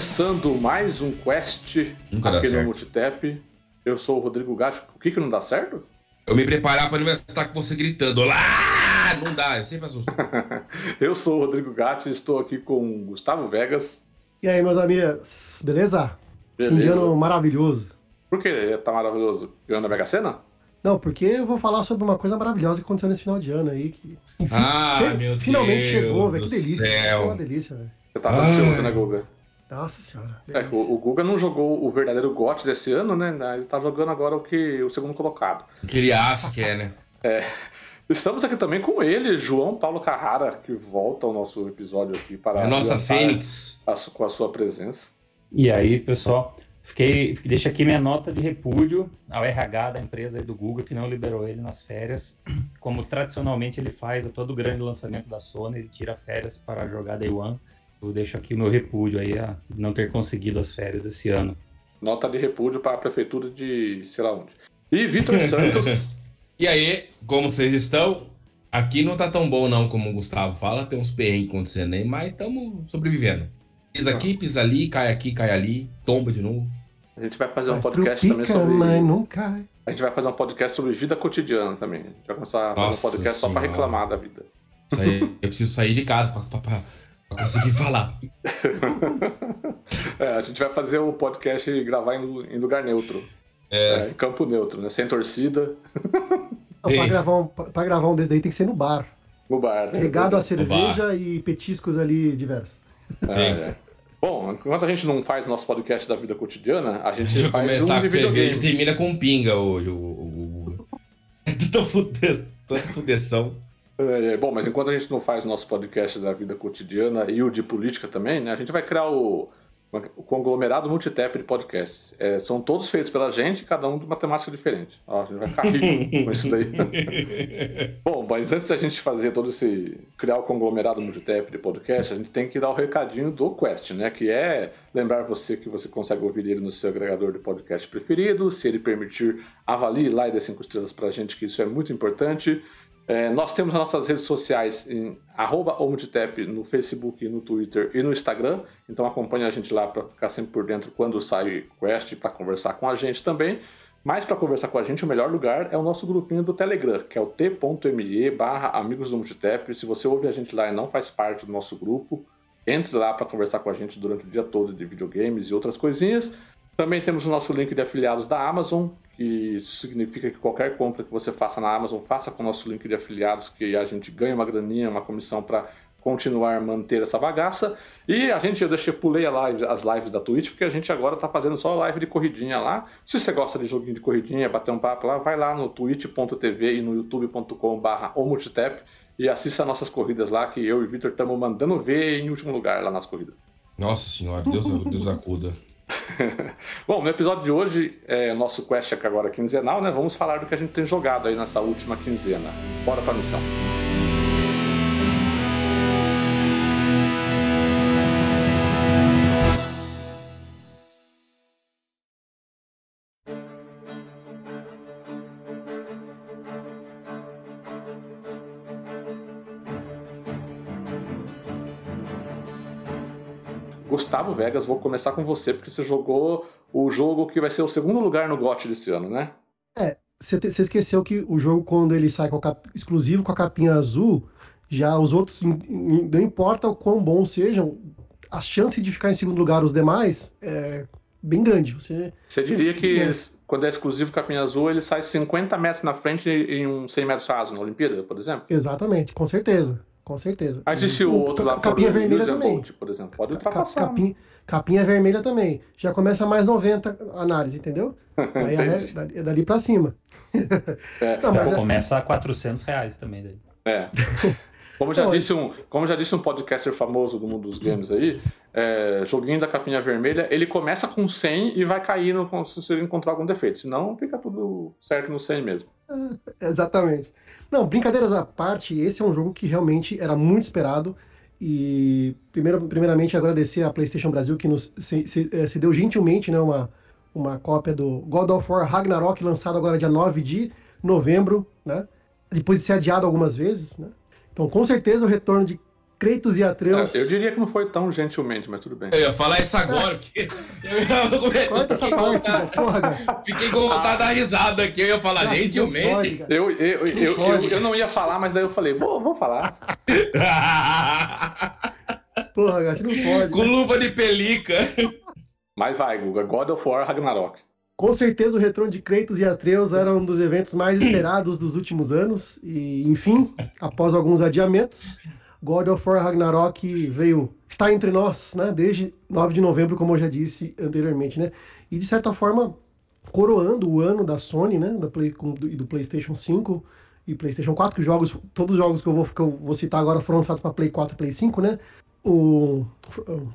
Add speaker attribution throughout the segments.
Speaker 1: Começando mais um quest
Speaker 2: Nunca
Speaker 1: aqui no. Multitap. Eu sou o Rodrigo Gato. O que que não dá certo?
Speaker 2: Eu me preparar pra não me assustar com você gritando. Olá! Não dá, eu sempre assusto.
Speaker 1: Eu sou o Rodrigo Gatti e estou aqui com o Gustavo Vegas.
Speaker 3: E aí, meus amigos, beleza? Fim de
Speaker 1: Beleza?
Speaker 3: ano maravilhoso.
Speaker 1: Por que tá maravilhoso? Ganhando a Mega Sena?
Speaker 3: Não, porque eu vou falar sobre uma coisa maravilhosa que aconteceu nesse final de ano aí. Que, enfim,
Speaker 2: Ah, meu
Speaker 3: finalmente
Speaker 2: Deus
Speaker 3: chegou, velho. Que delícia.
Speaker 2: céu.
Speaker 3: Foi uma delícia, velho.
Speaker 1: Você tava
Speaker 2: Ah.
Speaker 1: ansioso, né, Guga?
Speaker 3: Nossa senhora.
Speaker 1: É, o, o Guga não jogou o verdadeiro GOT desse ano, né? Ele tá jogando agora o que o segundo colocado.
Speaker 2: Que ele acha que é, né?
Speaker 1: Estamos aqui também com ele, João Paulo Carrara, que volta ao nosso episódio aqui para
Speaker 2: É a nossa Fênix.
Speaker 1: a com a sua presença.
Speaker 4: E aí, pessoal, fiquei, deixa aqui minha nota de repúdio ao RH da empresa do Google que não liberou ele nas férias. Como tradicionalmente ele faz a todo grande lançamento da Sony, ele tira férias para jogar Day One. Eu deixo aqui o meu repúdio aí a não ter conseguido as férias esse ano.
Speaker 1: Nota de repúdio para a prefeitura de sei lá onde. E Vitor Santos.
Speaker 2: E aí, como vocês estão? Aqui não tá tão bom não, como o Gustavo fala. Tem uns perrengues acontecendo aí, mas estamos sobrevivendo. Pisa aqui, pisa ali, cai aqui, cai ali, tomba de novo.
Speaker 1: A gente vai fazer um
Speaker 3: Mas
Speaker 1: podcast também sobre.
Speaker 3: mas não cai.
Speaker 1: A gente vai fazer um podcast sobre vida cotidiana também. A gente vai começar a fazer um podcast só para
Speaker 2: Senhora.
Speaker 1: reclamar da vida.
Speaker 2: Isso aí, eu preciso sair de casa pra, conseguir falar.
Speaker 1: É, a gente vai fazer o podcast e gravar em, lu- em lugar neutro. É, em campo neutro, né? Sem torcida,
Speaker 3: Não, pra, gravar um, pra gravar um desse daí tem que ser no bar.
Speaker 1: no bar. né?
Speaker 3: Regado a cerveja e petiscos ali diversos.
Speaker 1: É, é. Bom, enquanto a gente não faz nosso podcast da vida cotidiana, a gente
Speaker 2: Deixa
Speaker 1: faz
Speaker 2: começar
Speaker 1: um
Speaker 2: com
Speaker 1: de
Speaker 2: cerveja e termina com pinga hoje. O, o, o... Tanta fudeção.
Speaker 1: É, bom, mas enquanto a gente não faz o nosso podcast da vida cotidiana e o de política também, né? A gente vai criar o, o conglomerado multitap de podcasts. É, são todos feitos pela gente, cada um de uma temática diferente. Ó, a gente vai ficar rico com isso daí. Bom, mas antes da gente fazer todo esse. criar o conglomerado multitap de podcast, a gente tem que dar o recadinho do Quest, né? Que é lembrar você que você consegue ouvir ele no seu agregador de podcast preferido. Se ele permitir, avalie lá e dê 5 estrelas pra gente, que isso é muito importante. É, nós temos as nossas redes sociais em multitap no Facebook, no Twitter e no Instagram. Então acompanhe a gente lá para ficar sempre por dentro quando sai Quest, para conversar com a gente também. Mas para conversar com a gente, o melhor lugar é o nosso grupinho do Telegram, que é o t.me barra amigos do Multitap. Se você ouve a gente lá e não faz parte do nosso grupo, entre lá para conversar com a gente durante o dia todo de videogames e outras coisinhas. Também temos o nosso link de afiliados da Amazon, isso significa que qualquer compra que você faça na Amazon, faça com o nosso link de afiliados, que a gente ganha uma graninha, uma comissão para continuar a manter essa bagaça. E a gente, eu deixei, pulei a live, as lives da Twitch, porque a gente agora tá fazendo só live de corridinha lá. Se você gosta de joguinho de corridinha, bater um papo lá, vai lá no twitch.tv e no youtube.com/barra multitap e assista nossas corridas lá, que eu e o Victor estamos mandando ver em último lugar lá nas corridas.
Speaker 2: Nossa senhora, Deus, Deus acuda.
Speaker 1: Bom, no episódio de hoje, é nosso quest aqui agora quinzenal, né? Vamos falar do que a gente tem jogado aí nessa última quinzena. Bora pra missão. Gustavo Vegas, vou começar com você, porque você jogou o jogo que vai ser o segundo lugar no GOT desse ano, né?
Speaker 3: Te- você esqueceu que o jogo, quando ele sai com cap- exclusivo com a capinha azul, já os outros, não importa o quão bons sejam, a chance de ficar em segundo lugar os demais é bem grande. Você
Speaker 1: Você diria que
Speaker 3: É.
Speaker 1: eles- quando é exclusivo capinha azul, ele sai 50 metros na frente em um 100 metros raso na Olimpíada, por exemplo?
Speaker 3: Exatamente, com certeza. Com certeza.
Speaker 1: Mas e se o outro lá for
Speaker 3: capinha
Speaker 1: o
Speaker 3: vermelha também.
Speaker 1: Bolt, por exemplo? Pode ultrapassar. né?
Speaker 3: Capinha, capinha vermelha também. Já começa mais 90 análise, entendeu? Aí é, dali, é dali pra cima.
Speaker 1: É.
Speaker 3: Não, mas é-
Speaker 4: Começa a 400 reais também. Daí.
Speaker 1: É. Como já,
Speaker 3: Não,
Speaker 1: disse um, como já disse um podcaster famoso do mundo dos games aí, é, joguinho da capinha vermelha, ele começa com 100 e vai caindo se você encontrar algum defeito. Senão fica tudo certo no 100 mesmo.
Speaker 3: Exatamente. Não, brincadeiras à parte, esse é um jogo que realmente era muito esperado. E primeiro, primeiramente agradecer à PlayStation Brasil que nos se, se- eh, se deu gentilmente né, uma, uma cópia do God of War Ragnarok, lançado agora dia 9 de novembro, né? Depois de ser adiado algumas vezes, né? Então, com certeza, o retorno de Kratos e Atreus.
Speaker 1: É, eu diria que não foi tão gentilmente, mas tudo bem.
Speaker 2: Eu ia falar isso agora, porque.
Speaker 3: Corta essa parte. Porra.
Speaker 2: Fiquei com vontade de dar risada aqui. Eu ia falar
Speaker 3: Cara,
Speaker 2: gentilmente.
Speaker 1: Eu, eu, eu, eu, eu não ia falar, mas daí eu falei, vou, vou falar.
Speaker 3: Porra, cara, não pode.
Speaker 2: com luva de pelica.
Speaker 1: Mas vai, Guga, God of War Ragnarok.
Speaker 3: Com certeza o retorno de Kratos e Atreus era um dos eventos mais esperados dos últimos anos. E, enfim, após alguns adiamentos, God of War Ragnarok veio, está entre nós, né? Desde 9 de novembro, como eu já disse anteriormente, né? E de certa forma, coroando o ano da Sony, né? Da Play, e do PlayStation 5 e PlayStation 4, que os jogos, todos os jogos que eu vou, que eu vou citar agora foram lançados para Play 4 e Play 5, né? O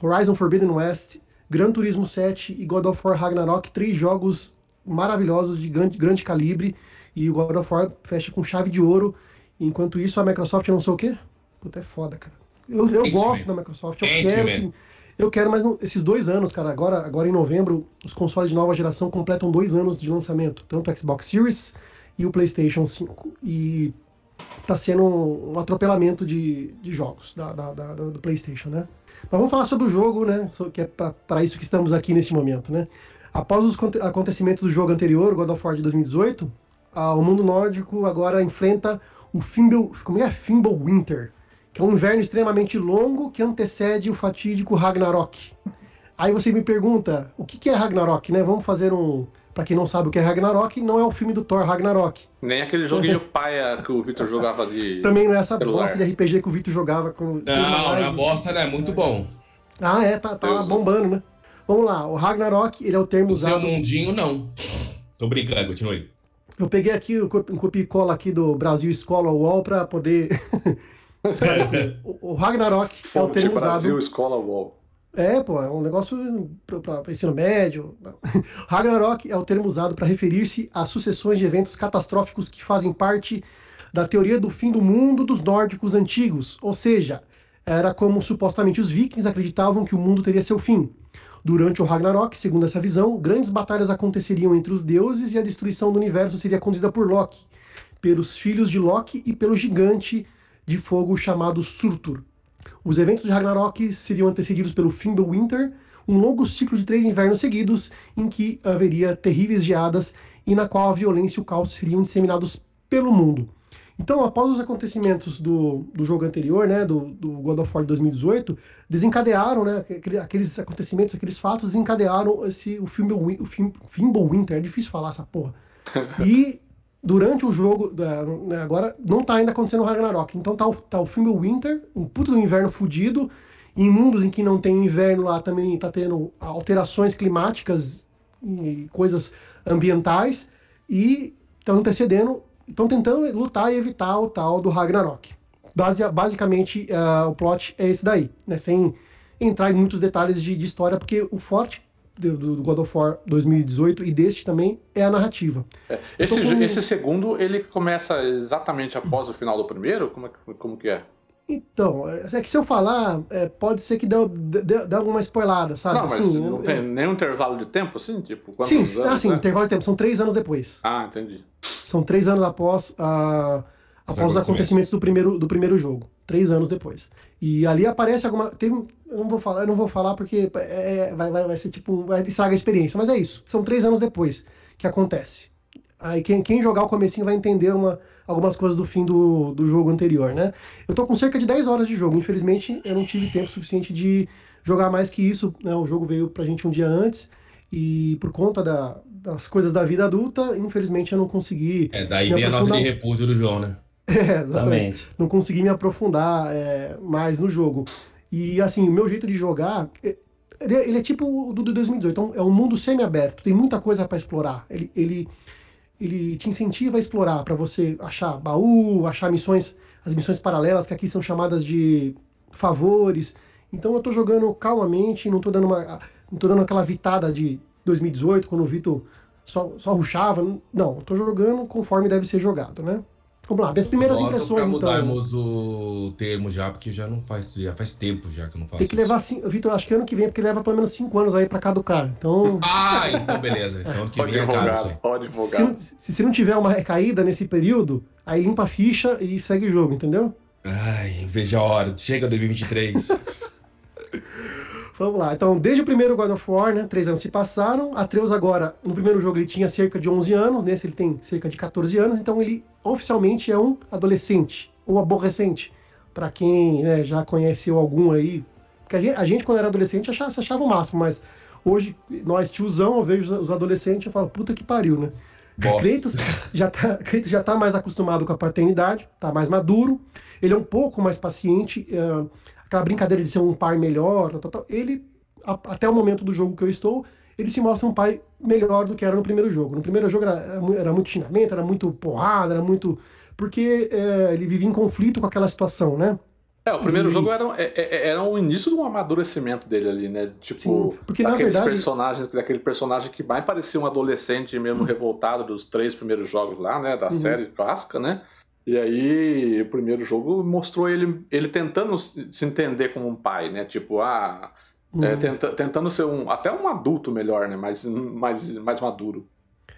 Speaker 3: Horizon Forbidden West, Gran Turismo 7 e God of War Ragnarok, três jogos maravilhosos de grande, grande calibre. E o God of War fecha com chave de ouro. Enquanto isso, a Microsoft não sei o quê. Puta, é foda, cara. Eu, eu gosto da Microsoft, eu quero que, Eu quero, mas não- esses dois anos, cara, agora, agora em novembro, os consoles de nova geração completam dois anos de lançamento. Tanto o Xbox Series e o PlayStation 5. E tá sendo um, atropelamento de, de jogos da, da- da- do PlayStation, né? Mas vamos falar sobre o jogo, né? Que é para isso que estamos aqui neste momento, né? Após os conte- acontecimentos do jogo anterior, God of War de 2018, ah, o mundo nórdico agora enfrenta o Fimbul, como é? Fimbulwinter, que é um inverno extremamente longo que antecede o fatídico Ragnarok. Aí você me pergunta, o que que é Ragnarok, né? Vamos fazer um... Pra quem não sabe o que é Ragnarok, não é o filme do Thor Ragnarok.
Speaker 1: Nem aquele joguinho paia que o Victor jogava de.
Speaker 3: Também não é essa
Speaker 1: Celular.
Speaker 3: bosta de RPG que o Vitor jogava com...
Speaker 2: Não, na bosta, né? Muito bom.
Speaker 3: Ah, é, tá, tá bombando, né? Vamos lá, o Ragnarok, ele é o termo
Speaker 2: O seu
Speaker 3: usado.
Speaker 2: mundinho, não. Tô brincando, continue.
Speaker 3: Eu peguei aqui o um copia e cola aqui do Brasil Escola UOL pra poder. esclarecer. o, o Ragnarok é o termo
Speaker 1: Brasil
Speaker 3: usado.
Speaker 1: Escola Wall.
Speaker 3: É, pô, é um negócio para ensino médio. Ragnarok é o termo usado para referir-se às sucessões de eventos catastróficos que fazem parte da teoria do fim do mundo dos nórdicos antigos. Ou seja, era como supostamente os vikings acreditavam que o mundo teria seu fim. Durante o Ragnarok, segundo essa visão, grandes batalhas aconteceriam entre os deuses e a destruição do universo seria conduzida por Loki, pelos filhos de Loki e pelo gigante de fogo chamado Surtur. Os eventos de Ragnarok seriam antecedidos pelo fim do Winter, um longo ciclo de três invernos seguidos, em que haveria terríveis geadas e na qual a violência e o caos seriam disseminados pelo mundo. Então, após os acontecimentos do, do jogo anterior, né, do, do God of War de 2018, desencadearam, né, aquele- aqueles acontecimentos, aqueles fatos desencadearam esse, o filme o Fimbulwinter, é difícil falar essa porra. E durante o jogo, né, agora não tá ainda acontecendo o Ragnarok, então tá o, tá o Fimbulwinter, um puto do inverno fudido, em mundos em que não tem inverno lá também tá tendo alterações climáticas e coisas ambientais, e estão antecedendo, estão tentando lutar e evitar o tal do Ragnarok. Base- basicamente, ah, o plot é esse daí, né? Sem entrar em muitos detalhes de, de história, porque o forte do, do God of War 2018 e deste também é a narrativa.
Speaker 1: Esse,
Speaker 3: Tô com-
Speaker 1: esse segundo, ele começa exatamente após o final do primeiro? Como, é que- como que é?
Speaker 3: Então, é que se eu falar, é, pode ser que dê, dê, dê alguma spoilada, sabe?
Speaker 1: não, mas
Speaker 3: Assim,
Speaker 1: não
Speaker 3: eu-
Speaker 1: tem nenhum intervalo de tempo, assim? Tipo, quantos
Speaker 3: Sim,
Speaker 1: anos?
Speaker 3: assim,
Speaker 1: né?
Speaker 3: intervalo de tempo, são três anos depois.
Speaker 1: Ah, entendi.
Speaker 3: São três anos após, a, após os
Speaker 2: acontecimentos.
Speaker 3: acontecimentos do primeiro, do primeiro jogo. Três anos depois. E ali aparece alguma. Tem, eu não vou falar, eu não vou falar porque é, vai, vai, vai ser tipo. Vai estragar a experiência. Mas é isso. São três anos depois que acontece. Aí quem, quem jogar o comecinho vai entender uma, algumas coisas do fim do, do jogo anterior, né? Eu tô com cerca de 10 horas de jogo. Infelizmente, eu não tive tempo suficiente de jogar mais que isso. Né? O jogo veio pra gente um dia antes. E por conta da- das coisas da vida adulta, infelizmente eu não consegui.
Speaker 2: É, daí vem a nota de repúdio do João, né?
Speaker 3: É, exatamente não consegui me aprofundar é, mais no jogo. E assim, o meu jeito de jogar, é- ele, é- ele é tipo o do de 2018, então é um mundo semi-aberto, tem muita coisa para explorar. Ele, ele, ele te incentiva a explorar para você achar baú, achar missões, as missões paralelas, que aqui são chamadas de favores. Então eu tô jogando calmamente, não tô dando uma. Não tô dando aquela vitada de 2018, quando o Vitor só, só ruxava. Não, eu tô jogando conforme deve ser jogado, né? Vamos lá, minhas primeiras impressões,
Speaker 2: pra
Speaker 3: então.
Speaker 2: mudarmos o termo já, porque já não faz, já faz tempo já que eu não faço
Speaker 3: Tem que
Speaker 2: isso.
Speaker 3: levar cinco. Vitor, acho que ano que vem, porque leva pelo menos cinco anos aí pra caducar. Então,
Speaker 2: Ah, então beleza. Então ano que
Speaker 1: Pode
Speaker 2: vem é caro isso aí.
Speaker 1: advogado, pode
Speaker 3: se, se, se não tiver uma recaída nesse período, aí limpa a ficha e segue o jogo, entendeu?
Speaker 2: Ai, veja a hora. Chega 2023.
Speaker 3: Vamos lá. Então, desde o primeiro God of War, né? Três anos se passaram. Atreus agora, no primeiro jogo, ele tinha cerca de 11 anos. Nesse, ele tem cerca de 14 anos. Então, ele oficialmente é um adolescente. Ou aborrecente. Para quem né, já conheceu algum aí. Porque a gente, a gente quando era adolescente, achava, achava o máximo. Mas hoje, nós, tiozão, eu vejo os adolescentes e falo, puta que pariu, né? Kratos já tá, Kratos já tá mais acostumado com a paternidade, tá mais maduro. Ele é um pouco mais paciente. Uh, aquela brincadeira de ser um pai melhor, tal, tal, tal, ele, a, até o momento do jogo que eu estou, ele se mostra um pai melhor do que era no primeiro jogo. No primeiro jogo era, era muito xingamento, era muito porrada, era muito. Porque é, ele vivia em conflito com aquela situação, né?
Speaker 1: É, o primeiro e... jogo era, é, é, era o início de um amadurecimento dele ali, né? Tipo, Sim,
Speaker 3: porque, na verdade...
Speaker 1: personagens, daquele personagem que mais parecia um adolescente mesmo hum. revoltado dos três primeiros jogos lá, né? Da uhum. série clássica, né? E aí, o primeiro jogo mostrou ele, ele tentando se entender como um pai, né? Tipo, ah, é, uhum. é, tenta, tentando ser um até um adulto melhor, né? Mais, mais, mais maduro.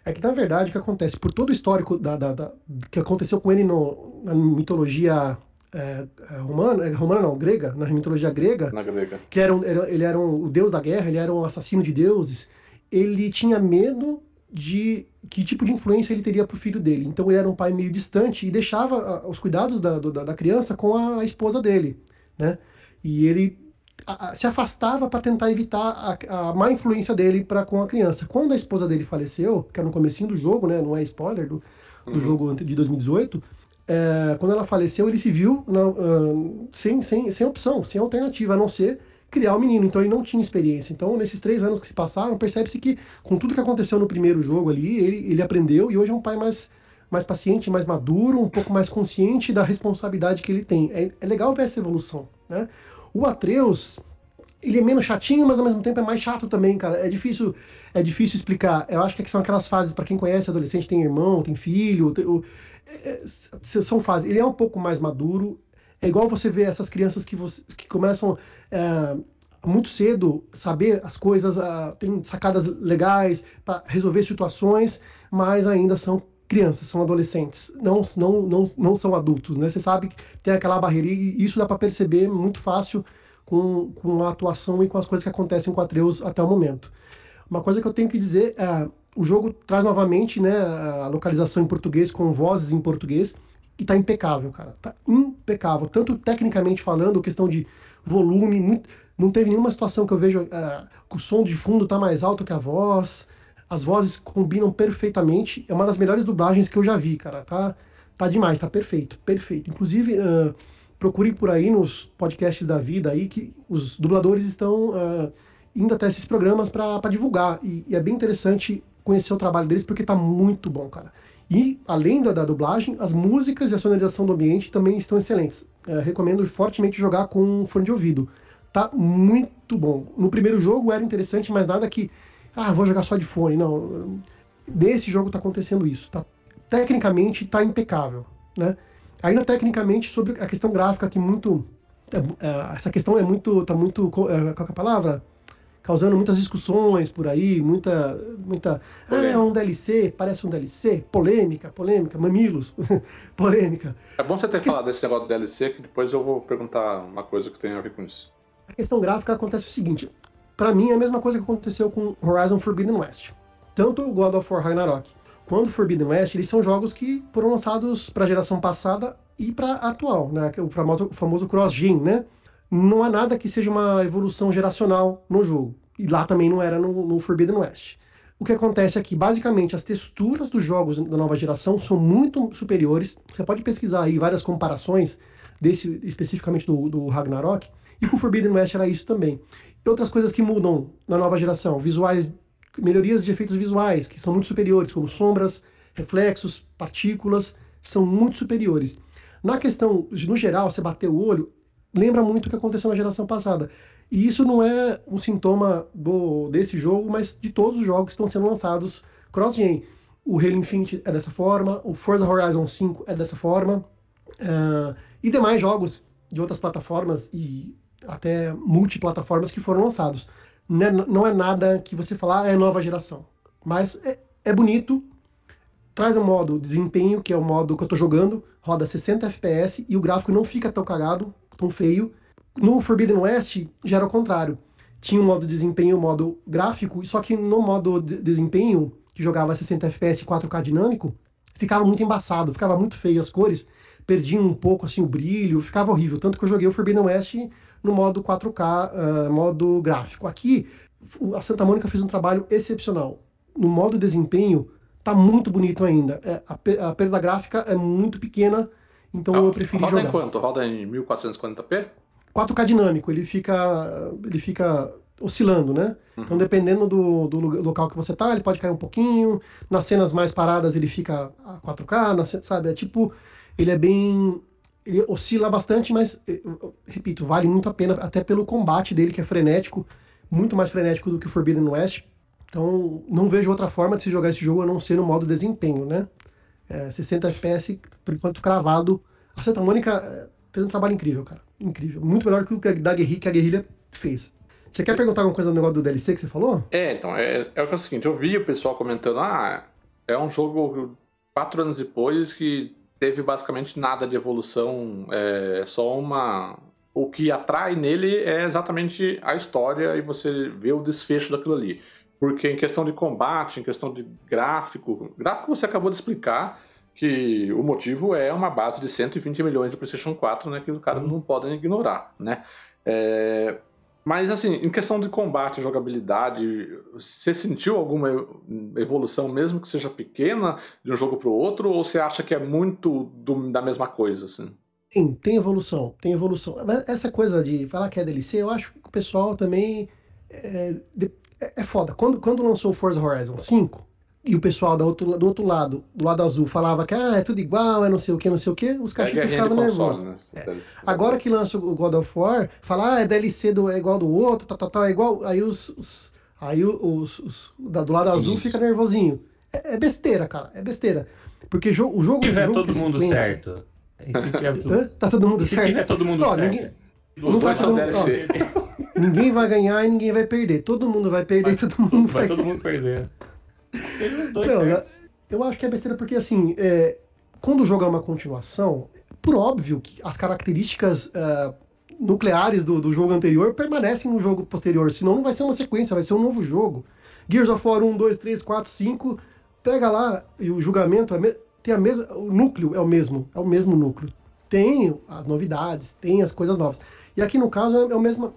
Speaker 3: É que, na verdade, o que acontece? Por todo o histórico da, da, da que aconteceu com ele no, na mitologia é, é romana, é, romana não, grega, na mitologia grega,
Speaker 1: na grega.
Speaker 3: que era, um, era, ele era um, o deus da guerra, ele era um assassino de deuses, ele tinha medo de que tipo de influência ele teria para o filho dele. Então ele era um pai meio distante e deixava os cuidados da, da, da criança com a esposa dele, né? E ele a, a, se afastava para tentar evitar a, a, má influência dele para com a criança. Quando a esposa dele faleceu, que era no comecinho do jogo, né? Não é spoiler do, do uhum. jogo de 2018. É, quando ela faleceu, ele se viu na, uh, sem, sem, sem opção, sem alternativa, a não ser criar o menino, então ele não tinha experiência. Então, nesses três anos que se passaram, percebe-se que, com tudo que aconteceu no primeiro jogo ali, ele, ele aprendeu e hoje é um pai mais, mais paciente, mais maduro, um pouco mais consciente da responsabilidade que ele tem. É, é legal ver essa evolução, né? O Atreus, ele é menos chatinho, mas ao mesmo tempo é mais chato também, cara. É difícil, é difícil explicar. Eu acho que são aquelas fases, para quem conhece adolescente, tem irmão, tem filho, tem, o, é, é são fases. Ele é um pouco mais maduro, é igual você ver essas crianças que, você, que começam é, muito cedo saber as coisas, uh, tem sacadas legais para resolver situações, mas ainda são crianças, são adolescentes, não, não, não, não são adultos, né? Você sabe que tem aquela barreira e isso dá para perceber muito fácil com, com a atuação e com as coisas que acontecem com a Atreus até o momento. Uma coisa que eu tenho que dizer é, o jogo traz novamente né, a localização em português com vozes em português, e tá impecável, cara. Tá impecável. Tanto tecnicamente falando, questão de volume, muito, não teve nenhuma situação que eu vejo uh, o som de fundo tá mais alto que a voz. As vozes combinam perfeitamente. É uma das melhores dublagens que eu já vi, cara. Tá, tá demais, tá perfeito, perfeito. Inclusive, uh, por aí nos podcasts da vida aí que os dubladores estão uh, indo até esses programas para divulgar. E, e é bem interessante conhecer o trabalho deles porque tá muito bom, cara. E, além da, da, dublagem, as músicas e a sonorização do ambiente também estão excelentes. É, recomendo fortemente jogar com um fone de ouvido. Tá muito bom. No primeiro jogo era interessante, mas nada que. Ah, vou jogar só de fone. Não. Nesse jogo tá acontecendo isso. Tá, tecnicamente tá impecável. Né? Ainda tecnicamente, sobre a questão gráfica, que muito. É, é, essa questão é muito. tá muito. É, qual é a palavra? Causando muitas discussões por aí, muita. muita ah, é um DLC, parece um DLC, polêmica, polêmica, mamilos, polêmica.
Speaker 1: É bom você ter que... falado desse negócio do DLC, que depois eu vou perguntar uma coisa que tem a ver com isso.
Speaker 3: A questão gráfica acontece o seguinte: para mim é a mesma coisa que aconteceu com Horizon Forbidden West. Tanto o God of War Ragnarok quanto Forbidden West, eles são jogos que foram lançados para a geração passada e para atual, né? O famoso, o famoso cross-gen, né? Não há nada que seja uma evolução geracional no jogo. E lá também não era no, no Forbidden West. O que acontece é que, basicamente, as texturas dos jogos da nova geração são muito superiores. Você pode pesquisar aí várias comparações, desse especificamente do, do Ragnarok, e com o Forbidden West era isso também. E outras coisas que mudam na nova geração, visuais, melhorias de efeitos visuais, que são muito superiores, como sombras, reflexos, partículas, são muito superiores. Na questão, no geral, você bater o olho, lembra muito o que aconteceu na geração passada. E isso não é um sintoma do, desse jogo, mas de todos os jogos que estão sendo lançados cross-gen. O Halo Infinite é dessa forma, o Forza Horizon 5 é dessa forma, uh, e demais jogos de outras plataformas e até multiplataformas que foram lançados. Não é, não é nada que você falar ah, é nova geração, mas é, é bonito, traz um modo desempenho, que é o modo que eu estou jogando, roda 60 FPS e o gráfico não fica tão cagado, tão feio. No Forbidden West já era o contrário. Tinha um modo de desempenho um modo gráfico, só que no modo de desempenho, que jogava 60 FPS e 4K dinâmico, ficava muito embaçado, ficava muito feio as cores, perdia um pouco assim o brilho, ficava horrível. Tanto que eu joguei o Forbidden West no modo 4K, uh, modo gráfico. Aqui, a Santa Mônica fez um trabalho excepcional. No modo desempenho, tá muito bonito ainda. É, a, a, perda gráfica é muito pequena, então ah, eu preferi
Speaker 1: roda
Speaker 3: jogar.
Speaker 1: Roda em quanto? Roda em 1440p?
Speaker 3: 4K dinâmico, ele fica, ele fica oscilando, né? Uhum. Então, dependendo do, do, local que você tá, ele pode cair um pouquinho. Nas cenas mais paradas, ele fica a 4K, na, sabe? É tipo, ele é bem. Ele oscila bastante, mas, repito, vale muito a pena, até pelo combate dele, que é frenético, muito mais frenético do que o Forbidden West. Então, não vejo outra forma de se jogar esse jogo a não ser no modo desempenho, né? É, 60 FPS, por enquanto, cravado. A Santa Mônica é, fez um trabalho incrível, cara. Incrível. Muito melhor que o que a, guerrilha, que a guerrilha fez. Você quer perguntar alguma coisa do negócio do DLC que você falou?
Speaker 1: É, então, é, é o seguinte, eu vi o pessoal comentando, ah, é um jogo quatro anos depois que teve basicamente nada de evolução, é só uma... O que atrai nele é exatamente a história e você vê o desfecho daquilo ali. Porque em questão de combate, em questão de gráfico, gráfico você acabou de explicar que o motivo é uma base de 120 milhões de PlayStation 4, né, que os caras uhum. não podem ignorar, né? É, mas, assim, em questão de combate, jogabilidade, você sentiu alguma evolução, mesmo que seja pequena, de um jogo para o outro, ou você acha que é muito do, da mesma coisa, assim?
Speaker 3: Sim, tem evolução, tem evolução. Mas essa coisa de falar que é DLC, eu acho que o pessoal também é, é, é foda. Quando, quando lançou o Forza Horizon 5, e o pessoal do outro, do outro lado, do lado azul, falava que ah, é tudo igual, é não sei o que, não sei o que, os caixistas é ficavam nervosos. Né? É. Agora que lança o God of War, fala, ah, é DLC do, é igual do outro, tá, tá, tá, é igual. Aí os. os aí os, os, do lado azul Isso. fica nervosinho. É, é, besteira, cara, é besteira. Porque jo, o jogo.
Speaker 4: Se tiver todo mundo certo.
Speaker 3: se tiver tudo... Tá todo mundo
Speaker 4: e
Speaker 3: certo?
Speaker 4: Se tiver todo mundo certo. Ninguém...
Speaker 1: Os dois tá são DLC.
Speaker 3: Ninguém vai ganhar e ninguém vai perder. Todo mundo vai perder, vai, todo mundo vai.
Speaker 4: Vai todo mundo perder.
Speaker 3: Não, eu, acho que é besteira porque, assim, é, quando o jogo é uma continuação, por óbvio que as características uh, nucleares do, do jogo anterior permanecem no jogo posterior, senão não vai ser uma sequência, vai ser um novo jogo. Gears of War 1, 2, 3, 4, 5, pega lá e o julgamento é tem a mesma, o núcleo é o mesmo, é o mesmo núcleo. Tem as novidades, tem as coisas novas. E aqui no caso é, é, o mesma,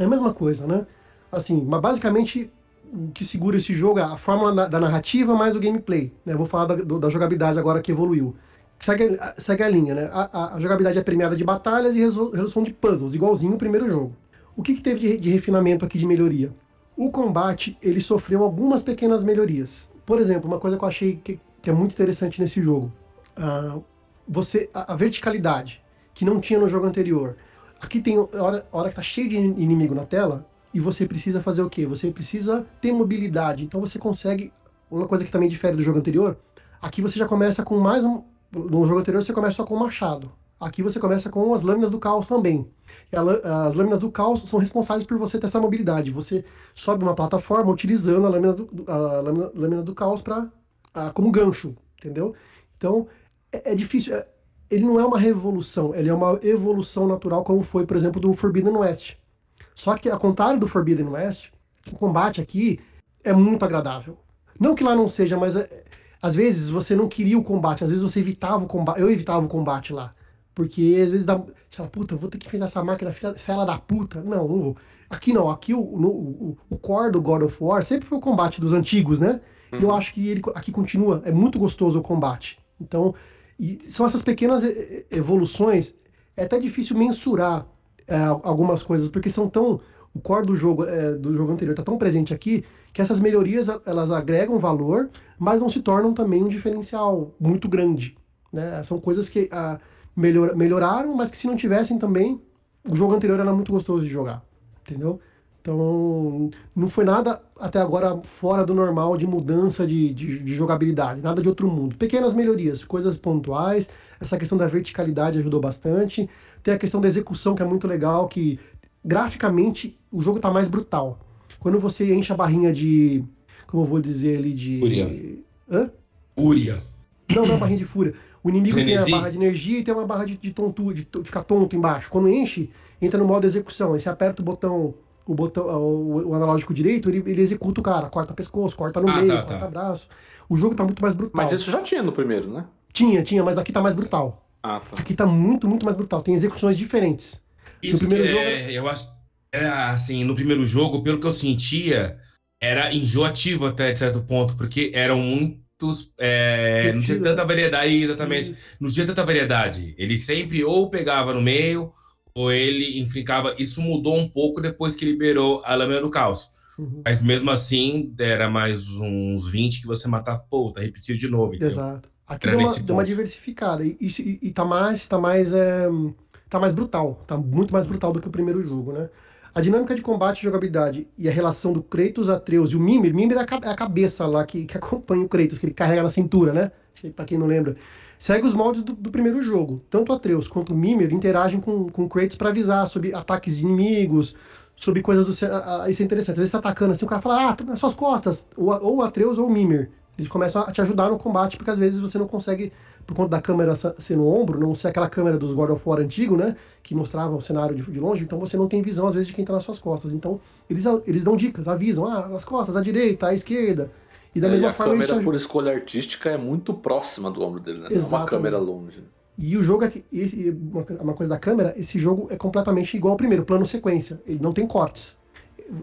Speaker 3: é a mesma coisa, né? Assim, mas basicamente o que segura esse jogo é a fórmula da narrativa mais o gameplay. Né? Vou falar da, da, jogabilidade agora que evoluiu. Segue, segue a linha, né? A, a, a, jogabilidade é premiada de batalhas e resolução de puzzles, igualzinho o primeiro jogo. O que, que teve de, de, refinamento aqui de melhoria? O combate, ele sofreu algumas pequenas melhorias. Por exemplo, uma coisa que eu achei que, que é muito interessante nesse jogo. Uh, você, a, a, verticalidade, que não tinha no jogo anterior. Aqui tem, a hora, a hora que tá cheio de inimigo na tela, e você precisa fazer o quê? Você precisa ter mobilidade. Então você consegue. Uma coisa que também difere do jogo anterior, aqui você já começa com mais um. No jogo anterior você começa só com o machado. Aqui você começa com as lâminas do caos também. As lâminas do caos são responsáveis por você ter essa mobilidade. Você sobe uma plataforma utilizando a lâmina do, a lâmina, lâmina do caos pra, como gancho, entendeu? Então é, é difícil. É, ele não é uma revolução, ele é uma evolução natural, como foi, por exemplo, do Forbidden West. Só que, ao contrário do Forbidden West, o combate aqui é muito agradável. Não que lá não seja, mas é, às vezes você não queria o combate, às vezes você evitava o combate. Eu evitava o combate lá. Porque às vezes dá. Você fala, puta, vou ter que fazer essa máquina fela da puta. Não, não vou. Aqui não, aqui o, no, o, o core do God of War sempre foi o combate dos antigos, né? Uhum. Eu acho que ele aqui continua. É muito gostoso o combate. Então, são essas pequenas evoluções. É até difícil mensurar é, algumas coisas, porque são tão. O core do jogo, é, do jogo anterior está tão presente aqui que essas melhorias elas agregam valor, mas não se tornam também um diferencial muito grande. Né? São coisas que ah, melhor, melhoraram, mas que se não tivessem também, o jogo anterior era muito gostoso de jogar. Entendeu? Então, não foi nada até agora fora do normal de mudança de, de, de, jogabilidade, nada de outro mundo. Pequenas melhorias, coisas pontuais, essa questão da verticalidade ajudou bastante. Tem a questão da execução, que é muito legal, que graficamente o jogo está mais brutal. Quando você enche a barrinha de. Como eu vou dizer ali, de.
Speaker 2: Fúria.
Speaker 3: Hã?
Speaker 2: Fúria.
Speaker 3: Não, não é barrinha de fúria. O inimigo
Speaker 2: Frenesi.
Speaker 3: tem a barra de energia e tem uma barra de, de tontura, de, to- ficar tonto embaixo. Quando enche, entra no modo execução. Aí você aperta o botão, o botão, o, o analógico direito, ele, ele executa o cara, corta pescoço, corta no
Speaker 2: Ah,
Speaker 3: meio,
Speaker 2: tá,
Speaker 3: corta
Speaker 2: tá.
Speaker 3: braço. O jogo tá muito mais brutal.
Speaker 1: Mas isso já tinha no primeiro, né?
Speaker 3: Tinha, tinha, mas aqui tá mais brutal.
Speaker 1: Ah, tá.
Speaker 3: Aqui tá muito, muito mais brutal. Tem execuções diferentes.
Speaker 2: Isso
Speaker 3: primeiro
Speaker 2: que
Speaker 3: jogo-
Speaker 2: é, eu acho. Era assim, no primeiro jogo, pelo que eu sentia, era enjoativo até de certo ponto, porque eram muitos. é, não tinha tanta variedade, exatamente. Não tinha tanta variedade. Ele sempre ou pegava no meio, ou ele enfrincava. Isso mudou um pouco depois que liberou a lâmina do caos.
Speaker 3: Uhum.
Speaker 2: Mas mesmo assim, era mais uns 20 que você matava. Pô, tá repetido de novo. entendeu?
Speaker 3: Exato. Aqui deu uma, deu uma diversificada. E, e, e tá mais, tá mais, é, tá mais brutal. Tá muito mais brutal do que o primeiro jogo, né? A dinâmica de combate e jogabilidade e a relação do Kratos, Atreus e o Mimir. Mimir é a, é a cabeça lá que, que acompanha o Kratos, que ele carrega na cintura, né? Pra quem não lembra. Segue os moldes do, do primeiro jogo. Tanto Atreus quanto Mimir interagem com, com Kratos pra avisar sobre ataques de inimigos, sobre coisas do. a- Isso é interessante. Às vezes você tá atacando assim, o cara fala, ah, tá nas suas costas. Ou, ou Atreus ou Mimir. Eles começam a te ajudar no combate, porque às vezes você não consegue, por conta da câmera ser no ombro, não ser aquela câmera dos God of War antigo, né? Que mostrava o cenário de, de longe, então você não tem visão, às vezes, de quem tá nas suas costas. Então, eles, eles dão dicas, avisam, ah, nas costas, à direita, à esquerda. E da
Speaker 1: É,
Speaker 3: mesma
Speaker 1: e a
Speaker 3: forma te
Speaker 1: câmera, por escolha artística, é muito próxima do ombro dele, né? Não é uma
Speaker 3: Exatamente.
Speaker 1: câmera longe.
Speaker 3: E o jogo, aqui, esse, uma, co- uma coisa da câmera, esse jogo é completamente igual ao primeiro, plano sequência. Ele não tem cortes.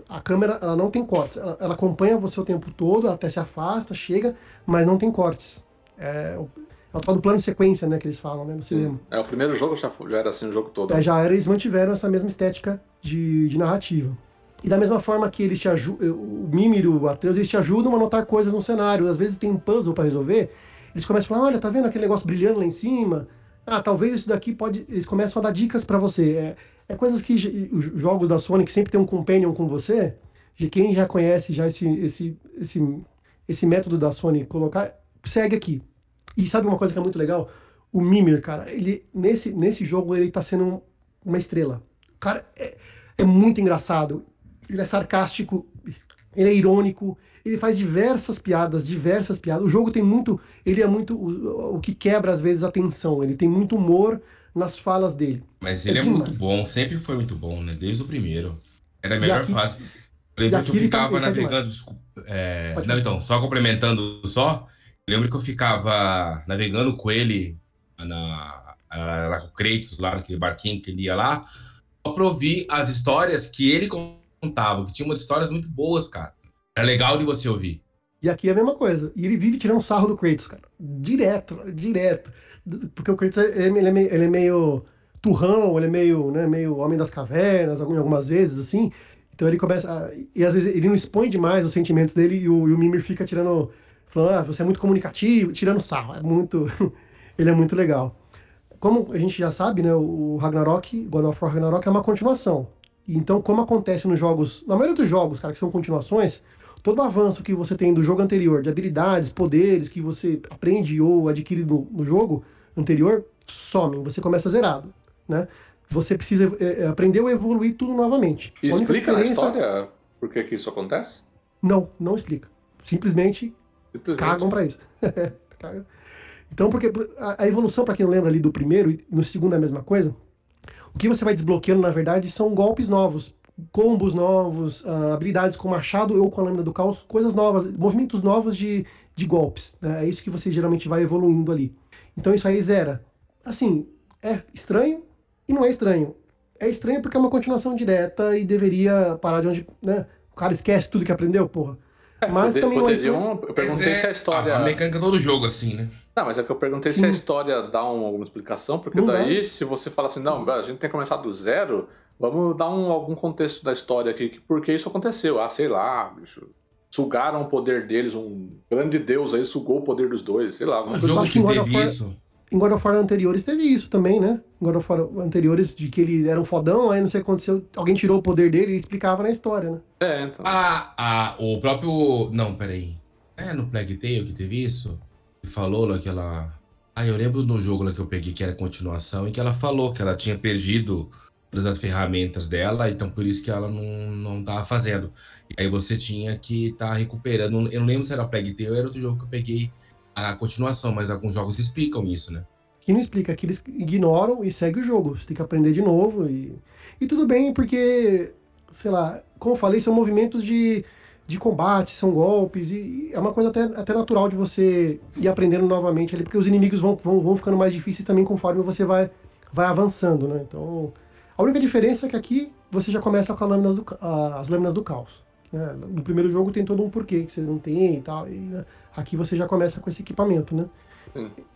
Speaker 3: A câmera, ela não tem cortes. Ela, ela acompanha você o tempo todo, até se afasta, chega, mas não tem cortes. É o, é o tal do plano sequência, né, que eles falam, né, no cinema.
Speaker 1: É, o primeiro jogo já, já era assim o jogo todo.
Speaker 3: É, já era, eles mantiveram essa mesma estética de, de narrativa. E da mesma forma que eles te ajudam, o Mimir e o Atreus, eles te ajudam a notar coisas no cenário. Às vezes tem um puzzle para resolver, eles começam a falar, olha, tá vendo aquele negócio brilhando lá em cima? Ah, talvez isso daqui pode... Eles começam a dar dicas para você. É, é coisas que os jogos da Sony que sempre tem um companion com você, de quem já conhece já esse, esse, esse, esse método da Sony colocar, segue aqui. E sabe uma coisa que é muito legal? O Mimir, cara, ele nesse, nesse jogo ele tá sendo um- uma estrela. Cara é, é muito engraçado. Ele é sarcástico, ele é irônico, ele faz diversas piadas, diversas piadas. O jogo tem muito, ele é muito o, o que quebra às vezes a tensão. Ele tem muito humor nas falas dele.
Speaker 2: Mas
Speaker 3: É
Speaker 2: ele é,
Speaker 3: demais.
Speaker 2: muito bom, sempre foi muito bom, né? Desde o primeiro. Era a melhor
Speaker 3: aqui-
Speaker 2: fase. Eu lembro que eu
Speaker 3: tá-
Speaker 2: ficava
Speaker 3: tá
Speaker 2: navegando. desculpa, é, não, então, só complementando só. Eu lembro que eu ficava navegando com ele na, na, lá com o Kratos, lá naquele barquinho que ele ia lá, só pra ouvir as histórias que ele contava, que tinha umas histórias muito boas, cara. Era legal de você ouvir.
Speaker 3: E aqui é a mesma coisa. E ele vive tirando sarro do Kratos, cara. Direto, direto. Porque o Kratos, ele, ele é, meio, ele é meio turrão, ele é meio, né, meio homem das cavernas, algum- algumas vezes, assim. Então ele começa. a- e às vezes ele não expõe demais os sentimentos dele e o, e o Mimir fica tirando. Falando, ah, você é muito comunicativo, tirando sarro. É muito. ele é muito legal. Como a gente já sabe, né, o Ragnarok, God of War Ragnarok é uma continuação. E Então, como acontece nos jogos, na maioria dos jogos, cara, que são continuações, todo o avanço que você tem do jogo anterior, de habilidades, poderes que você aprende ou adquire no, no jogo anterior, somem, você começa zerado, né? Você precisa é, é, aprender ou evoluir tudo novamente.
Speaker 1: E explica na
Speaker 3: diferença-
Speaker 1: história por que, que isso acontece?
Speaker 3: Não, não explica. Simplesmente
Speaker 1: Simplesmente.
Speaker 3: cagam pra isso. Então, porque a, a evolução, pra quem não lembra ali do primeiro e no segundo é a mesma coisa, o que você vai desbloqueando, na verdade, são golpes novos, combos novos, ah, habilidades com machado ou com a lâmina do caos, coisas novas, movimentos novos de, de golpes. né? É isso que você geralmente vai evoluindo ali. Então isso aí zera. Assim, é estranho e não é estranho. É estranho porque é uma continuação direta e deveria parar de onde, né? O cara esquece tudo que aprendeu, porra. Mas
Speaker 1: Poder-
Speaker 3: também é
Speaker 1: poderiam- Eu perguntei
Speaker 2: é
Speaker 1: se a história.
Speaker 2: A, mecânica todo jogo, assim, né?
Speaker 1: Não, mas é que eu perguntei se
Speaker 3: Sim.
Speaker 1: a história dá um- alguma explicação, porque
Speaker 3: Não dá.
Speaker 1: daí, se você fala assim, não, a gente tem que começar do zero, vamos dar um- algum contexto da história aqui, que por que isso aconteceu? Ah, sei lá, bicho. Sugaram o poder deles, um grande deus aí sugou o poder dos dois, sei lá.
Speaker 2: Um jogo
Speaker 3: acho
Speaker 2: que teve isso.
Speaker 3: Em God of War anteriores teve isso também, né? Em God of War anteriores, de que ele era um fodão, aí não sei o que aconteceu, alguém tirou o poder dele e explicava na história, né?
Speaker 1: É, então.
Speaker 2: Ah, ah, o próprio. Não, peraí. É no Plague Tale que teve isso? Que falou naquela. Ah, eu lembro no jogo lá que eu peguei que era continuação e que ela falou que ela tinha perdido todas as ferramentas dela, então por isso que ela não, não tava fazendo. E aí você tinha que estar recuperando. Eu não lembro se era Plague Tale ou era outro jogo que eu peguei. A continuação, mas alguns jogos explicam isso, né?
Speaker 3: Que não explica, que eles ignoram e segue o jogo. Você tem que aprender de novo. E, e tudo bem, porque, sei lá, como eu falei, são movimentos de, de combate, são golpes, e é uma coisa até, até natural de você ir aprendendo novamente ali, porque os inimigos vão, vão, vão ficando mais difíceis também conforme você vai, vai avançando, né? Então, a única diferença é que aqui você já começa com lâminas do, as lâminas do caos. Né? No primeiro jogo tem todo um porquê que você não tem e tal. E, né? Aqui você já começa com esse equipamento, né?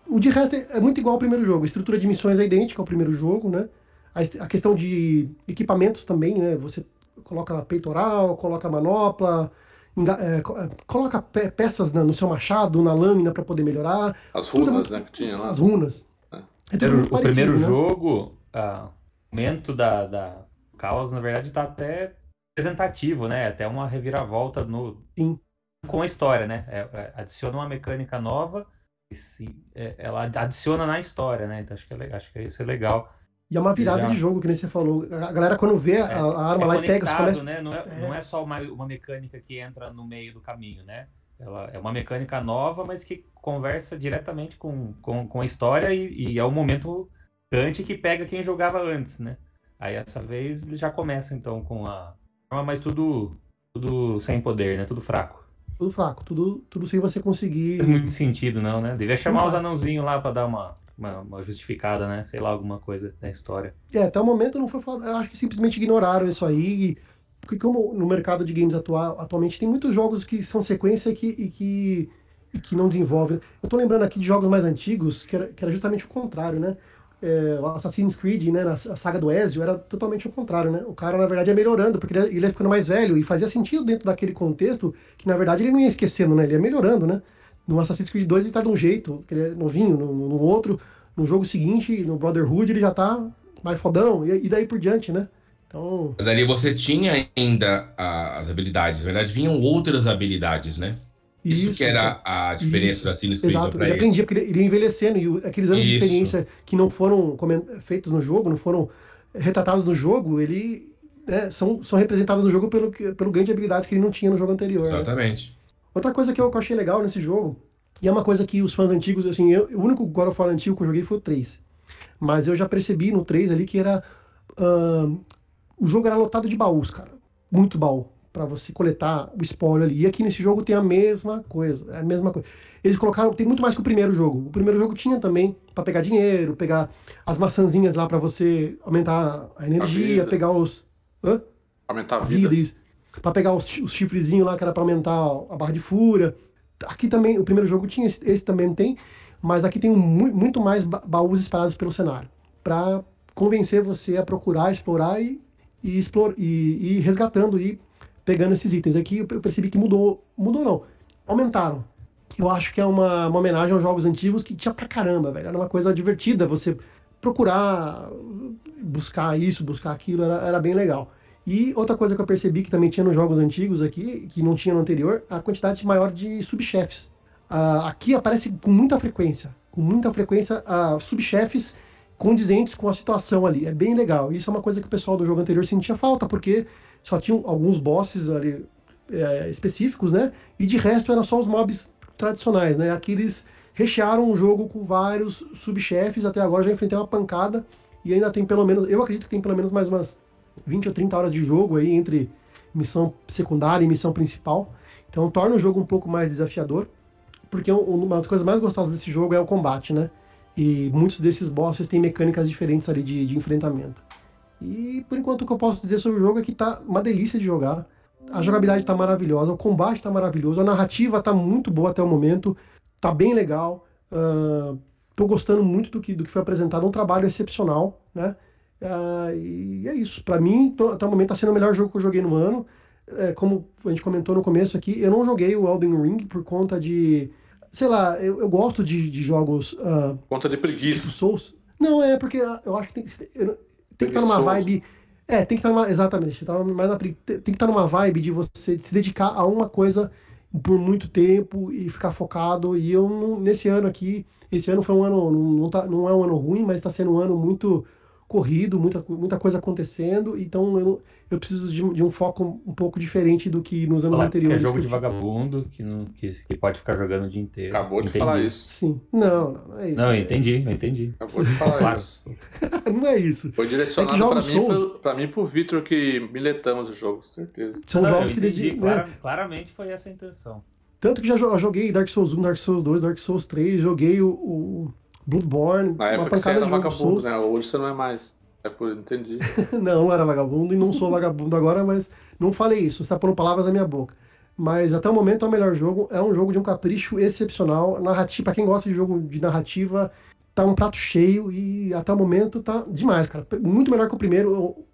Speaker 3: O de resto é, muito igual ao primeiro jogo. A estrutura de missões é idêntica ao primeiro jogo, né? A, a questão de equipamentos também, né? Você coloca peitoral, coloca manopla, enga, é, é coloca pe peças na, no seu machado, na lâmina para poder melhorar.
Speaker 1: As runas, é muito, né? Que tinha lá.
Speaker 3: As runas.
Speaker 4: É. É o, o primeiro né? jogo, o momento da, da caos, na verdade, está até representativo, né? Até uma reviravolta no,
Speaker 3: Sim.
Speaker 4: Com a história, né? É, é, adiciona uma mecânica nova e se, é, ela adiciona na história, né? Então acho que, é, acho que isso é legal.
Speaker 3: E é uma virada Já... de jogo, que nem você falou. A galera, quando vê a, é, a arma lá e pega,
Speaker 4: começa... né? não, é, não é só uma, uma mecânica que entra no meio do caminho, né? Ela é uma mecânica nova, mas que conversa diretamente com, com, com a história e, e é o momento antes que pega quem jogava antes, né? Aí essa vez ele já começa então com a mas tudo tudo sem poder, né? Tudo fraco.
Speaker 3: Tudo fraco, tudo, tudo sem você conseguir.
Speaker 4: Não faz muito sentido, não, né? Devia chamar os anãozinhos lá para dar uma, uma, uma, justificada, né? Sei lá, alguma coisa na história.
Speaker 3: É, até o momento não foi falado. Eu acho que simplesmente ignoraram isso aí. Porque como no mercado de games atual, atualmente tem muitos jogos que são sequência e que, e que, e que não desenvolvem. Eu tô lembrando aqui de jogos mais antigos, que era, que era justamente o contrário, né? É, o Assassin's Creed, né, na saga do Ezio, era totalmente o contrário, né? O cara, na verdade, ia melhorando, porque ele ia ficando mais velho, e fazia sentido dentro daquele contexto que, na verdade, ele não ia esquecendo, né? Ele ia melhorando, né? No Assassin's Creed 2 ele tá de um jeito, ele é novinho, no, no outro, no jogo seguinte, no Brotherhood, ele já tá mais fodão, e, e daí por diante, né? Então...
Speaker 2: Mas ali você tinha ainda as habilidades, na verdade, vinham outras habilidades, né? Isso, isso que era a diferença isso, Assassin's Creed
Speaker 3: Exato, ele aprendia, porque ele ia envelhecendo, e aqueles anos isso. de experiência que não foram feitos no jogo, não foram retratados no jogo, ele né, são, são representados no jogo pelo, pelo ganho de habilidades que ele não tinha no jogo anterior.
Speaker 2: Né? Exatamente. Né?
Speaker 3: Outra coisa que eu, que eu, achei legal nesse jogo, e é uma coisa que os fãs antigos, assim, eu, o único God of War antigo que eu joguei foi o 3. Mas eu já percebi no 3 ali que era. Uh, o jogo era lotado de baús, cara. Muito baú para você coletar o spoiler ali. E aqui nesse jogo tem a mesma coisa, é a mesma coisa. Eles colocaram, tem muito mais que o primeiro jogo. O primeiro jogo tinha também para pegar dinheiro, pegar as maçãzinhas lá para você aumentar a energia, a pegar os
Speaker 1: Hã? aumentar a, a vida, vida
Speaker 3: para pegar os, os chifrezinhos lá que era para aumentar a barra de fúria. Aqui também, o primeiro jogo tinha, esse, esse também tem, mas aqui tem um, muito mais baús espalhados pelo cenário, para convencer você a procurar, explorar e, e, explore, e, e resgatando e pegando esses itens. Aqui eu percebi que mudou. Mudou não. Aumentaram. Eu acho que é uma, uma homenagem aos jogos antigos que tinha pra caramba, velho. Era uma coisa divertida você procurar, buscar isso, buscar aquilo, era, era bem legal. E outra coisa que eu percebi que também tinha nos jogos antigos aqui, que não tinha no anterior, a quantidade maior de subchefes. Uh, aqui aparece com muita frequência, com muita frequência, uh, subchefes condizentes com a situação ali. É bem legal. Isso é uma coisa que o pessoal do jogo anterior sentia falta, porque só tinham alguns bosses ali é, específicos, né? E de resto eram só os mobs tradicionais, né? Aqui eles rechearam o jogo com vários subchefes, até agora já enfrentei uma pancada e ainda tem pelo menos, eu acredito que tem pelo menos mais umas 20 ou 30 horas de jogo aí entre missão secundária e missão principal. Então torna o jogo um pouco mais desafiador, porque uma das coisas mais gostosas desse jogo é o combate, né? E muitos desses bosses têm mecânicas diferentes ali de, de enfrentamento. E por enquanto o que eu posso dizer sobre o jogo é que tá uma delícia de jogar. A jogabilidade tá maravilhosa, o combate tá maravilhoso, a narrativa tá muito boa até o momento, tá bem legal. Uh, tô gostando muito do que, do que foi apresentado, um trabalho excepcional, né? Uh, e é isso. Para mim, tô, até o momento tá sendo o melhor jogo que eu joguei no ano. É, como a gente comentou no começo aqui, eu não joguei o Elden Ring por conta de. Sei lá, eu, eu gosto de, de jogos. Uh,
Speaker 1: conta de preguiça.
Speaker 3: Tipo Souls. Não, é porque eu acho que tem que. Eu, tem que estar numa vibe. É, tem que estar numa. Exatamente. Tá mais na, tem que estar numa vibe de você se dedicar a uma coisa por muito tempo e ficar focado. E eu, nesse ano aqui, esse ano foi um ano. Não, tá, não é um ano ruim, mas está sendo um ano muito corrido, muita, muita coisa acontecendo, então eu, eu preciso de, de, um foco um pouco diferente do que nos anos
Speaker 4: Falar
Speaker 3: anteriores.
Speaker 4: Que é jogo de vagabundo, que, não, que, que pode ficar jogando o dia inteiro.
Speaker 1: Acabou entendi. de falar isso.
Speaker 3: Sim. Não, não, não é isso.
Speaker 4: Não, entendi, eu entendi.
Speaker 1: Acabou de falar claro. isso.
Speaker 3: não é isso.
Speaker 1: Foi direcionado é para mim, pro, pra mim por Victor que miletamos o jogo, certeza.
Speaker 3: São
Speaker 4: não,
Speaker 3: jogos que dedicam.
Speaker 4: Né? Claramente foi essa a intenção.
Speaker 3: Tanto que já joguei Dark Souls 1, Dark Souls 2, Dark Souls 3, joguei o, o Bloodborne,
Speaker 1: Na uma pancada de jogos Souls. Né? Hoje você não é mais. É por entendi.
Speaker 3: não, não era vagabundo e não sou vagabundo agora, mas não falei isso. Você está pondo palavras na minha boca. Mas até o momento é o melhor jogo. É um jogo de um capricho excepcional. Narrativa, para quem gosta de jogo de narrativa, tá um prato cheio e até o momento tá demais, cara. Muito melhor que o primeiro.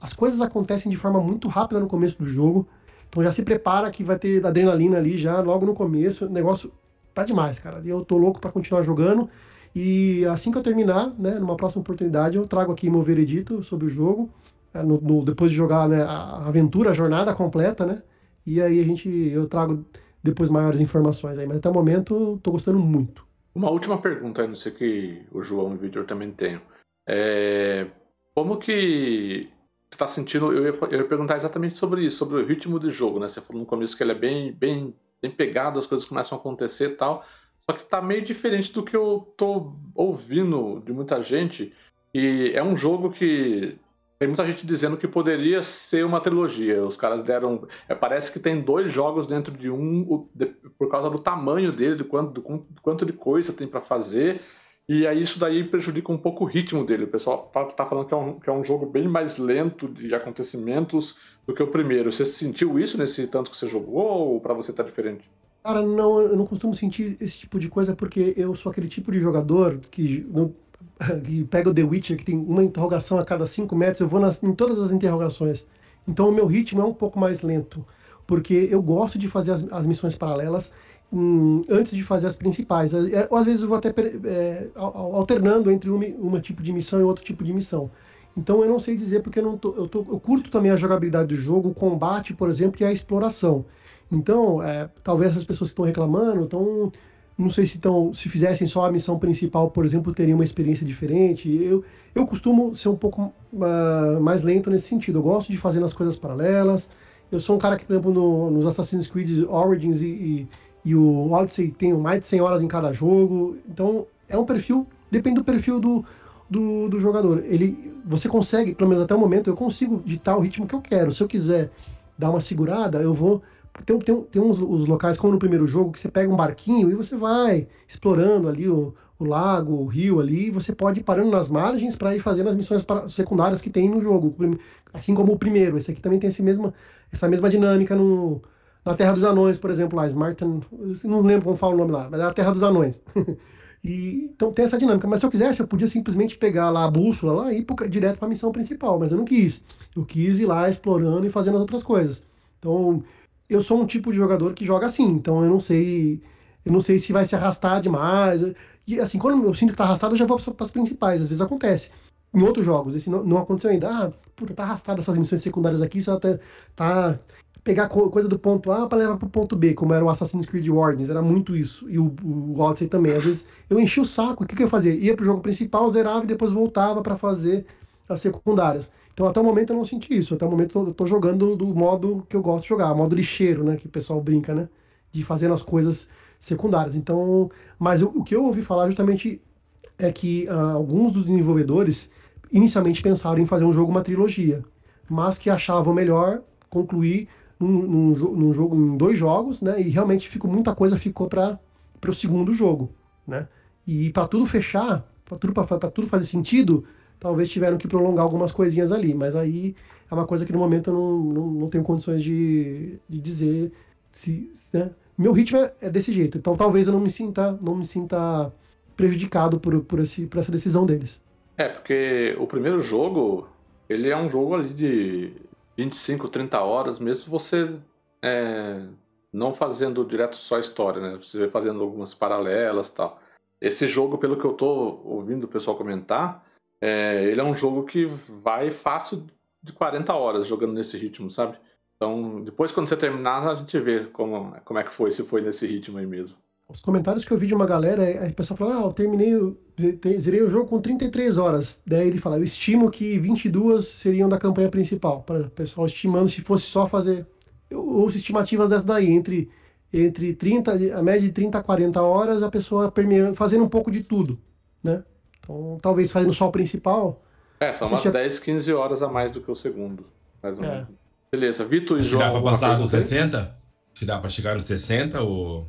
Speaker 3: As coisas acontecem de forma muito rápida no começo do jogo. Então já se prepara que vai ter adrenalina ali já logo no começo. O negócio tá demais, cara. E eu tô louco para continuar jogando. E assim que eu terminar, né, numa próxima oportunidade, eu trago aqui meu veredito sobre o jogo, é, no, no, depois de jogar né, a aventura, a jornada completa, né? E aí a gente, eu trago depois maiores informações aí. Mas até o momento, estou gostando muito.
Speaker 1: Uma última pergunta, não sei que o João e o Victor também tenham. É, como que você está sentindo? Eu ia, eu ia, perguntar exatamente sobre isso, sobre o ritmo de jogo, né? Você falou no começo que ele é bem, bem, bem pegado, as coisas começam a acontecer e tal. Só que tá meio diferente do que eu tô ouvindo de muita gente. E é um jogo que tem muita gente dizendo que poderia ser uma trilogia. Os caras deram. É, parece que tem dois jogos dentro de um, de, por causa do tamanho dele, do quanto, do, do quanto de coisa tem para fazer. E aí isso daí prejudica um pouco o ritmo dele. O pessoal tá, tá falando que é, um, que é um jogo bem mais lento de acontecimentos do que o primeiro. Você sentiu isso nesse tanto que você jogou ou para você tá diferente?
Speaker 3: Cara, não, eu não costumo sentir esse tipo de coisa porque eu sou aquele tipo de jogador que, não, que pega o The Witcher, que tem uma interrogação a cada cinco metros, eu vou nas, em todas as interrogações. Então o meu ritmo é um pouco mais lento, porque eu gosto de fazer as, as missões paralelas hum, antes de fazer as principais. É, ou às vezes eu vou até é, alternando entre uma, uma tipo de missão e outro tipo de missão. Então eu não sei dizer porque eu não tô, eu, tô, eu curto também a jogabilidade do jogo, o combate, por exemplo, e a exploração. Então, é, talvez essas pessoas que estão reclamando, então, não sei se, tão, se fizessem só a missão principal, por exemplo, teriam uma experiência diferente. Eu, eu costumo ser um pouco uh, mais lento nesse sentido. Eu gosto de fazer as coisas paralelas. Eu sou um cara que, por exemplo, no, nos Assassin's Creed Origins e, e, e, o Odyssey tem mais de 100 horas em cada jogo. Então, é um perfil, depende do perfil do, do, do jogador. Ele, você consegue, pelo menos até o momento, eu consigo ditar o ritmo que eu quero. Se eu quiser dar uma segurada, eu vou tem, tem, tem uns os locais, como no primeiro jogo, que você pega um barquinho e você vai explorando ali o, o lago, o rio ali, e você pode ir parando nas margens para ir fazendo as missões secundárias que tem no jogo. Assim como o primeiro. Esse aqui também tem esse mesma, essa mesma dinâmica no, na Terra dos Anões, por exemplo, lá, Smartan, não lembro como fala o nome lá, mas é a Terra dos Anões. e, então tem essa dinâmica. Mas se eu quisesse, eu podia simplesmente pegar lá a bússola lá e ir pro, direto para a missão principal, mas eu não quis. Eu quis ir lá explorando e fazendo as outras coisas. Então, eu sou um tipo de jogador que joga assim, então eu não sei, eu não sei se vai se arrastar demais. E assim, quando eu sinto que tá arrastado, eu já vou para as principais, às vezes acontece. Em outros jogos, esse não, não aconteceu ainda. Ah, puta, tá arrastado essas missões secundárias aqui, só tá, tá pegar coisa do ponto A para levar pro ponto B, como era o Assassin's Creed Origins, era muito isso. E o, o Odyssey também. Às vezes eu enchi o saco, o que, que eu fazia? Ia pro jogo principal, zerava e depois voltava para fazer as secundárias. Então, até o momento eu não senti isso. Até o momento eu tô jogando do modo que eu gosto de jogar, modo lixeiro, né? Que o pessoal brinca, né? De fazendo as coisas secundárias. Então, mas o, o que eu ouvi falar justamente é que uh, alguns dos desenvolvedores inicialmente pensaram em fazer um jogo, uma trilogia, mas que achavam melhor concluir num, num, num jogo, em dois jogos, né? E realmente ficou muita coisa ficou para o segundo jogo, né? E para tudo fechar, para tudo, tudo fazer sentido, talvez tiveram que prolongar algumas coisinhas ali, mas aí é uma coisa que no momento eu não, não, não tenho condições de, de dizer se. Né? Meu ritmo é, é, desse jeito, então talvez eu não me sinta, não me sinta prejudicado por, por, esse, por essa decisão deles.
Speaker 1: É, porque o primeiro jogo, ele é um jogo ali de 25, 30 horas, mesmo você é, não fazendo direto só a história, né? Você vai fazendo algumas paralelas tal. Esse jogo, pelo que eu tô ouvindo o pessoal comentar, é, ele é um jogo que vai fácil de 40 horas jogando nesse ritmo, sabe? Então, depois quando você terminar, a gente vê como, como é que foi, se foi nesse ritmo aí mesmo.
Speaker 3: Os comentários que eu vi de uma galera, a pessoa fala, ah, eu terminei, zerei o jogo com 33 horas. Daí ele fala, eu estimo que 22 seriam da campanha principal. Para o pessoal estimando se fosse só fazer. Ouço estimativas dessas daí, entre, entre 30, a média de 30 a 40 horas, a pessoa permeando, fazendo um pouco de tudo, né? Então, talvez fazendo só o principal.
Speaker 1: É, são umas
Speaker 3: já-
Speaker 1: 10, 15 horas a mais do que o segundo. Mais ou
Speaker 3: É.
Speaker 1: menos. Beleza, Vitor e
Speaker 2: Acho que
Speaker 1: João.
Speaker 2: dá pra passar nos
Speaker 1: pergunta aí?
Speaker 2: 60? Acho que dá pra chegar nos 60 ou.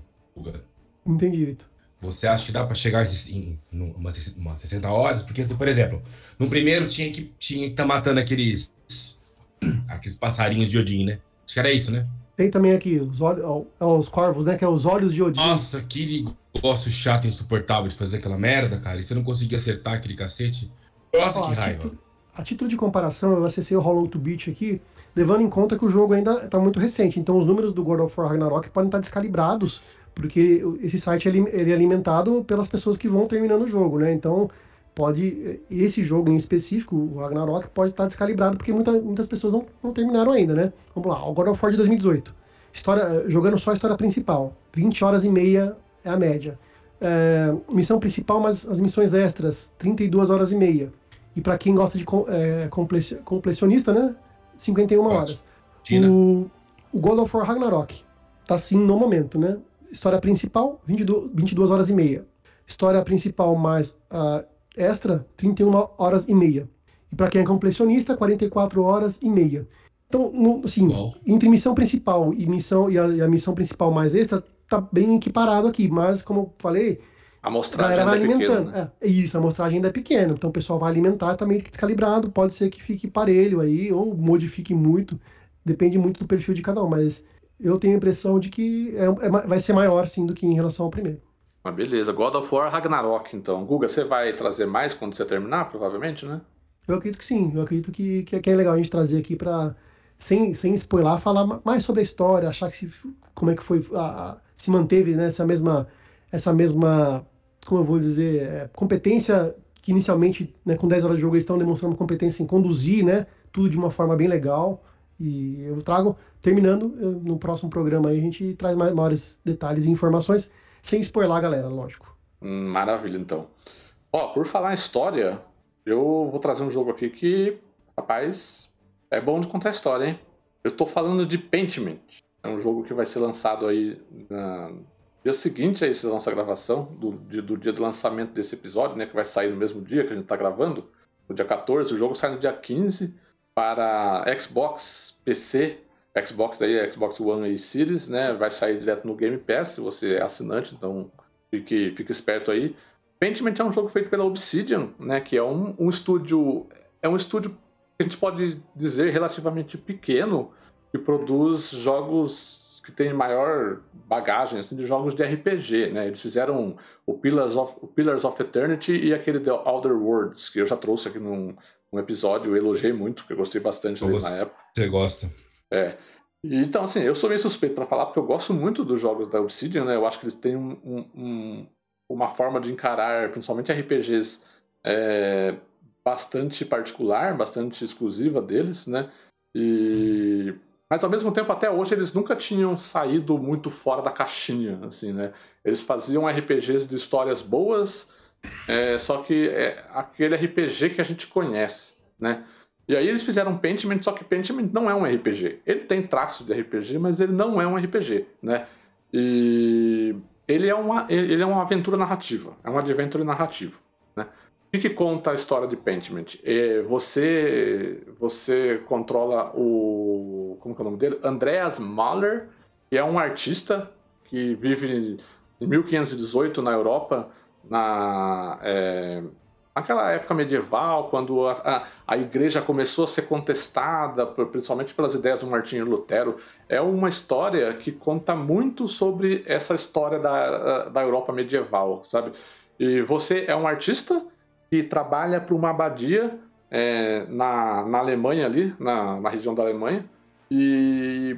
Speaker 3: Entendi, Vitor.
Speaker 2: Você acha que dá pra chegar em, umas, umas 60 horas? Porque, por exemplo, no primeiro tinha que tinha que estar matando aqueles. aqueles passarinhos de Odin, né? Acho que era isso, né?
Speaker 3: Tem também aqui os, olhos, os corvos, né? Que é os olhos de Odin.
Speaker 2: Nossa, que negócio chato, insuportável de fazer aquela merda, cara. E você não conseguia acertar aquele cacete. Nossa,
Speaker 3: Ó,
Speaker 2: que
Speaker 3: a
Speaker 2: raiva.
Speaker 3: título- A título de comparação, eu acessei o Hollow to Beat aqui, levando em conta que o jogo ainda está muito recente. Então, os números do God of War Ragnarok podem estar descalibrados, porque esse site ele, ele é alimentado pelas pessoas que vão terminando o jogo, né? Então, pode esse jogo em específico, o Ragnarok, pode estar descalibrado porque muita, muitas pessoas não, não terminaram ainda, né? Vamos lá, o God of War de 2018. História, jogando só a história principal, 20 horas e meia é a média. É, missão principal, mas as missões extras, 32 horas e meia. E para quem gosta de é, comple- completionista, né? 51
Speaker 2: Ótimo.
Speaker 3: horas.
Speaker 2: Tina,
Speaker 3: O, o God of War Ragnarok tá assim no momento, né? História principal, 22, 22 horas e meia. História principal mais ah, extra, 31 horas e meia. E para quem é completionista, 44 horas e meia. Então, no- assim,
Speaker 2: Bom.
Speaker 3: entre missão principal e missão e a, e a missão principal mais extra, tá bem equiparado aqui. Mas, como eu falei,
Speaker 1: A amostragem
Speaker 3: galera vai
Speaker 1: ainda é pequena,
Speaker 3: alimentando.
Speaker 1: né?
Speaker 3: É, isso, a amostragem ainda é pequena. Então o pessoal vai alimentar também fica descalibrado. Pode ser que fique parelho aí, ou modifique muito. Depende muito do perfil de cada um. Mas eu tenho a impressão de que é, é vai ser maior, sim, do que em relação ao primeiro.
Speaker 1: Mas beleza, God of War Ragnarok, então. Guga, você vai trazer mais quando você terminar, provavelmente, né?
Speaker 3: Eu acredito que sim. Eu acredito que, que, que é legal a gente trazer aqui para sem, sem spoiler, falar ma- mais sobre a história, achar que se, como é que foi, a- a- se manteve né, essa mesma, essa mesma, como eu vou dizer, é, competência que inicialmente, né, com 10 horas de jogo, eles estão demonstrando competência em conduzir, né, tudo de uma forma bem legal. E eu trago, terminando, eu- no próximo programa aí a gente traz mais, maiores detalhes e informações, sem spoiler galera, lógico.
Speaker 1: Hum, Maravilha, então. Ó, por falar em história, eu vou trazer um jogo aqui que, rapaz, é bom de contar história, hein? Eu tô falando de Pentiment. É um jogo que vai ser lançado aí dia seguinte a esse nossa gravação, do, do dia do lançamento desse episódio, né? Que vai sair no mesmo dia que a gente tá gravando, no dia 14. O jogo sai no dia 15 para Xbox, PC, Xbox aí, Xbox One e Series, né? Vai sair direto no Game Pass, se você é assinante, então fique, fique esperto aí. Pentiment é um jogo feito pela Obsidian, né? Que é um, um estúdio. É um estúdio que a gente pode dizer relativamente pequeno, que produz jogos que têm maior bagagem, assim, de jogos de RPG, né? Eles fizeram o Pillars of, o Pillars of Eternity e aquele The Outer Worlds, que eu já trouxe aqui num, num episódio, eu elogiei muito, porque eu gostei bastante dele na época.
Speaker 2: Você gosta?
Speaker 1: É. Então, assim, eu sou meio suspeito pra falar, porque eu gosto muito dos jogos da Obsidian, né? Eu acho que eles têm um- um- uma forma de encarar, principalmente RPGs, é, bastante particular, bastante exclusiva deles, né? E... Mas, ao mesmo tempo, até hoje, eles nunca tinham saído muito fora da caixinha, assim, né? Eles faziam RPGs de histórias boas, é, só que é aquele RPG que a gente conhece, né? E aí eles fizeram Pentiment, só que Pentiment não é um RPG. Ele tem traços de RPG, mas ele não é um RPG, né? E ele é uma, ele é uma aventura narrativa, é um adventure narrativo, né? O que, conta a história de Pentiment? É, você, você controla o... como é o nome dele? Andreas Mahler, que é um artista que vive em 1518 na Europa, na... é, Naquela época medieval, quando a, a, a igreja começou a ser contestada, por- principalmente pelas ideias do Martinho Lutero, é uma história que conta muito sobre essa história da, da Europa medieval, sabe? E você é um artista que trabalha para uma abadia é, na, na Alemanha ali, na, na região da Alemanha, e,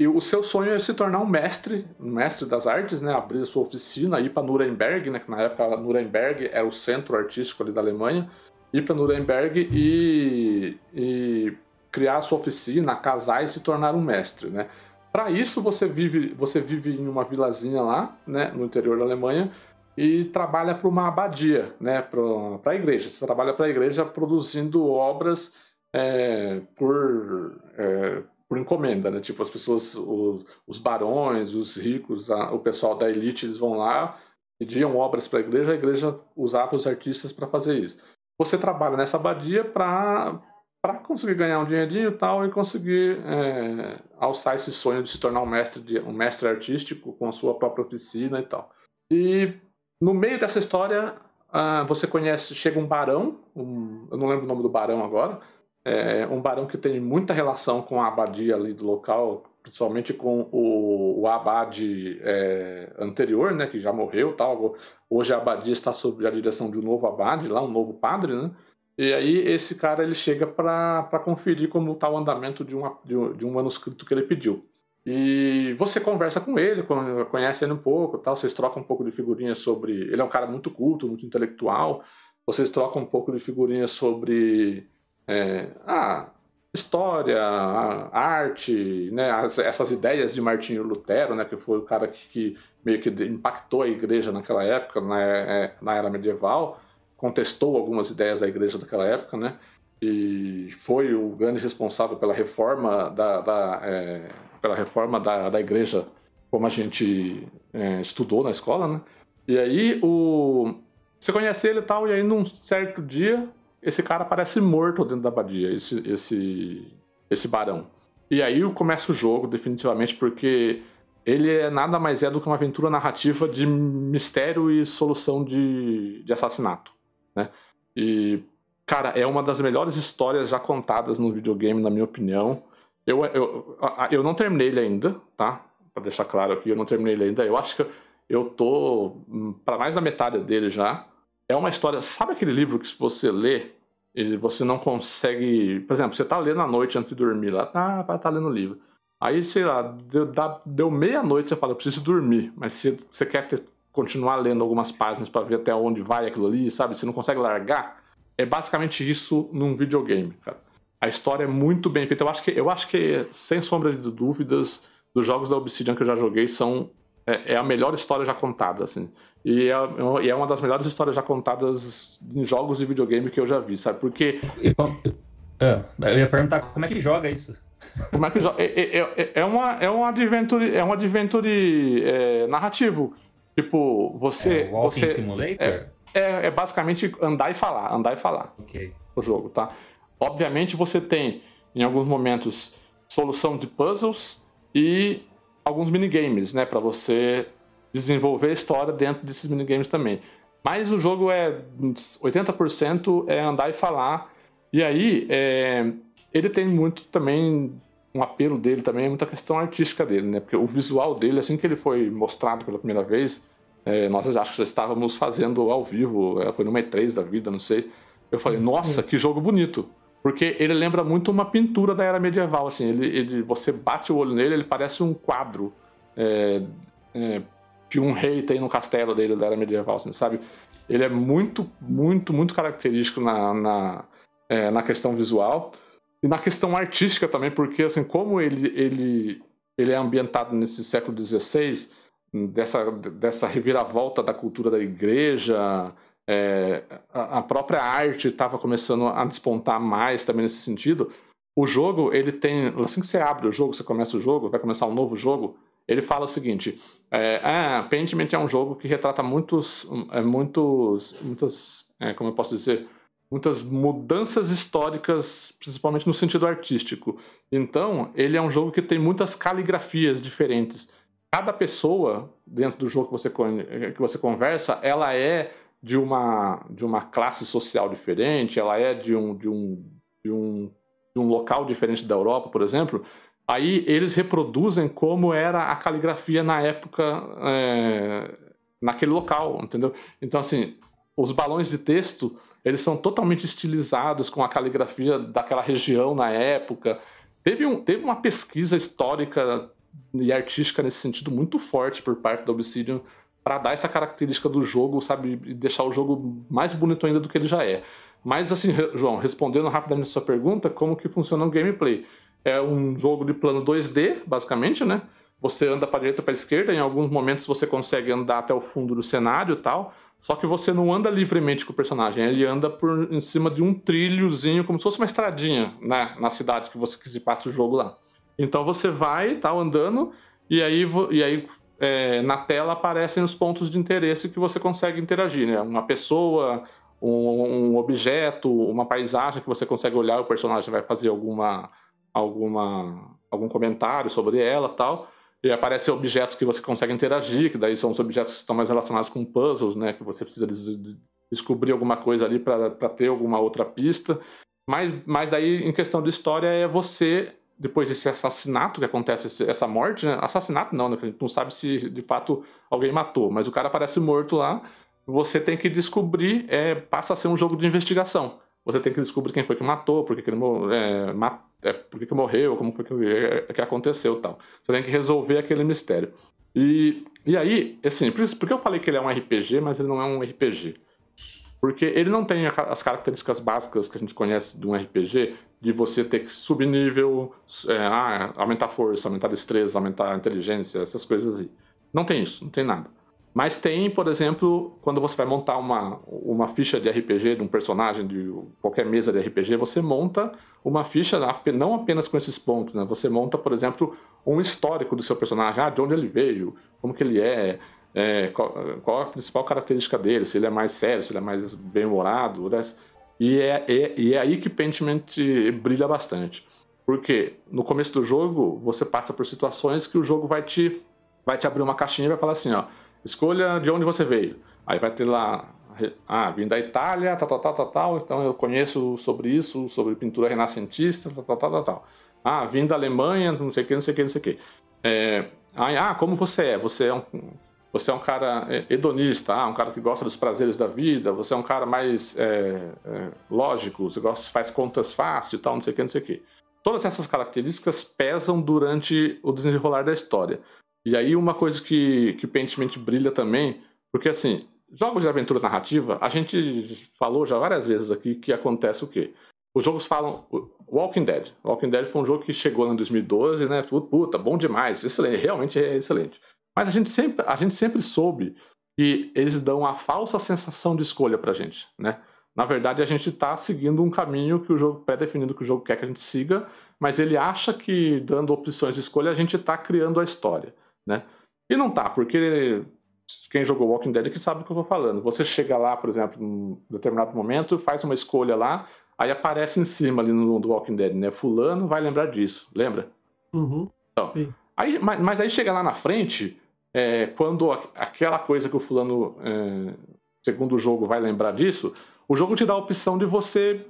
Speaker 1: e o seu sonho é se tornar um mestre, um mestre das artes, né? Abrir a sua oficina, ir para Nuremberg, né? Que na época Nuremberg era o centro artístico ali da Alemanha, ir para Nuremberg e, e criar a sua oficina, casar e se tornar um mestre, né? Para isso você vive, você vive em uma vilazinha lá, né, no interior da Alemanha, e trabalha para uma abadia, né, para a igreja. Você trabalha para a igreja produzindo obras é, por, é, por encomenda, né? Tipo, as pessoas, os, os barões, os ricos, a, o pessoal da elite, eles vão lá, pediam obras para a igreja, a igreja usava os artistas para fazer isso. Você trabalha nessa abadia para para conseguir ganhar um dinheirinho e tal e conseguir é, alçar esse sonho de se tornar um mestre de, um mestre artístico com a sua própria oficina e tal. E no meio dessa história uh, você conhece chega um barão, um, eu não lembro o nome do barão agora, é um barão que tem muita relação com a abadia ali do local, principalmente com o, o abade é, anterior, né, que já morreu, tal. Hoje a abadia está sob a direção de um novo abade, lá um novo padre, né? E aí esse cara ele chega para conferir como está o andamento de, uma, de, um, de um manuscrito que ele pediu. E você conversa com ele, conhece ele um pouco, tal. Vocês trocam um pouco de figurinhas sobre. Ele é um cara muito culto, muito intelectual. Vocês trocam um pouco de figurinhas sobre é, a história, arte, né, as, essas ideias de Martinho Lutero, né, que foi o cara que, que meio que impactou a igreja naquela época, na, é, na era medieval contestou algumas ideias da igreja daquela época, né? E foi o grande responsável pela reforma da, da é, pela reforma da, da igreja, como a gente é, estudou na escola, né? E aí o você conhece ele e tal, e aí num certo dia esse cara aparece morto dentro da abadia, esse esse esse barão. E aí começa o jogo definitivamente porque ele é nada mais é do que uma aventura narrativa de mistério e solução de, de assassinato. Né? E, cara, é uma das melhores histórias já contadas no videogame, na minha opinião. Eu, eu, eu não terminei ele ainda, tá? Pra deixar claro aqui, eu não terminei ele ainda. Eu acho que eu tô hum, para mais da metade dele já. É uma história. Sabe aquele livro que se você lê, e você não consegue. Por exemplo, você tá lendo à noite antes de dormir lá, tá, vai estar tá lendo o livro. Aí, sei lá, deu, deu meia-noite, você fala, eu preciso dormir. Mas se você quer ter continuar lendo algumas páginas para ver até onde vai aquilo ali, sabe? Você não consegue largar. É basicamente isso num videogame, cara. A história é muito bem feita. Eu acho que, eu acho que sem sombra de dúvidas, dos jogos da Obsidian que eu já joguei, são é, é a melhor história já contada, assim. E é, é, uma das melhores histórias já contadas em jogos de videogame que eu já vi, sabe? Porque.
Speaker 4: É, eu ia perguntar como é que joga isso.
Speaker 1: Como é que joga? É, é, é, uma, é um adventure, é um adventure é, narrativo. Tipo, você.
Speaker 4: É, Walking
Speaker 1: você,
Speaker 4: Simulator?
Speaker 1: É, é, é, basicamente andar e falar, andar e falar.
Speaker 4: Ok.
Speaker 1: O jogo, tá? Obviamente você tem, em alguns momentos, solução de puzzles e alguns minigames, né? para você desenvolver a história dentro desses minigames também. Mas o jogo é 80% é andar e falar. E aí, é, ele tem muito também um apelo dele também é muita questão artística dele, né? Porque o visual dele, assim que ele foi mostrado pela primeira vez, é, nós acho que já estávamos fazendo ao vivo, é, foi numa E3 da vida, não sei. Eu falei, uhum. nossa, que jogo bonito. Porque ele lembra muito uma pintura da era medieval, assim. Ele, ele você bate o olho nele, ele parece um quadro é, é, que um rei tem no castelo dele da era medieval, assim, sabe? Ele é muito, muito, muito característico na, na, é, na questão visual. E na questão artística também, porque assim, como ele, ele, ele é ambientado nesse século XVI, dessa, dessa reviravolta da cultura da igreja, é, a, própria arte estava começando a despontar mais também nesse sentido. O jogo, ele tem. Assim que você abre o jogo, você começa o jogo, vai começar um novo jogo, ele fala o seguinte: é, ah, Pentiment é um jogo que retrata muitos. É, muitos muitas. É, como eu posso dizer? muitas mudanças históricas, principalmente no sentido artístico. Então, ele é um jogo que tem muitas caligrafias diferentes. Cada pessoa dentro do jogo que você, que você conversa, ela é de uma, de uma classe social diferente, ela é de um, de, um, de, um, de um local diferente da Europa, por exemplo. Aí eles reproduzem como era a caligrafia na época, é, naquele local, entendeu? Então, assim, os balões de texto eles são totalmente estilizados com a caligrafia daquela região na época. Teve, um, teve uma pesquisa histórica e artística nesse sentido muito forte por parte da Obsidian para dar essa característica do jogo, sabe, e deixar o jogo mais bonito ainda do que ele já é. Mas assim, João, respondendo rapidamente a sua pergunta, como que funciona o gameplay? É um jogo de plano 2D, basicamente, né? Você anda para direita para esquerda, em alguns momentos você consegue andar até o fundo do cenário e tal. Só que você não anda livremente com o personagem, ele anda por em cima de um trilhozinho, como se fosse uma estradinha né, na cidade que você quis passa o jogo lá. Então você vai, tá andando, e aí, e aí é, na tela aparecem os pontos de interesse que você consegue interagir, né? Uma pessoa, um, um, objeto, uma paisagem que você consegue olhar, o personagem vai fazer alguma, alguma, algum comentário sobre ela tal. E aparecem objetos que você consegue interagir, que daí são os objetos que estão mais relacionados com puzzles, né? Que você precisa des descobrir alguma coisa ali para ter alguma outra pista. Mas, mas daí, em questão de história, é você, depois desse assassinato que acontece, essa morte, né? Assassinato não, né? A gente não sabe se de fato alguém matou, mas o cara aparece morto lá. Você tem que descobrir, é, passa a ser um jogo de investigação. Você tem que descobrir quem foi que matou, por que, ele é, matou é, que, morreu, como foi que, é, que aconteceu tal. Você tem que resolver aquele mistério. E, e aí, assim, por, isso, por que eu falei que ele é um RPG, mas ele não é um RPG? Porque ele não tem as características básicas que a gente conhece de um RPG, de você ter que subir nível, é, ah, aumentar força, aumentar destreza, aumentar inteligência, essas coisas aí. Não tem isso, não tem nada. Mas tem, por exemplo, quando você vai montar uma, uma ficha de RPG de um personagem de qualquer mesa de RPG, você monta uma ficha não apenas com esses pontos, né? Você monta, por exemplo, um histórico do seu personagem, ah, de onde ele veio, como que ele é, é qual, qual, a principal característica dele, se ele é mais sério, se ele é mais bem-humorado, né? e, é, é, e é aí que Pentiment brilha bastante. Porque no começo do jogo, você passa por situações que o jogo vai te, vai te abrir uma caixinha e vai falar assim, ó, Escolha de onde você veio. Aí vai ter lá, ah, vim da Itália, tal, tal, tal, tal, tal, então eu conheço sobre isso, sobre pintura renascentista, tal, tal, tal, tal, tal. Ah, vim da Alemanha, não sei o que, não sei o que, não sei o que. É, ah, como você é? Você é um, você é um cara é, hedonista, ah, um cara que gosta dos prazeres da vida, você é um cara mais é, é, lógico, você gosta, faz contas fácil tal, não sei o que, não sei o que. Todas essas características pesam durante o desenrolar da história. E aí uma coisa que, que Pentiment brilha também, porque assim, jogos de aventura narrativa, a gente falou já várias vezes aqui que acontece o quê? Os jogos falam. Walking Dead. Walking Dead foi um jogo que chegou em 2012, né? Puta, bom demais, excelente, realmente é excelente. Mas a gente sempre, a gente sempre soube que eles dão a falsa sensação de escolha pra gente, né? Na verdade, a gente está seguindo um caminho que o jogo pré-definido que o jogo quer que a gente siga, mas ele acha que dando opções de escolha a gente está criando a história né? E não tá, porque quem jogou Walking Dead é que sabe do que eu tô falando. Você chega lá, por exemplo, num determinado momento, faz uma escolha lá, aí aparece em cima ali no do Walking Dead, né? Fulano vai lembrar disso, lembra?
Speaker 3: Uhum.
Speaker 1: Então, aí, mas, mas, aí chega lá na frente, é, quando aquela coisa que o fulano, é, segundo o jogo, vai lembrar disso, o jogo te dá a opção de você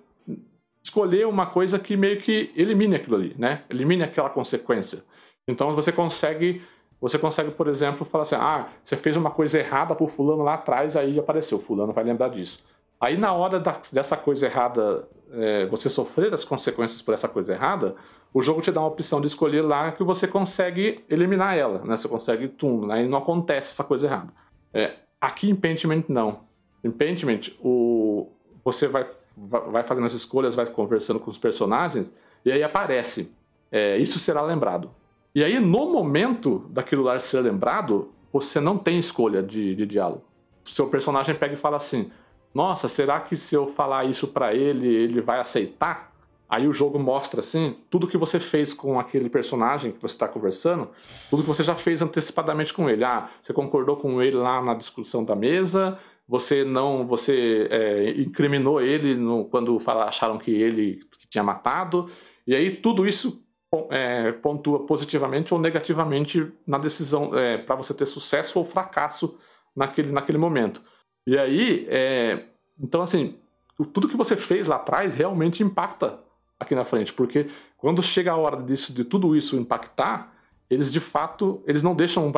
Speaker 1: escolher uma coisa que meio que elimine aquilo ali, né? Elimine aquela consequência. Então você consegue você consegue, por exemplo, falar assim: ah, você fez uma coisa errada por fulano lá atrás, aí apareceu, fulano vai lembrar disso. Aí na hora da, dessa coisa errada, é, você sofrer as consequências por essa coisa errada, o jogo te dá uma opção de escolher lá que você consegue eliminar ela, né? Você consegue, tum, aí não acontece essa coisa errada. É, aqui em Pentiment não. Em Pentiment, o, você vai, vai fazendo as escolhas, vai conversando com os personagens, e aí aparece. É, isso será lembrado. E aí, no momento daquilo lá ser lembrado, você não tem escolha de, de diálogo. Seu personagem pega e fala assim: Nossa, será que se eu falar isso para ele, ele vai aceitar? Aí o jogo mostra assim tudo que você fez com aquele personagem que você está conversando, tudo que você já fez antecipadamente com ele. Ah, você concordou com ele lá na discussão da mesa, você não, você é, incriminou ele no, quando fala, acharam que ele que tinha matado. E aí tudo isso é, pontua positivamente ou negativamente na decisão é, para você ter sucesso ou fracasso naquele, naquele momento. E aí, é, então assim, tudo que você fez lá atrás realmente impacta aqui na frente, porque quando chega a hora disso, de tudo isso impactar, eles de fato, eles não deixam,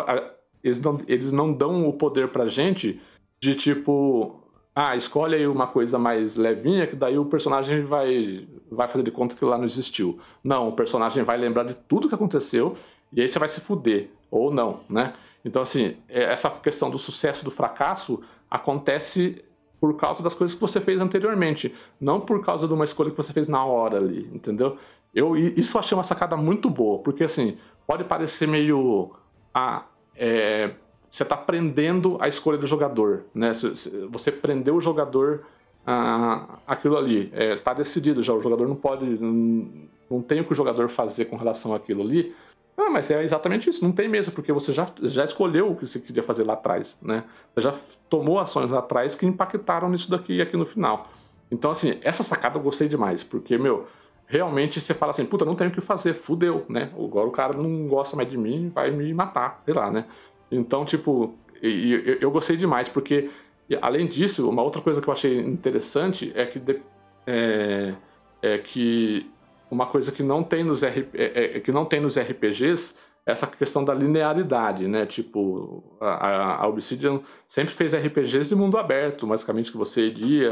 Speaker 1: eles não, eles não dão o poder pra gente de tipo, ah, escolhe aí uma coisa mais levinha, que daí o personagem vai, vai fazer de conta que lá não existiu. Não, o personagem vai lembrar de tudo que aconteceu e aí você vai se fuder, ou não, né? Então, assim, é, essa questão do sucesso do fracasso acontece por causa das coisas que você fez anteriormente, não por causa de uma escolha que você fez na hora ali, entendeu? Eu, isso eu achei uma sacada muito boa, porque assim, pode parecer meio. Ah, é, você está prendendo a escolha do jogador, né? Você prendeu o jogador a aquilo ali. Está é, decidido já, o jogador não pode. Não, não tem o que o jogador fazer com relação àquilo ali. Ah, mas é exatamente isso, não tem mesmo, porque você já, já escolheu o que você queria fazer lá atrás, né? Você já tomou ações lá atrás que impactaram nisso daqui e aqui no final. Então, assim, essa sacada eu gostei demais, porque, meu, realmente você fala assim, puta, não tenho o que fazer, fudeu, né? Agora o cara não gosta mais de mim, vai me matar, sei lá, né? Então, tipo, eu, gostei demais, porque, além disso, uma outra coisa que eu achei interessante é que, é, é que uma coisa que não tem nos, RP, é, é, que não tem nos RPGs é essa questão da linearidade, né? Tipo, a, a Obsidian sempre fez RPGs de mundo aberto, basicamente que você iria,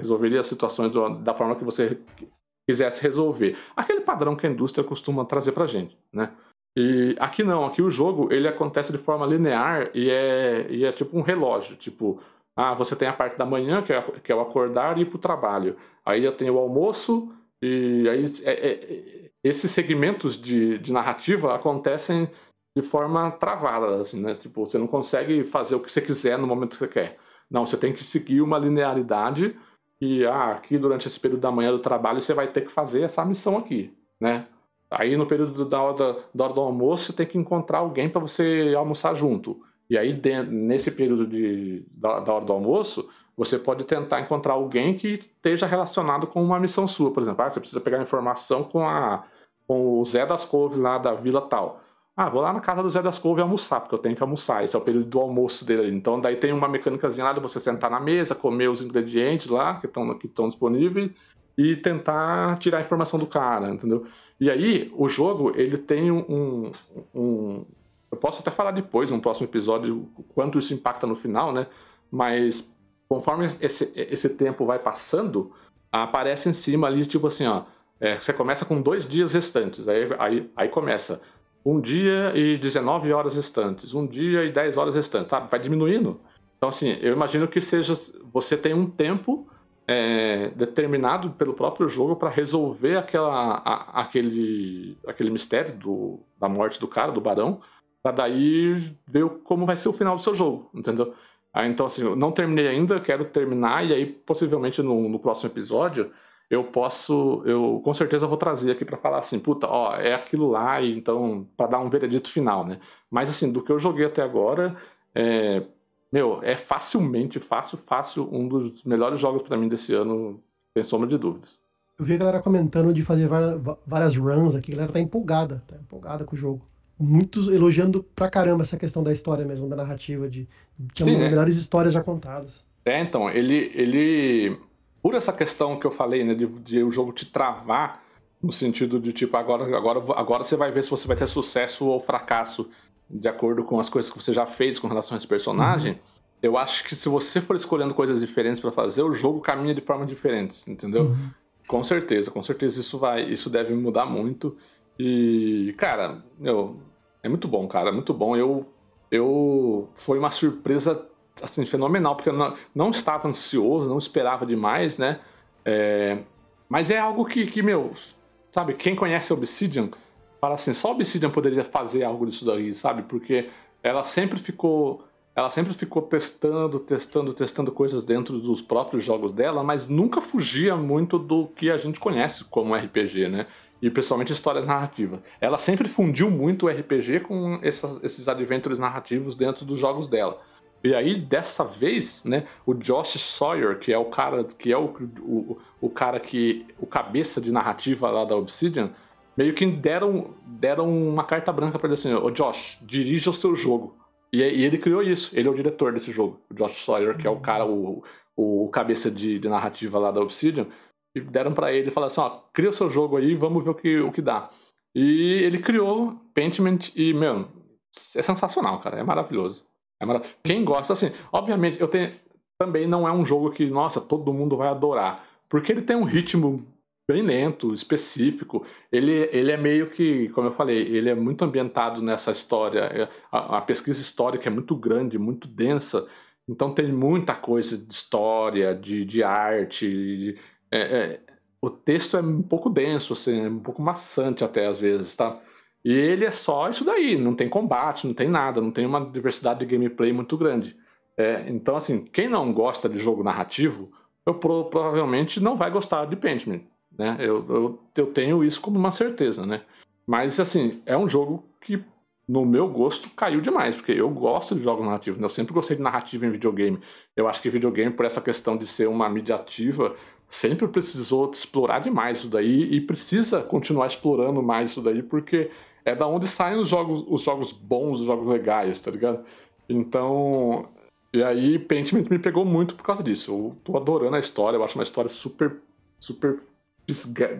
Speaker 1: resolveria as situações da forma que você quisesse resolver. Aquele padrão que a indústria costuma trazer pra gente, né? E aqui não, aqui o jogo ele acontece de forma linear e é, e é tipo um relógio, tipo, ah, você tem a parte da manhã, que é, que é o acordar e ir pro trabalho. Aí eu tenho o almoço, e aí é, é, esses segmentos de, de narrativa acontecem de forma travada, assim, né? Tipo, você não consegue fazer o que você quiser no momento que você quer. Não, você tem que seguir uma linearidade e ah, aqui durante esse período da manhã do trabalho você vai ter que fazer essa missão aqui, né? Aí no período da hora, da hora do almoço você tem que encontrar alguém para você almoçar junto. E aí nesse período de, da, da, hora do almoço você pode tentar encontrar alguém que esteja relacionado com uma missão sua, por exemplo, ah, você precisa pegar informação com a com o Zé das Couves lá da vila tal. Ah, vou lá na casa do Zé das Couves almoçar, porque eu tenho que almoçar. Esse é o período do almoço dele. Então, daí tem uma mecânicazinha lá de você sentar na mesa, comer os ingredientes lá que estão que disponíveis e tentar tirar a informação do cara, entendeu? E aí, o jogo, ele tem um, um, Eu posso até falar depois, no próximo episódio, quanto isso impacta no final, né? Mas conforme esse, esse tempo vai passando, aparece em cima ali, tipo assim, ó. É, você começa com dois dias restantes. Aí, aí, aí começa um dia e 19 horas restantes, um dia e 10 horas restantes, tá? Vai diminuindo. Então, assim, eu imagino que seja. Você tem um tempo é, determinado pelo próprio jogo para resolver aquela, a, aquele, aquele mistério do, da morte do cara, do barão, para daí ver como vai ser o final do seu jogo, entendeu? Aí, então, assim, eu não terminei ainda, quero terminar, e aí, possivelmente no, no próximo episódio, eu posso, eu com certeza vou trazer aqui para falar assim, puta, ó, é aquilo lá, e então, para dar um veredito final, né? Mas assim, do que eu joguei até agora, é, meu, é facilmente, fácil, fácil, um dos melhores jogos para mim desse ano, sem sombra de dúvidas.
Speaker 3: Eu vi a galera comentando de fazer várias, runs aqui, a galera tá empolgada, tá empolgada com o jogo. Muitos elogiando pra caramba essa questão da história mesmo, da narrativa, de, uma das é. melhores histórias já contadas.
Speaker 1: É, então, ele, ele por essa questão que eu falei, né, de, de o jogo te travar no sentido de tipo agora, agora, agora você vai ver se você vai ter sucesso ou fracasso de acordo com as coisas que você já fez com relação a esse personagem. Uhum. Eu acho que se você for escolhendo coisas diferentes para fazer, o jogo caminha de forma diferente, entendeu? Uhum. Com certeza, com certeza isso vai, isso deve mudar muito. E, cara, meu, é muito bom, cara, é muito bom. Eu, eu foi uma surpresa assim, fenomenal, porque eu não, não estava ansioso, não esperava demais, né? É, mas é algo que, que, meu, sabe, quem conhece Obsidian, fala assim, só Obsidian poderia fazer algo disso daí, sabe? Porque ela sempre ficou. Ela sempre ficou testando, testando, testando coisas dentro dos próprios jogos dela, mas nunca fugia muito do que a gente conhece como RPG, né? E principalmente histórias narrativas. Ela sempre fundiu muito o RPG com essas, esses adventures narrativos dentro dos jogos dela. E aí, dessa vez, né, o Josh Sawyer, que é o cara que é o, o, o cara que. o cabeça de narrativa lá da Obsidian, meio que deram, deram uma carta branca para ele assim, ô Josh, dirija o seu jogo. E, e, ele criou isso, ele é o diretor desse jogo, o Josh Sawyer, que é o cara, o, o cabeça de, de narrativa lá da Obsidian, e deram para ele e falaram assim, ó, cria o seu jogo aí, vamos ver o que, o que dá. E ele criou Pentiment e, meu, é sensacional, cara, é maravilhoso. É marav Quem gosta, assim, obviamente, eu tenho. Também não é um jogo que, nossa, todo mundo vai adorar. Porque ele tem um ritmo bem lento, específico. Ele, ele é meio que, como eu falei, ele é muito ambientado nessa história. A, a pesquisa histórica é muito grande, muito densa. Então tem muita coisa de história, de, de arte. De, é, é, o texto é um pouco denso, assim, é um pouco maçante até às vezes, tá? E ele é só isso daí, não tem combate, não tem nada, não tem uma diversidade de gameplay muito grande. É, então, assim, quem não gosta de jogo narrativo, eu pro, provavelmente não vai gostar de Pentiment, né? Eu, eu, eu tenho isso como uma certeza, né? Mas, assim, é um jogo que, no meu gosto, caiu demais, porque eu gosto de jogos narrativos, né? Eu sempre gostei de narrativa em videogame. Eu acho que videogame, por essa questão de ser uma mídia ativa, sempre precisou explorar demais isso daí e precisa continuar explorando mais isso daí, porque é da onde saem os jogos, os jogos bons, os jogos legais, tá ligado? Então, e aí Pentiment me pegou muito por causa disso. Eu tô adorando a história, eu acho uma história super, super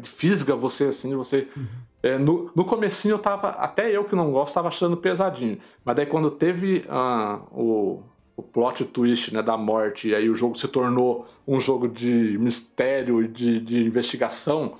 Speaker 1: fisga você, assim, você... Uhum. É, no, no comecinho eu tava, até eu que não gosto, tava achando pesadinho. Mas daí quando teve uh, o, o plot twist, né, da morte, e aí o jogo se tornou um jogo de mistério e de, de investigação,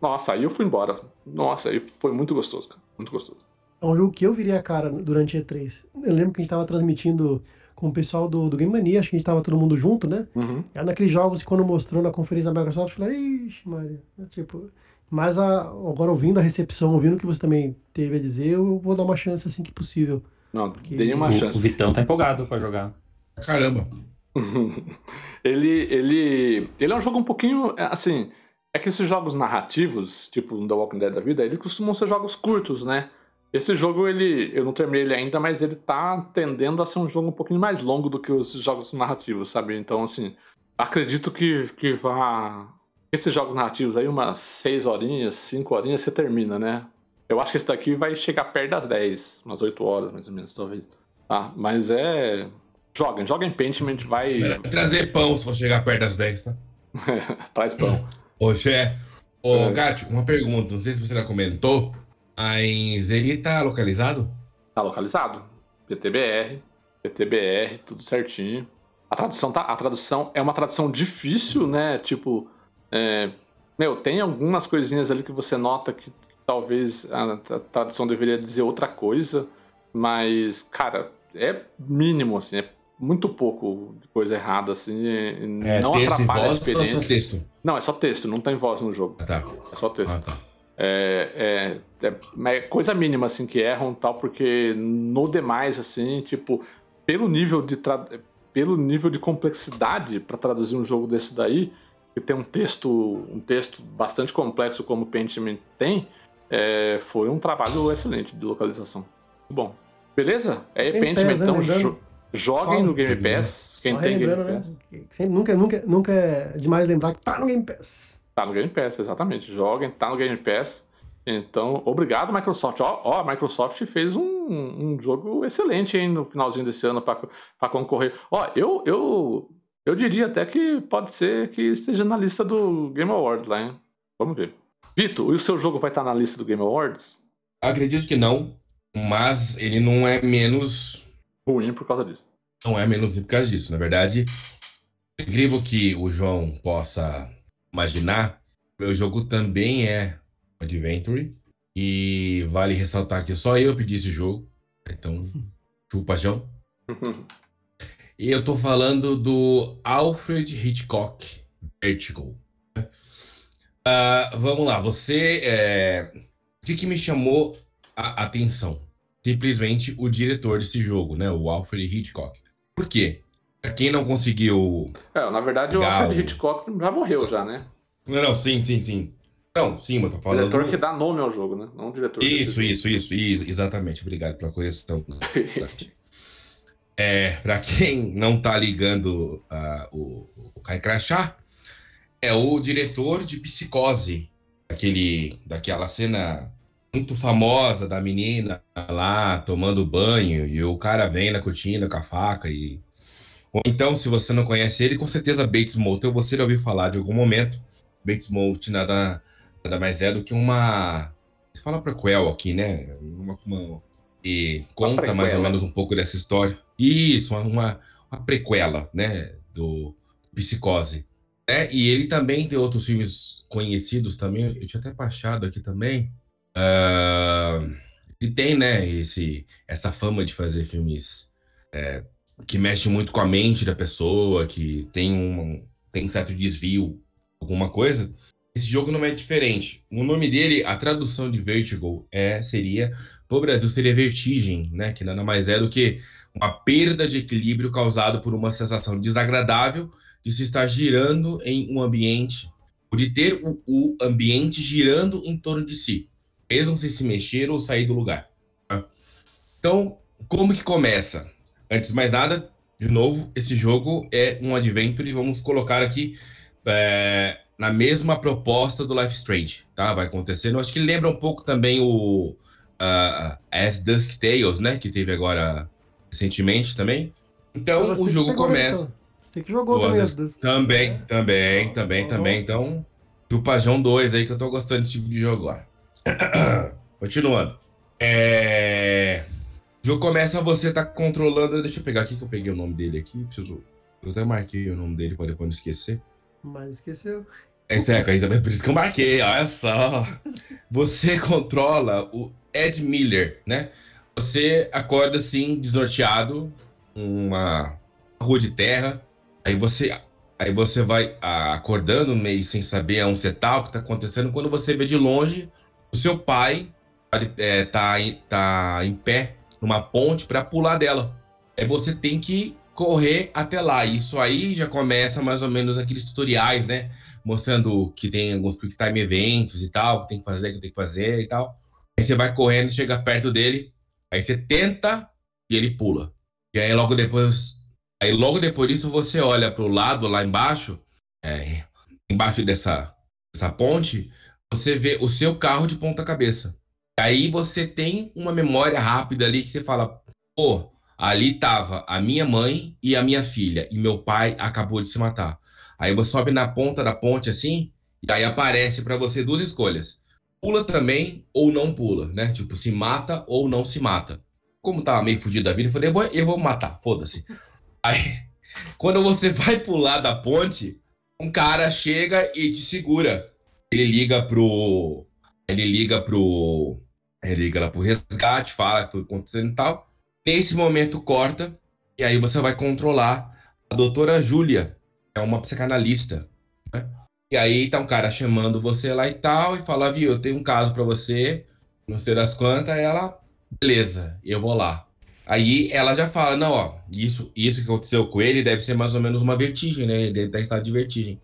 Speaker 1: nossa, aí eu fui embora. Nossa, aí foi muito gostoso, cara. Muito gostoso.
Speaker 3: É um jogo que eu viria a cara durante a E3. Eu lembro que a gente tava transmitindo com o pessoal do, do Game Mania, acho que a gente tava todo mundo junto, né?
Speaker 1: Uhum.
Speaker 3: Era naqueles jogos que quando mostrou na conferência da Microsoft, eu falei, ixi, Maria. É tipo, mas a, agora ouvindo a recepção, ouvindo o que você também teve a dizer, eu vou dar uma chance assim que possível.
Speaker 1: Não, porque... dei uma
Speaker 4: o,
Speaker 1: chance.
Speaker 4: O Vitão tá empolgado pra jogar.
Speaker 2: Caramba.
Speaker 1: ele, ele, ele é um jogo um pouquinho, assim, é que esses jogos narrativos, tipo The Walking Dead da vida, eles costumam ser jogos curtos, né? Esse jogo, ele, eu não terminei ele ainda, mas ele tá tendendo a ser um jogo um pouquinho mais longo do que os jogos narrativos, sabe? Então, assim, acredito que, que vá... Esses jogos narrativos aí, umas 6 horinhas, 5 horinhas, você termina, né? Eu acho que esse daqui vai chegar perto das 10, umas 8 horas, mais ou menos, talvez. Tá? Mas é... Joguem, joguem Pentiment, vai...
Speaker 2: Trazer pão se for chegar perto das 10, tá?
Speaker 1: Traz pão.
Speaker 2: Ô, Xé, ô, é. Uma pergunta, não sei se você já comentou, mas ele tá localizado?
Speaker 1: Tá localizado. PTBR, PTBR, tudo certinho. A tradução, tá, a tradução é uma tradução difícil, né? Tipo, é, meu, tem algumas coisinhas ali que você nota que, talvez a, tradução deveria dizer outra coisa, mas, cara, é mínimo, assim, é muito pouco de coisa errada, assim, é, não atrapalha a experiência. Ou só texto? Não, é só texto, não tem voz no jogo.
Speaker 2: Ah, tá.
Speaker 1: É só texto.
Speaker 2: Ah, tá.
Speaker 1: É, é, é, é, coisa mínima, assim, que erram tal, porque no demais, assim, tipo, pelo nível de, pelo nível de complexidade para traduzir um jogo desse daí, que tem um texto, um texto bastante complexo como o Pentiment tem, é, foi um trabalho excelente de localização. Bom. Beleza? É Pentiment, né, então. Joguem Só no Game Pass. Quem tem Game
Speaker 3: né? Pass. Né? Sempre, nunca, nunca, nunca é demais lembrar que tá no Game Pass.
Speaker 1: Tá no Game Pass, exatamente. Joguem, tá no Game Pass. Então, obrigado, Microsoft. Ó, ó a Microsoft fez um, um jogo excelente hein, no finalzinho desse ano para concorrer. Ó, eu, eu, eu diria até que pode ser que esteja na lista do Game Awards lá, hein? Vamos ver. Vitor, e o seu jogo vai estar na lista do Game Awards?
Speaker 2: Acredito que não, mas ele não é menos
Speaker 1: ruim por causa disso.
Speaker 2: Não é menos ruim por causa disso. Na verdade, é incrível que o João possa imaginar, meu jogo também é Adventure. E vale ressaltar que só eu pedi esse jogo. Então, chupa, João. e eu tô falando do Alfred Hitchcock Vertical. Uh, vamos lá, você. É... O que, que me chamou a atenção? simplesmente o diretor desse jogo, né? O Alfred Hitchcock. Por quê? Pra quem não conseguiu.
Speaker 1: É, na verdade, o Alfred Hitchcock já morreu, já, né?
Speaker 2: Não, não, sim, sim, sim. Não, sim, mas tô falando.
Speaker 1: Diretor que dá nome ao jogo, né? Não diretor.
Speaker 2: Isso, isso, isso, isso, exatamente. Obrigado pela correção. é, pra quem não tá ligando uh, o, o Kai Crachá, é o diretor de Psicose, aquele, daquela cena muito famosa da menina lá tomando banho e o cara vem na cortina com a faca e ou então se você não conhece ele com certeza Bates Motel você já ouviu falar de algum momento. Bates Motel nada nada mais é do que uma você fala prequel aqui né? Uma, uma e conta mais ou menos um pouco dessa história. Isso uma, uma prequela né? Do Psicose. É, e ele também tem outros filmes conhecidos também. Eu tinha até baixado aqui também. Uh, e tem, né, esse, essa fama de fazer filmes é, que mexem muito com a mente da pessoa, que tem um, tem um certo desvio, alguma coisa. esse jogo não é diferente. O nome dele, a tradução de Vertigo é seria, pro Brasil seria vertigem, né? Que nada mais é do que uma perda de equilíbrio causado por uma sensação desagradável de se estar girando em um ambiente, ou de ter o, o ambiente girando em torno de si, mesmo sem se mexer ou sair do lugar. Né? Então, como que começa? Antes de mais nada, de novo, esse jogo é um adventure e vamos colocar aqui é, na mesma proposta do Life Strange, tá? Vai acontecendo. Acho que lembra um pouco também o uh, As Dusk Tales, né? Que teve agora recentemente também. Então o jogo começa.
Speaker 3: Você que jogou também. As
Speaker 2: Dusk. Também, também, oh, também, oh. também. Então, do Pajão 2 aí que eu tô gostando desse tipo de jogo agora. Continuando. É... O jogo começa, você tá controlando. Deixa eu pegar aqui que eu peguei o nome dele aqui. Preciso... Eu até marquei o nome dele para depois não esquecer.
Speaker 3: Mas esqueceu.
Speaker 2: É, é, por isso que eu marquei, olha só. Você controla o Ed Miller, né? Você acorda assim, desnorteado, uma rua de terra. Aí você, aí você vai acordando meio sem saber onde você tá, o que tá acontecendo. Quando você vê de longe, o seu pai é, tá, tá em pé numa ponte para pular dela. Aí você tem que correr até lá. Isso aí já começa mais ou menos aqueles tutoriais, né? Mostrando que tem alguns quick time eventos e tal, que tem que fazer, que tem que fazer e tal. Aí você vai correndo, chega perto dele, aí você tenta e ele pula. E aí logo depois, aí logo depois disso você olha para o lado lá embaixo, é, embaixo dessa, dessa ponte, você vê o seu carro de ponta cabeça. Aí você tem uma memória rápida ali que você fala, pô, ali tava a minha mãe e a minha filha, e meu pai acabou de se matar. Aí você sobe na ponta da ponte assim, e aí aparece para você duas escolhas. Pula também ou não pula, né? Tipo, se mata ou não se mata. Como tava meio fudido da vida, eu falei, eu vou, eu vou matar, foda-se. Aí, quando você vai pular da ponte, um cara chega e te segura. Ele liga pro. Ele liga pro ele liga lá pro resgate, fala tudo acontecendo e tal. Nesse momento corta, e aí você vai controlar a doutora Júlia, é uma psicanalista. Né? E aí tá um cara chamando você lá e tal, e fala, viu, eu tenho um caso para você, não sei das quantas, ela, beleza, eu vou lá. Aí ela já fala, não, ó, isso, isso que aconteceu com ele deve ser mais ou menos uma vertigem, né? Ele deve estar em estado de vertigem,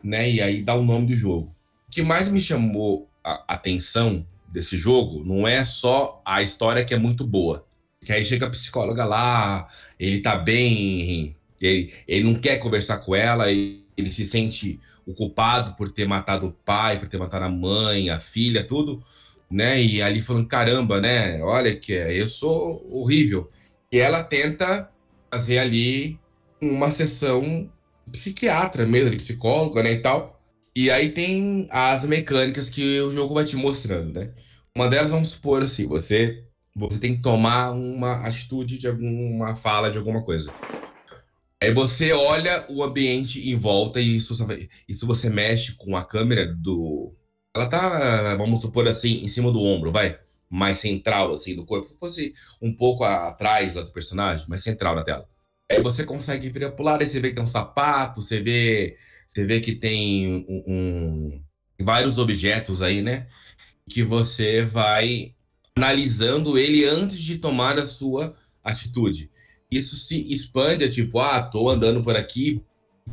Speaker 2: né? E aí dá o nome do jogo. O que mais me chamou a atenção desse jogo não é só a história que é muito boa. Que aí chega a psicóloga lá, ele tá bem, ele, ele não quer conversar com ela, ele, ele se sente o culpado por ter matado o pai, por ter matado a mãe, a filha, tudo, né? E ali falando, caramba, né? Olha que eu sou horrível. E ela tenta fazer ali uma sessão psiquiatra mesmo, psicóloga, né, e tal e aí tem as mecânicas que o jogo vai te mostrando, né? Uma delas, vamos supor assim, você, você tem que tomar uma atitude de alguma fala de alguma coisa. Aí você olha o ambiente em volta e isso você mexe com a câmera do. Ela tá, vamos supor assim, em cima do ombro, vai? Mais central, assim, do corpo. Se fosse um pouco atrás lá do personagem, mais central na tela. Aí você consegue virar pro lado, aí você vê que tem um sapato, você vê você vê que tem um, um, vários objetos aí, né? Que você vai analisando ele antes de tomar a sua atitude. Isso se expande a tipo, ah, tô andando por aqui,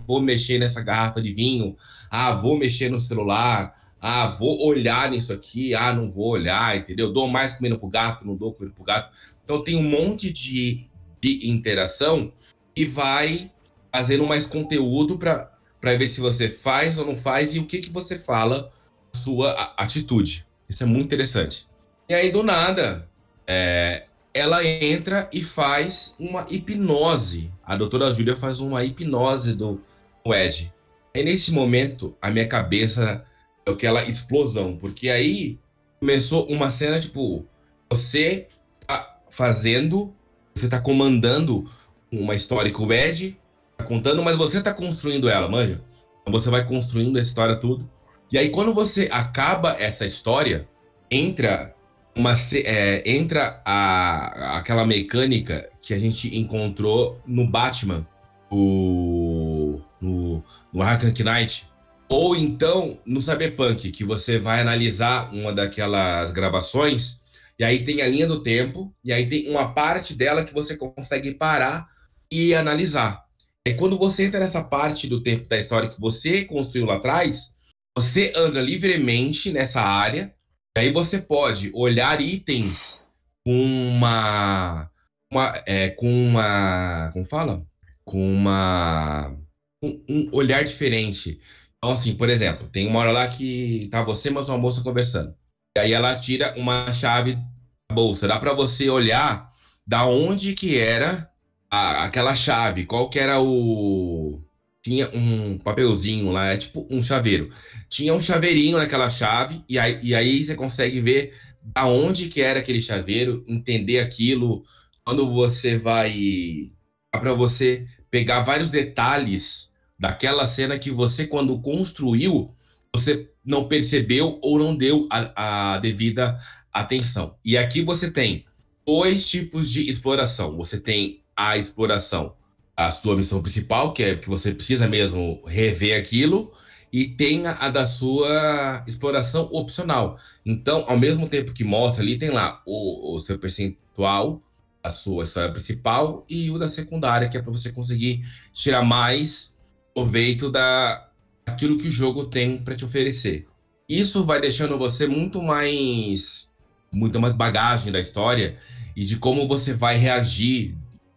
Speaker 2: vou mexer nessa garrafa de vinho, ah, vou mexer no celular, ah, vou olhar nisso aqui, ah, não vou olhar, entendeu? Dou mais comida pro gato, não dou comida pro gato. Então tem um monte de, de interação e vai fazendo mais conteúdo para para ver se você faz ou não faz e o que, que você fala, sua atitude. Isso é muito interessante. E aí, do nada, é, ela entra e faz uma hipnose. A doutora Júlia faz uma hipnose do, do Ed. E nesse momento, a minha cabeça é aquela explosão, porque aí começou uma cena tipo: você tá fazendo, você tá comandando uma história com o Ed, contando, mas você tá construindo ela, manja? Então você vai construindo essa história tudo. E aí, quando você acaba essa história, entra uma é, entra a, aquela mecânica que a gente encontrou no Batman, o, no, no Arkham Knight, Ou então no Cyberpunk, que você vai analisar uma daquelas gravações, e aí tem a linha do tempo, e aí tem uma parte dela que você consegue parar e analisar. É quando você entra nessa parte do tempo da história que você construiu lá atrás, você anda livremente nessa área, e aí você pode olhar itens com uma, uma é, com uma, como fala? Com uma um, um olhar diferente. Então, assim, por exemplo, tem uma hora lá que tá você mais uma moça conversando. E aí ela tira uma chave da bolsa. Dá para você olhar da onde que era a, aquela chave, qual que era o... Tinha um papelzinho lá, é tipo um chaveiro. Tinha um chaveirinho naquela chave, e aí, e aí você consegue ver da onde que era aquele chaveiro, entender aquilo. Quando você vai... Para você pegar vários detalhes daquela cena que você, quando construiu, você não percebeu ou não deu a, a devida atenção. E aqui você tem dois tipos de exploração. Você tem a exploração, a sua missão principal, que é que você precisa mesmo rever aquilo, e tem a, da sua exploração opcional. Então, ao mesmo tempo que mostra ali, tem lá o, o seu percentual, a sua história principal, e o da secundária, que é para você conseguir tirar mais proveito da aquilo que o jogo tem para te oferecer. Isso vai deixando você muito mais muito mais bagagem da história e de como você vai reagir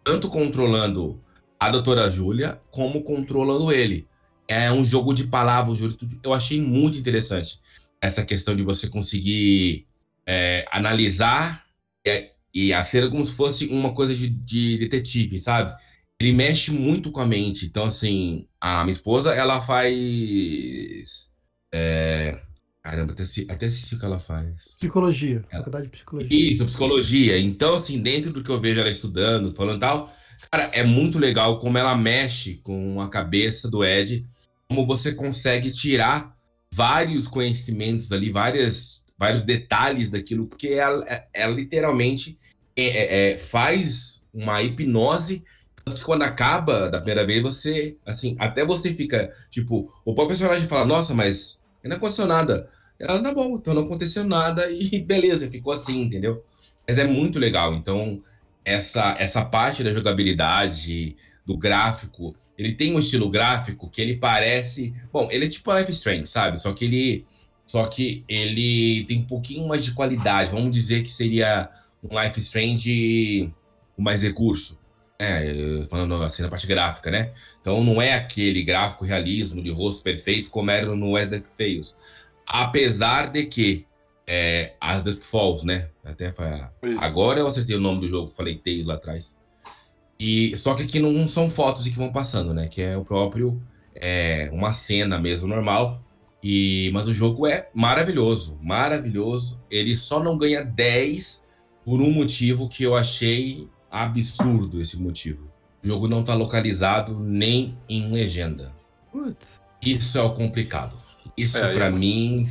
Speaker 2: tanto controlando a doutora Júlia como controlando ele. É um jogo de palavras, eu achei muito interessante essa questão de você conseguir é, analisar e, e a ser como se fosse uma coisa de, de detetive, sabe? ele mexe muito com a mente. Então, assim, a minha esposa, ela faz. É... Caramba, até, até esqueci o que ela faz.
Speaker 3: Psicologia, ela... faculdade de psicologia.
Speaker 2: Isso, psicologia. Então, assim, dentro do que eu vejo ela estudando, falando tal, cara, é muito legal como ela mexe com a cabeça do Ed, como você consegue tirar vários conhecimentos ali, várias, vários detalhes daquilo, porque ela, ela literalmente é, é, é faz uma hipnose que quando acaba da primeira vez, você, assim, até você fica, tipo, o próprio personagem fala, nossa, mas não aconteceu nada. Ela, tá bom, então não aconteceu nada e beleza, ficou assim, entendeu? Mas é muito legal. Então, essa, essa parte da jogabilidade, do gráfico, ele tem um estilo gráfico que ele parece. Bom, ele é tipo Life Strange, sabe? Só que ele. Só que ele tem um pouquinho mais de qualidade. Vamos dizer que seria um Life Strange com mais recurso. É, falando assim na parte gráfica, né? Então não é aquele gráfico realismo de rosto perfeito como era no West Dusk Fails. Apesar de que é, as Dusk Falls, né? Até agora eu acertei o nome do jogo, falei Tales lá atrás. E só que aqui não são fotos que vão passando, né? Que é o próprio é, uma cena mesmo normal. E mas o jogo é maravilhoso, maravilhoso. Ele só não ganha 10 por um motivo que eu achei absurdo esse motivo. O jogo não está localizado nem em legenda. Putz. Isso é o complicado. Isso é, para mim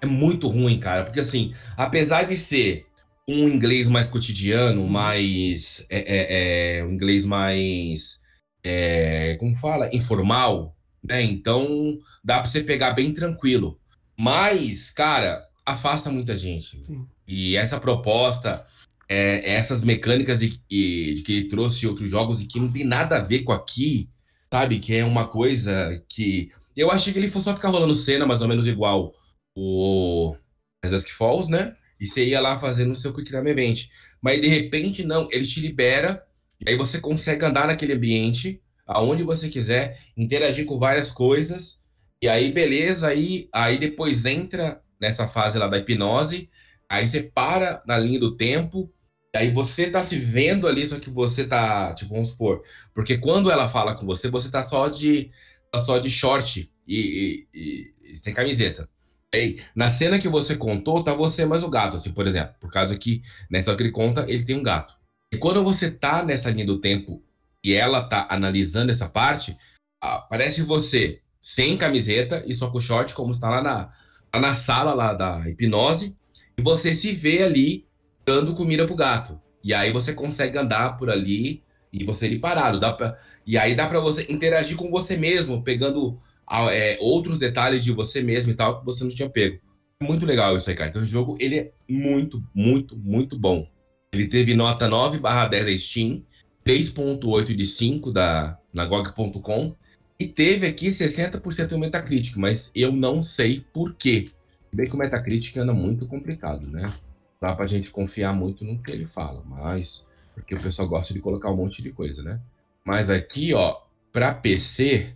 Speaker 2: é muito ruim, cara, porque assim, apesar de ser um inglês mais cotidiano, mais é, é, é um inglês mais é, como fala, informal, né? Então dá para você pegar bem tranquilo. Mas, cara, afasta muita gente. Sim. E essa proposta é, essas mecânicas de, de, que ele trouxe outros jogos e que não tem nada a ver com aqui, sabe? Que é uma coisa que. Eu achei que ele fosse só ficar rolando cena mais ou menos igual o As Falls, né? E você ia lá fazendo o seu Quick Time Event. Mas de repente, não, ele te libera, e aí você consegue andar naquele ambiente, aonde você quiser, interagir com várias coisas, e aí beleza, aí, aí depois entra nessa fase lá da hipnose, aí você para na linha do tempo, Aí você tá se vendo ali, só que você tá, tipo, vamos supor, porque quando ela fala com você, você tá só de, tá só de short e, e, e, sem camiseta. Aí, na cena que você contou, tá você mais o gato, assim, por exemplo, por causa que nessa hora que ele conta, ele tem um gato. E quando você tá nessa linha do tempo e ela tá analisando essa parte, aparece você sem camiseta e só com short, como está lá na, lá na sala lá da hipnose, e você se vê ali dando comida pro gato. E aí você consegue andar por ali e você ir parado. Dá pra, e aí dá para você interagir com você mesmo, pegando é, outros detalhes de você mesmo e tal que você não tinha pego. Muito legal isso aí, cara. Então o jogo, ele é muito, muito, muito bom. Ele teve nota 9 barra 10 da Steam, 3.8 de 5 da, na GOG.com e teve aqui 60% no Metacritic, mas eu não sei por quê. Bem que o Metacritic anda muito complicado, né? Dá pra gente confiar muito no que ele fala, mas... Porque o pessoal gosta de colocar um monte de coisa, né? Mas aqui, ó, para PC,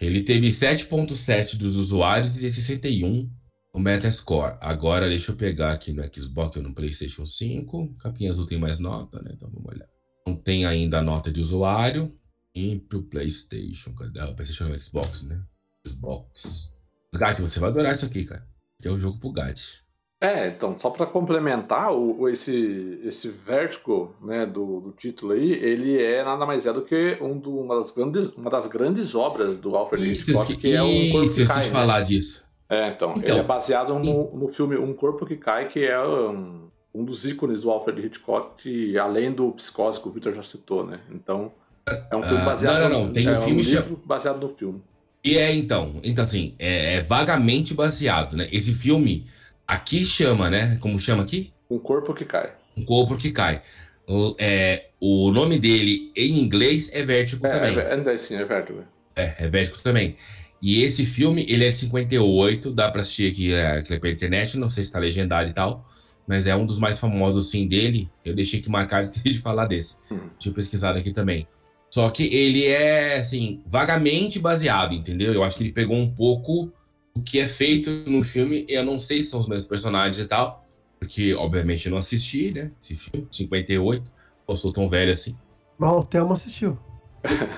Speaker 2: ele teve 7.7 dos usuários e 61 o Metascore. Agora deixa eu pegar aqui no Xbox ou no PlayStation 5. Capinha azul tem mais nota, né? Então vamos olhar. Não tem ainda a nota de usuário. E pro PlayStation, cadê? Ah, o PlayStation no Xbox, né? Xbox. Gat, você vai adorar isso aqui, cara. Que é o jogo pro Gat.
Speaker 1: É, então, só para complementar, o, esse, esse Vertigo né, do, do, título aí, ele é nada mais é do que um do, uma, das grandes, uma das grandes obras do Alfred Hitchcock, que é um corpo
Speaker 2: isso, que cai. Isso, né? falar disso.
Speaker 1: É, então, então, ele é baseado no, no filme Um Corpo que Cai, que é um, um dos ícones do Alfred Hitchcock, que, além do Psicose que o Victor já citou, né? Então, é um filme ah, baseado...
Speaker 2: não, não, não, tem
Speaker 1: é
Speaker 2: um filme...
Speaker 1: Livro baseado no filme.
Speaker 2: E é, então, então assim, é, é vagamente baseado, né? Esse filme Aqui chama, né? Como chama aqui?
Speaker 1: Um corpo que cai.
Speaker 2: Um corpo que cai. É, o nome dele em inglês é Vértigo
Speaker 1: é,
Speaker 2: também.
Speaker 1: É, é, sim, é Vértigo.
Speaker 2: É, é Vértigo também. E esse filme, ele é de 58, dá pra assistir aqui, é, aqui pela internet, não sei se tá legendado e tal, mas é um dos mais famosos, sim, dele. Eu deixei aqui marcado, esqueci de falar desse. Hum. Tinha pesquisado aqui também. Só que ele é, assim, vagamente baseado, entendeu? Eu acho que ele pegou um pouco o que é feito no filme, eu não sei se são os mesmos personagens e tal, porque obviamente eu não assisti, né? Esse filme, 58, eu sou tão velho assim.
Speaker 3: Mas o Thelmo assistiu.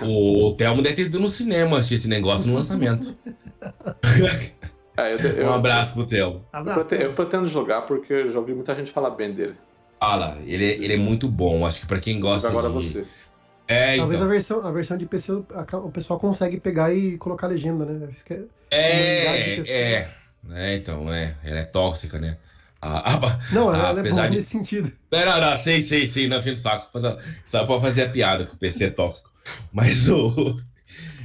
Speaker 2: O Thelmo deve ter ido no cinema assistir esse negócio no lançamento.
Speaker 1: É, eu, eu,
Speaker 2: um abraço pro Thelmo.
Speaker 1: Eu, eu, pretendo jogar porque eu já ouvi muita gente falar bem dele.
Speaker 2: Fala, ele, é, ele é muito bom. Acho que para quem gosta
Speaker 1: agora
Speaker 2: de.
Speaker 1: Você.
Speaker 2: É,
Speaker 3: Talvez
Speaker 2: então.
Speaker 3: a, versão, a versão de PC o pessoal consegue pegar e colocar legenda, né? Acho que é,
Speaker 2: é, é, é, então, é, ela é tóxica, né?
Speaker 3: A, a, não, ela, ela é boa de... nesse sentido.
Speaker 2: Não, não, não, sei, sei, sei, não, fim saco. Só pra fazer a piada que o PC é tóxico. Mas o.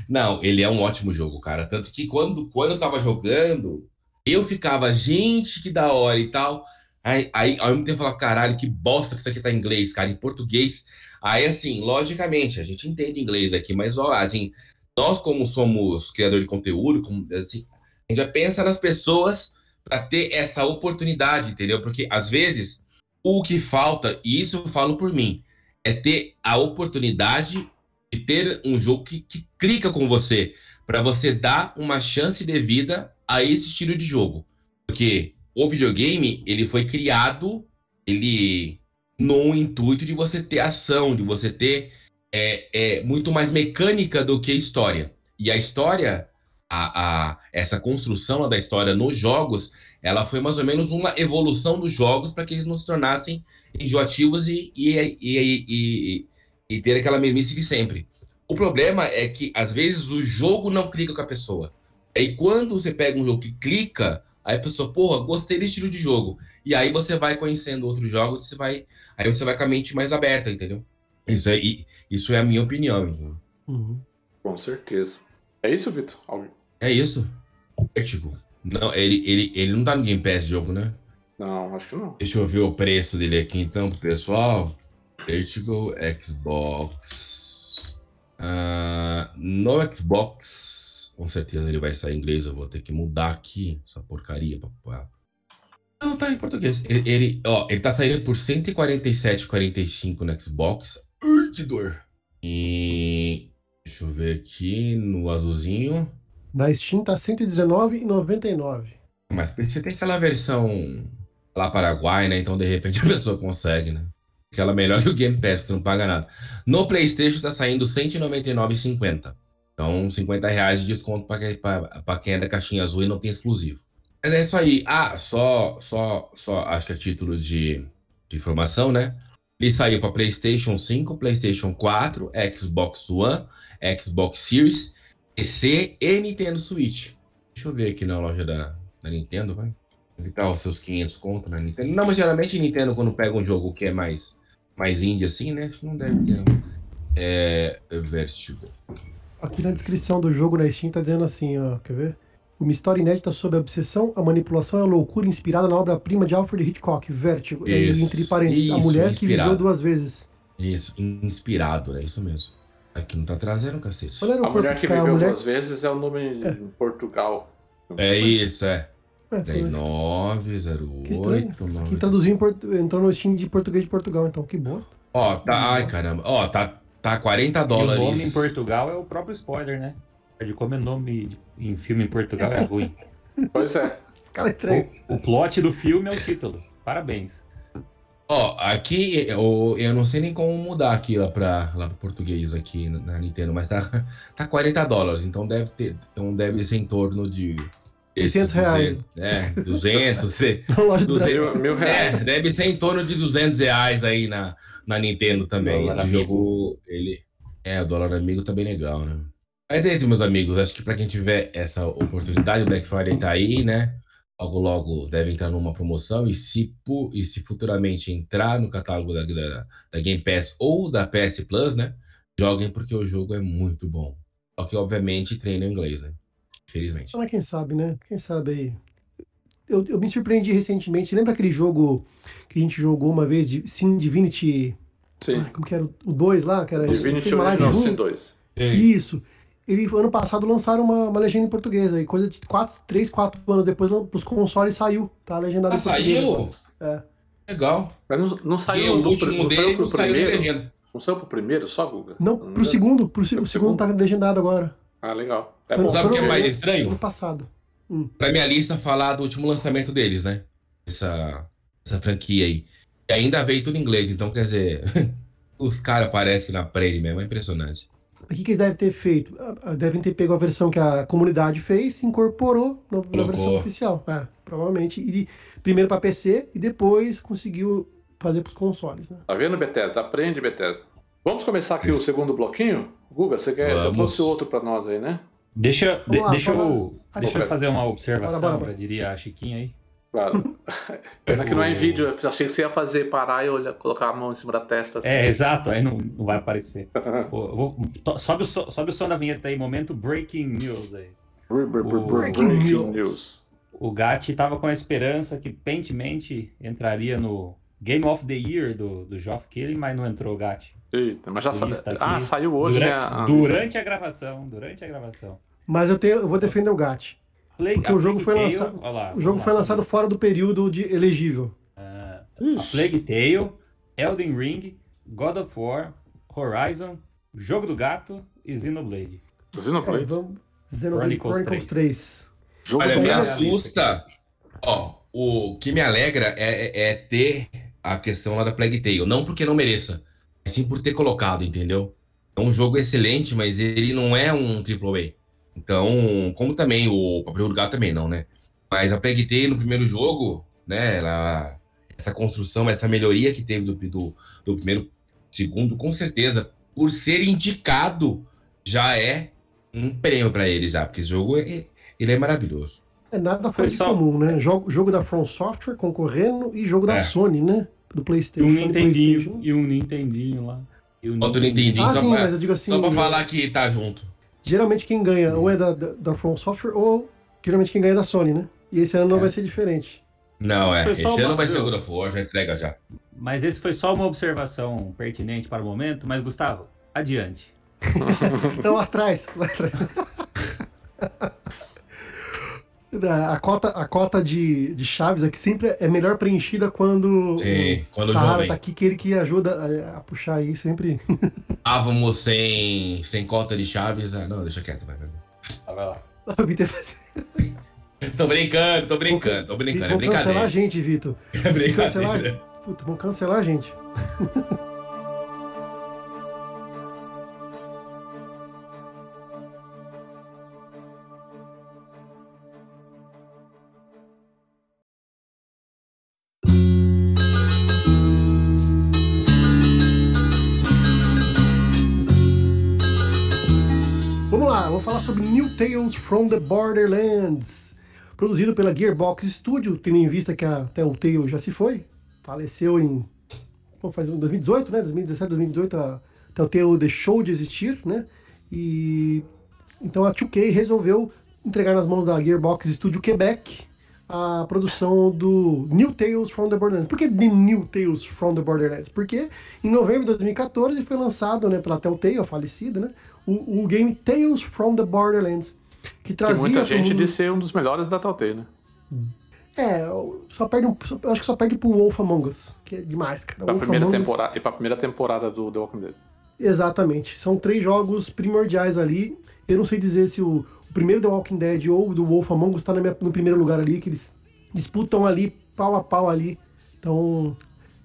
Speaker 2: Não, ele é um ótimo jogo, cara. Tanto que quando, quando eu tava jogando, eu ficava, gente, que da hora e tal. Aí, aí ao mesmo tempo, eu falava, caralho, que bosta que isso aqui tá em inglês, cara, em português. Aí, assim, logicamente, a gente entende inglês aqui, mas, ó, assim, nós, como somos criador de conteúdo, como, assim, a gente já pensa nas pessoas para ter essa oportunidade, entendeu? Porque, às vezes, o que falta, e isso eu falo por mim, é ter a oportunidade de ter um jogo que, que clica com você, para você dar uma chance de vida a esse estilo de jogo. Porque o videogame, ele foi criado, ele no intuito de você ter ação, de você ter é, é muito mais mecânica do que história. E a história, a, a, essa construção da história nos jogos, ela foi mais ou menos uma evolução dos jogos para que eles não se tornassem enjoativos e, e, e, e, e ter aquela mesmice de sempre. O problema é que, às vezes, o jogo não clica com a pessoa. E quando você pega um jogo que clica, aí a pessoa, porra, gostei desse estilo de jogo. E aí você vai conhecendo outros jogos, você vai, aí você vai com a mente mais aberta, entendeu? Isso é, isso é a minha opinião.
Speaker 3: Uhum.
Speaker 1: Com certeza. É isso, Vitor?
Speaker 2: É isso. Vertigo. Não, ele, ele, ele não tá no Game Pass jogo, né?
Speaker 1: Não, acho que não.
Speaker 2: Deixa eu ver o preço dele aqui então pro pessoal. Vertigo Xbox. Uh, no Xbox, com certeza ele vai sair em inglês. Eu vou ter que mudar aqui essa porcaria. Pra... Não, tá em português. Ele, ele, ó, ele tá saindo por 147,45 no Xbox. Que dor. E. Deixa eu ver aqui no azulzinho.
Speaker 3: Na Steam tá R$119,99.
Speaker 2: Mas você tem aquela versão lá Paraguai, né? Então de repente a pessoa consegue, né? Aquela melhor que o Game Pass, você não paga nada. No PlayStation tá saindo R$199,50. Então, 50 reais de desconto para quem é da caixinha azul e não tem exclusivo. Mas é isso aí. Ah, só, só, só acho que a título de, de informação, né? Ele saiu para PlayStation 5, PlayStation 4, Xbox One, Xbox Series, PC e Nintendo Switch. Deixa eu ver aqui na loja da, da Nintendo, vai. Ele tá os seus 500 conto na Nintendo. Não, mas geralmente Nintendo, quando pega um jogo que é mais, mais indie assim, né? Não deve ter. É. Vertigo.
Speaker 3: Aqui na descrição do jogo na Steam tá dizendo assim, ó, quer ver? Uma história inédita sobre a obsessão, a manipulação e a loucura inspirada na obra-prima de Alfred Hitchcock, Vertigo. É,
Speaker 2: Isso,
Speaker 3: entre parênteses, a
Speaker 2: isso,
Speaker 3: mulher que
Speaker 2: inspirado.
Speaker 3: viveu duas vezes.
Speaker 2: Isso, inspirado, né? Isso mesmo. Aqui não tá trazendo, cacete.
Speaker 3: Olha o
Speaker 1: A
Speaker 3: corpo,
Speaker 1: mulher que
Speaker 3: cara, a
Speaker 1: viveu
Speaker 3: mulher...
Speaker 1: duas vezes é o nome em Portugal.
Speaker 2: É isso, é.
Speaker 3: É,
Speaker 2: Peraí,
Speaker 3: foi-
Speaker 2: 908.
Speaker 3: Que Que traduziu em portu... entrou no Steam de português de Portugal, então que bosta.
Speaker 2: Ó, tá. Ai, caramba. Ó, tá, tá 40
Speaker 4: E o nome em
Speaker 2: dólares.
Speaker 4: Portugal é o próprio spoiler, né? De como é nome em filme em Portugal é ruim.
Speaker 1: Pois é.
Speaker 3: Esse cara é estranho.
Speaker 4: O, o plot do filme é o título. Parabéns.
Speaker 2: Ó, aqui eu, eu não sei nem como mudar aqui lá pra, lá pro português aqui na- Nintendo, mas tá, tá 40 dólares, então deve ter, então deve ser em torno de
Speaker 3: 600 reais.
Speaker 2: 200, É, 200, tre-
Speaker 3: Na loja do Brasil.
Speaker 1: Mil, mil
Speaker 2: é,
Speaker 1: reais.
Speaker 2: deve ser em torno de 200 reais aí na, na Nintendo também.
Speaker 4: Dólar
Speaker 2: Esse
Speaker 4: amigo.
Speaker 2: jogo, ele é, o dólar amigo tá bem legal, né? Mas é isso, meus amigos, acho que pra quem tiver essa oportunidade, o Black Friday tá aí, né? Logo, logo deve entrar numa promoção e se, e se futuramente entrar no catálogo da, da, da Game Pass ou da PS Plus, né? Joguem porque o jogo é muito bom. Só que, obviamente, treinem inglês, né? Infelizmente.
Speaker 3: Mas quem sabe, né? Quem sabe aí. Eu, eu me surpreendi recentemente. Lembra aquele jogo que a gente jogou uma vez de Sim Divinity?
Speaker 1: Sim.
Speaker 3: Ai, como que era? O 2 lá? Que era
Speaker 1: Divinity Original
Speaker 3: junto.
Speaker 1: Sin 2.
Speaker 3: Isso. Ele, ano passado lançaram uma, uma legenda em português aí, coisa de 4, 3, 4 anos depois os consoles saiu, tá legendado
Speaker 2: Ah,
Speaker 3: em português.
Speaker 2: saiu?
Speaker 3: É.
Speaker 2: Legal.
Speaker 1: Mas não, não saiu
Speaker 2: o
Speaker 1: do,
Speaker 2: último
Speaker 1: não
Speaker 2: dele
Speaker 1: saiu
Speaker 2: não
Speaker 1: pro
Speaker 2: saiu na
Speaker 1: primeiro?
Speaker 2: legenda.
Speaker 1: Não saiu pro primeiro só, Guga?
Speaker 3: Não,
Speaker 1: me
Speaker 3: pro segundo, pro, se- o segundo tá legendado agora.
Speaker 1: Ah, legal. É
Speaker 3: Foi-.
Speaker 2: Sabe o que é mais
Speaker 3: Ano
Speaker 2: estranho?
Speaker 3: passado.
Speaker 2: Pra minha lista falar do último lançamento deles, né? Essa, essa franquia aí. E ainda veio tudo em inglês, então quer dizer, os caras parecem que na aprendem mesmo, é impressionante.
Speaker 3: O que, que eles devem ter feito? Ah, ah, Devem ter pego a versão que a comunidade fez e incorporou na, na versão oficial. É, provavelmente. E primeiro para PC e depois conseguiu fazer para os consoles. Né?
Speaker 1: Tá vendo, Bethesda? Aprende, Bethesda. Vamos começar aqui o
Speaker 2: Isso.
Speaker 1: segundo bloquinho? Guga, você, quer, você
Speaker 2: Vamos.
Speaker 1: trouxe outro pra nós aí, né?
Speaker 4: Deixa, de-
Speaker 3: lá,
Speaker 4: deixa, eu, deixa eu fazer uma observação,
Speaker 3: Bora, bora, bora.
Speaker 4: pra- diria a Chiquinha aí.
Speaker 1: Claro. Pena que não é em vídeo, eu achei que você ia fazer, parar e olhar, colocar a mão em cima da testa assim.
Speaker 4: É, exato, aí não, não vai aparecer. Pô, vou- to- sobe, o so- sobe o som da vinheta aí, momento breaking news aí.
Speaker 1: Br- br- br- br-
Speaker 3: Breaking
Speaker 1: Breaking
Speaker 3: news.
Speaker 4: O Gatti tava com a esperança que Paintment entraria no Game of the Year do, do Geoff Keighley, mas não entrou o Gatti.
Speaker 1: Eita, mas já sa...
Speaker 4: Lista aqui.
Speaker 1: Ah, saiu hoje,
Speaker 4: durante,
Speaker 1: né? a-
Speaker 4: durante a gravação, durante a gravação.
Speaker 3: Mas eu, tenho, eu vou defender o GAT.
Speaker 4: Plague-
Speaker 3: Porque
Speaker 4: a
Speaker 3: o jogo foi
Speaker 4: Tale-
Speaker 3: lançado-
Speaker 4: olha lá,
Speaker 3: O jogo foi lançado fora do período de elegível.
Speaker 4: Ah, a. Plague Tale, Elden Ring, God of War, Horizon, Jogo do Gato e Xenoblade.
Speaker 3: É,
Speaker 1: Xenoblade.
Speaker 3: vamos. Xenoblade
Speaker 4: Chronicles
Speaker 3: Chronicles
Speaker 4: 3.
Speaker 3: 3.
Speaker 1: Jogo
Speaker 2: Olha, me assusta. Ó, o que me alegra é, é- é ter a questão lá da Plague Tale. Não porque não mereça, mas sim por ter colocado, entendeu? É um jogo excelente, mas ele não é um AAA. Então, como também o Papel do Gato também não, né? Mas a Tale no primeiro jogo, né? Ela, essa construção, essa melhoria que teve do, do, do primeiro, segundo, com certeza, por ser indicado, já é um prêmio pra ele já, porque esse jogo é, ele é maravilhoso.
Speaker 3: É nada
Speaker 4: Foi
Speaker 3: fora de
Speaker 4: só-
Speaker 3: comum, né? Jogo, jogo da From Software concorrendo e jogo da
Speaker 2: É.
Speaker 3: Sony, né? Do
Speaker 4: E
Speaker 3: PlayStation.
Speaker 4: um
Speaker 3: Sony
Speaker 4: Nintendinho,
Speaker 3: PlayStation.
Speaker 4: e um Nintendinho lá. E um
Speaker 2: Bota o Nintendinho
Speaker 3: Ah,
Speaker 2: só,
Speaker 3: sim,
Speaker 2: pra,
Speaker 3: mas eu digo assim.
Speaker 2: só pra falar que tá junto.
Speaker 3: Geralmente quem ganha ou é da, da, da From Software ou geralmente quem ganha é da Sony, né? E esse ano não
Speaker 4: É.
Speaker 3: vai ser diferente.
Speaker 2: Não, é. Esse ano
Speaker 4: uma-
Speaker 2: vai ser o God of War, já entrega já.
Speaker 4: Mas esse foi só uma observação pertinente para o momento. Mas, Gustavo, adiante.
Speaker 3: Não, atrás. atrás. A cota, a cota de, de chaves aqui sempre é melhor preenchida quando
Speaker 2: Sim, quando
Speaker 3: o
Speaker 2: o
Speaker 3: Tahara
Speaker 2: jovem.
Speaker 3: tá aqui, que ele que ajuda a, a puxar aí sempre.
Speaker 2: Estávamos sem, sem cota de chaves. Ah, não, deixa quieto, vai. vai.
Speaker 4: Ah, vai lá.
Speaker 2: Tô brincando, tô brincando, tô brincando. É
Speaker 3: Vão cancelar a
Speaker 2: brincadeira.
Speaker 3: gente, Vitor.
Speaker 2: É
Speaker 3: cancelar,
Speaker 2: brincadeira.
Speaker 3: puta, vão cancelar a gente. Tales from the Borderlands. Produzido pela Gearbox Studio, tendo em vista que a Telltale já se foi. Faleceu em. Como faz? 2018, né? 2017, 2018, a Telltale deixou de existir, né? E então a 2K resolveu entregar nas mãos da Gearbox Studio Quebec a produção do New Tales from the Borderlands. Por que The New Tales from the Borderlands? Porque em novembro de 2014 foi lançado né, pela Telltale, a falecida, né, o, o game Tales from the Borderlands, que trazia...
Speaker 1: Tem muita gente de ser um dos melhores da Telltale, né?
Speaker 3: É, só perde um, só, acho que só perde pro Wolf Among Us, que é demais, cara.
Speaker 1: Pra
Speaker 3: Wolf
Speaker 1: primeira
Speaker 3: Among Us-
Speaker 1: temporada, e pra primeira temporada do The Walking Dead.
Speaker 3: Exatamente. São três jogos primordiais ali. Eu não sei dizer se o, o primeiro The Walking Dead ou o do Wolf Among Us tá minha- no primeiro lugar ali, que eles disputam ali, pau a pau ali. Então.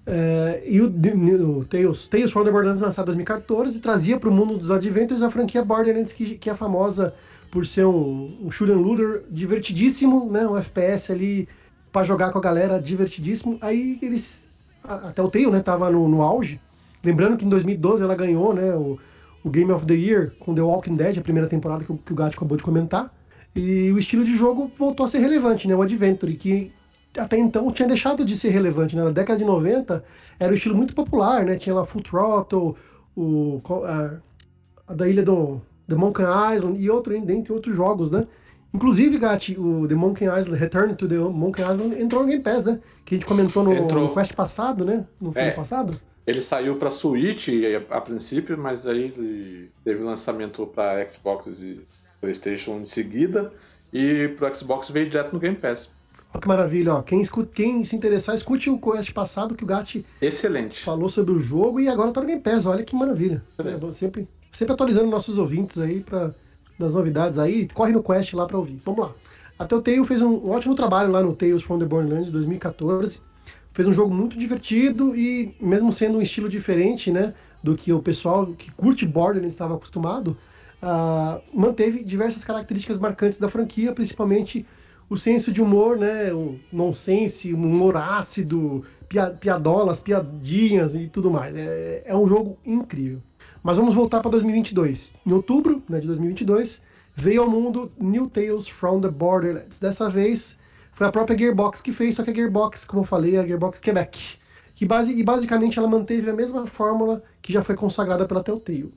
Speaker 3: é, e o, o Tales, Tales from the Borderlands lançado em 2014 trazia para o mundo dos Adventures a franquia Borderlands, que, que é famosa por ser um, um shoot looter divertidíssimo, né? Um FPS ali para jogar com a galera divertidíssimo. Aí eles. Até o Tale, né? Tava no, no auge. Lembrando que em 2012 ela ganhou, né? O, o Game of the Year com The Walking Dead, a primeira temporada que, o- que o Gato acabou de comentar. E o estilo de jogo voltou a ser relevante, né? O Adventure, que até então tinha deixado de ser relevante, né? Na década de 90 era um estilo muito popular, né? Tinha lá Full Throttle, o, a, a da ilha do The Monkey Island e outro, dentre outros jogos, né? Inclusive, Gatti, o The Monkey Island, Return to the Monkey Island entrou no Game Pass, né? Que a gente comentou no,
Speaker 1: Entrou.
Speaker 3: no Quest passado, né? No filme
Speaker 1: É.
Speaker 3: passado.
Speaker 1: Ele saiu pra Switch a, a princípio, mas aí ele teve lançamento pra Xbox e PlayStation em seguida. E pro Xbox veio direto no Game Pass.
Speaker 3: Olha que maravilha, ó. Quem, escu- quem se interessar, escute o Quest passado que o Gatti
Speaker 1: Excelente.
Speaker 3: falou sobre o jogo e agora tá no Game Pass. Olha que maravilha. É, sempre, sempre atualizando nossos ouvintes aí para das novidades aí. Corre no Quest lá para ouvir. Vamos lá. A Telltale fez um ótimo trabalho lá no Tales from the de 2014. Fez um jogo muito divertido e mesmo sendo um estilo diferente, né, do que o pessoal que curte Borderlands estava acostumado, ah, manteve diversas características marcantes da franquia, principalmente o senso de humor, né, o nonsense, o humor ácido, pia- piadolas, piadinhas e tudo mais. É, é um jogo incrível. Mas vamos voltar para 2022. Em outubro né, de 2022, veio ao mundo New Tales from the Borderlands. Dessa vez foi a própria Gearbox que fez, só que a Gearbox, como eu falei, é a Gearbox Quebec. Que base, e basicamente ela manteve a mesma fórmula que já foi consagrada pela Telltale.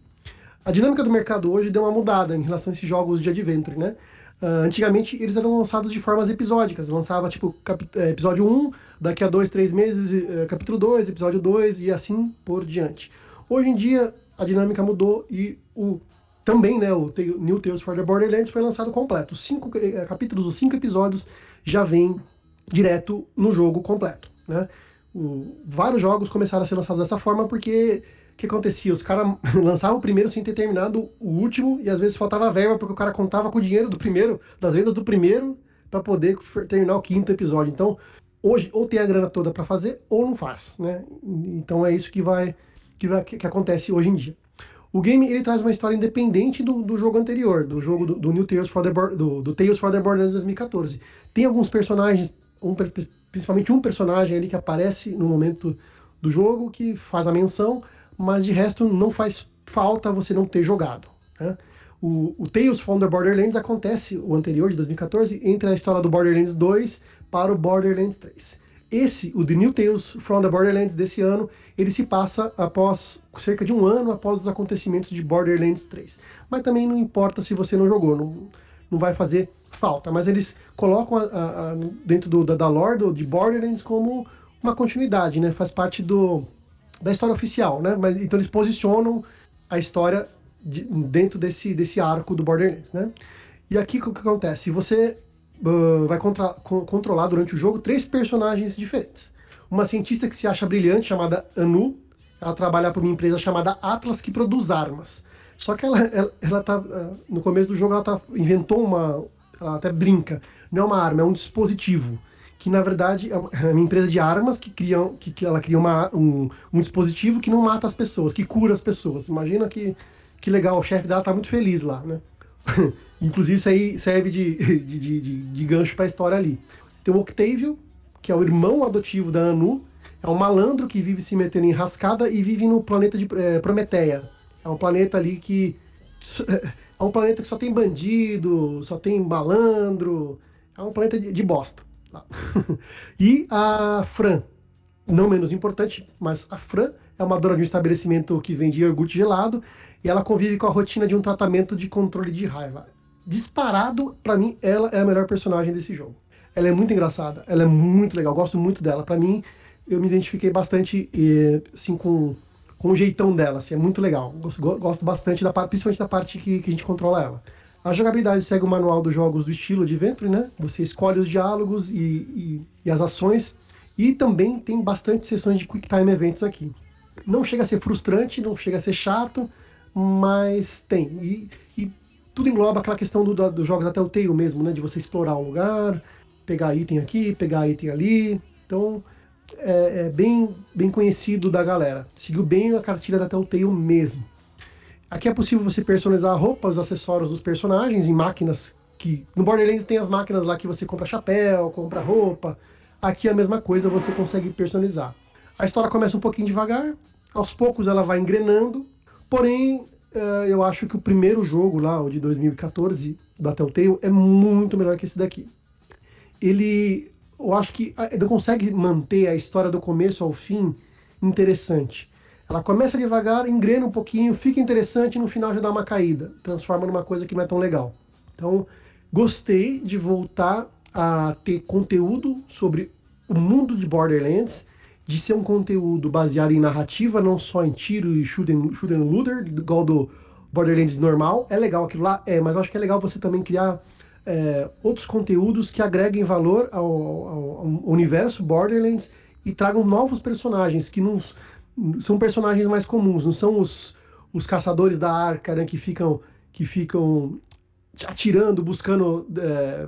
Speaker 3: A dinâmica do mercado hoje deu uma mudada em relação a esses jogos de adventure, né? Ah, antigamente eles eram lançados de formas episódicas. Lançava tipo eh, episódio 1, daqui a dois, três meses, eh, capítulo 2, episódio 2 e assim por diante. Hoje em dia a dinâmica mudou e o também, né, o New Tales for the Borderlands foi lançado completo. Os cinco eh, capítulos, os cinco episódios já vêm direto no jogo completo, né? O- vários jogos começaram a ser lançados dessa forma porque o que acontecia? Os caras lançavam o primeiro sem ter terminado o último e às vezes faltava verba porque o cara contava com o dinheiro do primeiro, das vendas do primeiro, para poder terminar o quinto episódio. Então, hoje ou tem a grana toda para fazer ou não faz, né? Então é isso que vai que, que acontece hoje em dia. O game ele traz uma história independente do, do jogo anterior, do jogo do, do New Tales for the do, do Tales for the Borderlands 2014. Tem alguns personagens, um principalmente um personagem ali que aparece no momento do jogo que faz a menção, mas de resto não faz falta você não ter jogado. né? O, o Tales from the Borderlands acontece, o anterior de 2014, entre a história do Borderlands 2 para o Borderlands 3. Esse, o The New Tales from the Borderlands desse ano, ele se passa após cerca de um ano após os acontecimentos de Borderlands 3. Mas também não importa se você não jogou, não, não vai fazer falta. Mas eles colocam a- a- a- dentro do, da, da lore do, de Borderlands como uma continuidade, né? Faz parte do, da história oficial, né? Mas, então eles posicionam a história de- dentro desse, desse arco do Borderlands, né? E aqui o que acontece? Você vai contra- con- controlar durante o jogo três personagens diferentes. Uma cientista que se acha brilhante, chamada Anu. Ela trabalha para uma empresa chamada Atlas, que produz armas. Só que ela, ela, ela tá, no começo do jogo, ela tá, inventou uma. Ela até brinca. Não é uma arma, é um dispositivo. Que na verdade é uma é empresa de armas que, cria, que, que ela cria uma, um, um dispositivo que não mata as pessoas, que cura as pessoas. Imagina que, que legal, o chefe dela tá muito feliz lá, né? Inclusive isso aí serve de, de, de, de, de gancho para a história ali. Tem o Octavio, que é o irmão adotivo da Anu, é um malandro que vive se metendo em rascada e vive no planeta de eh, Prometeia. É um planeta ali que. É um planeta que só tem bandido, só tem malandro. É um planeta de, de bosta. e a Fran, não menos importante, mas a Fran é uma dona de um estabelecimento que vende iogurte gelado e ela convive com a rotina de um tratamento de controle de raiva. Disparado, para mim, ela é a melhor personagem desse jogo. Ela é muito engraçada, ela é muito legal, gosto muito dela. Para mim, eu me identifiquei bastante assim, com, com o jeitão dela, assim, é muito legal. Gosto, gosto bastante, da, principalmente da parte que, que a gente controla ela. A jogabilidade segue o manual dos jogos do estilo Adventure, né? Você escolhe os diálogos e, e, e as ações. E também tem bastante sessões de Quick Time Events aqui. Não chega a ser frustrante, não chega a ser chato, mas tem. E, e tudo engloba aquela questão do, dos jogos até o Telltale mesmo, né? De você explorar um lugar, pegar item aqui, pegar item ali. Então, é, é, bem, bem conhecido da galera. Seguiu bem a cartilha da Telltale mesmo. Aqui é possível você personalizar a roupa, os acessórios dos personagens em máquinas que... No Borderlands tem as máquinas lá que você compra chapéu, compra roupa. Aqui é a mesma coisa, você consegue personalizar. A história começa um pouquinho devagar, aos poucos ela vai engrenando, porém uh, eu acho que o primeiro jogo lá, o de 2014, da Telltale, é muito melhor que esse daqui. Ele, eu acho que ele consegue manter a história do começo ao fim interessante. Ela começa devagar, engrena um pouquinho, fica interessante e no final já dá uma caída, transforma numa coisa que não é tão legal. Então, gostei de voltar a ter conteúdo sobre o mundo de Borderlands, de ser um conteúdo baseado em narrativa, não só em tiro e shoot and, shoot and looter, igual do Borderlands normal. É legal aquilo lá? É, mas eu acho que é legal você também criar é, outros conteúdos que agreguem valor ao, ao, ao, universo Borderlands e tragam novos personagens que não são personagens mais comuns, não são os, os caçadores da arca né, que ficam que ficam atirando, buscando é,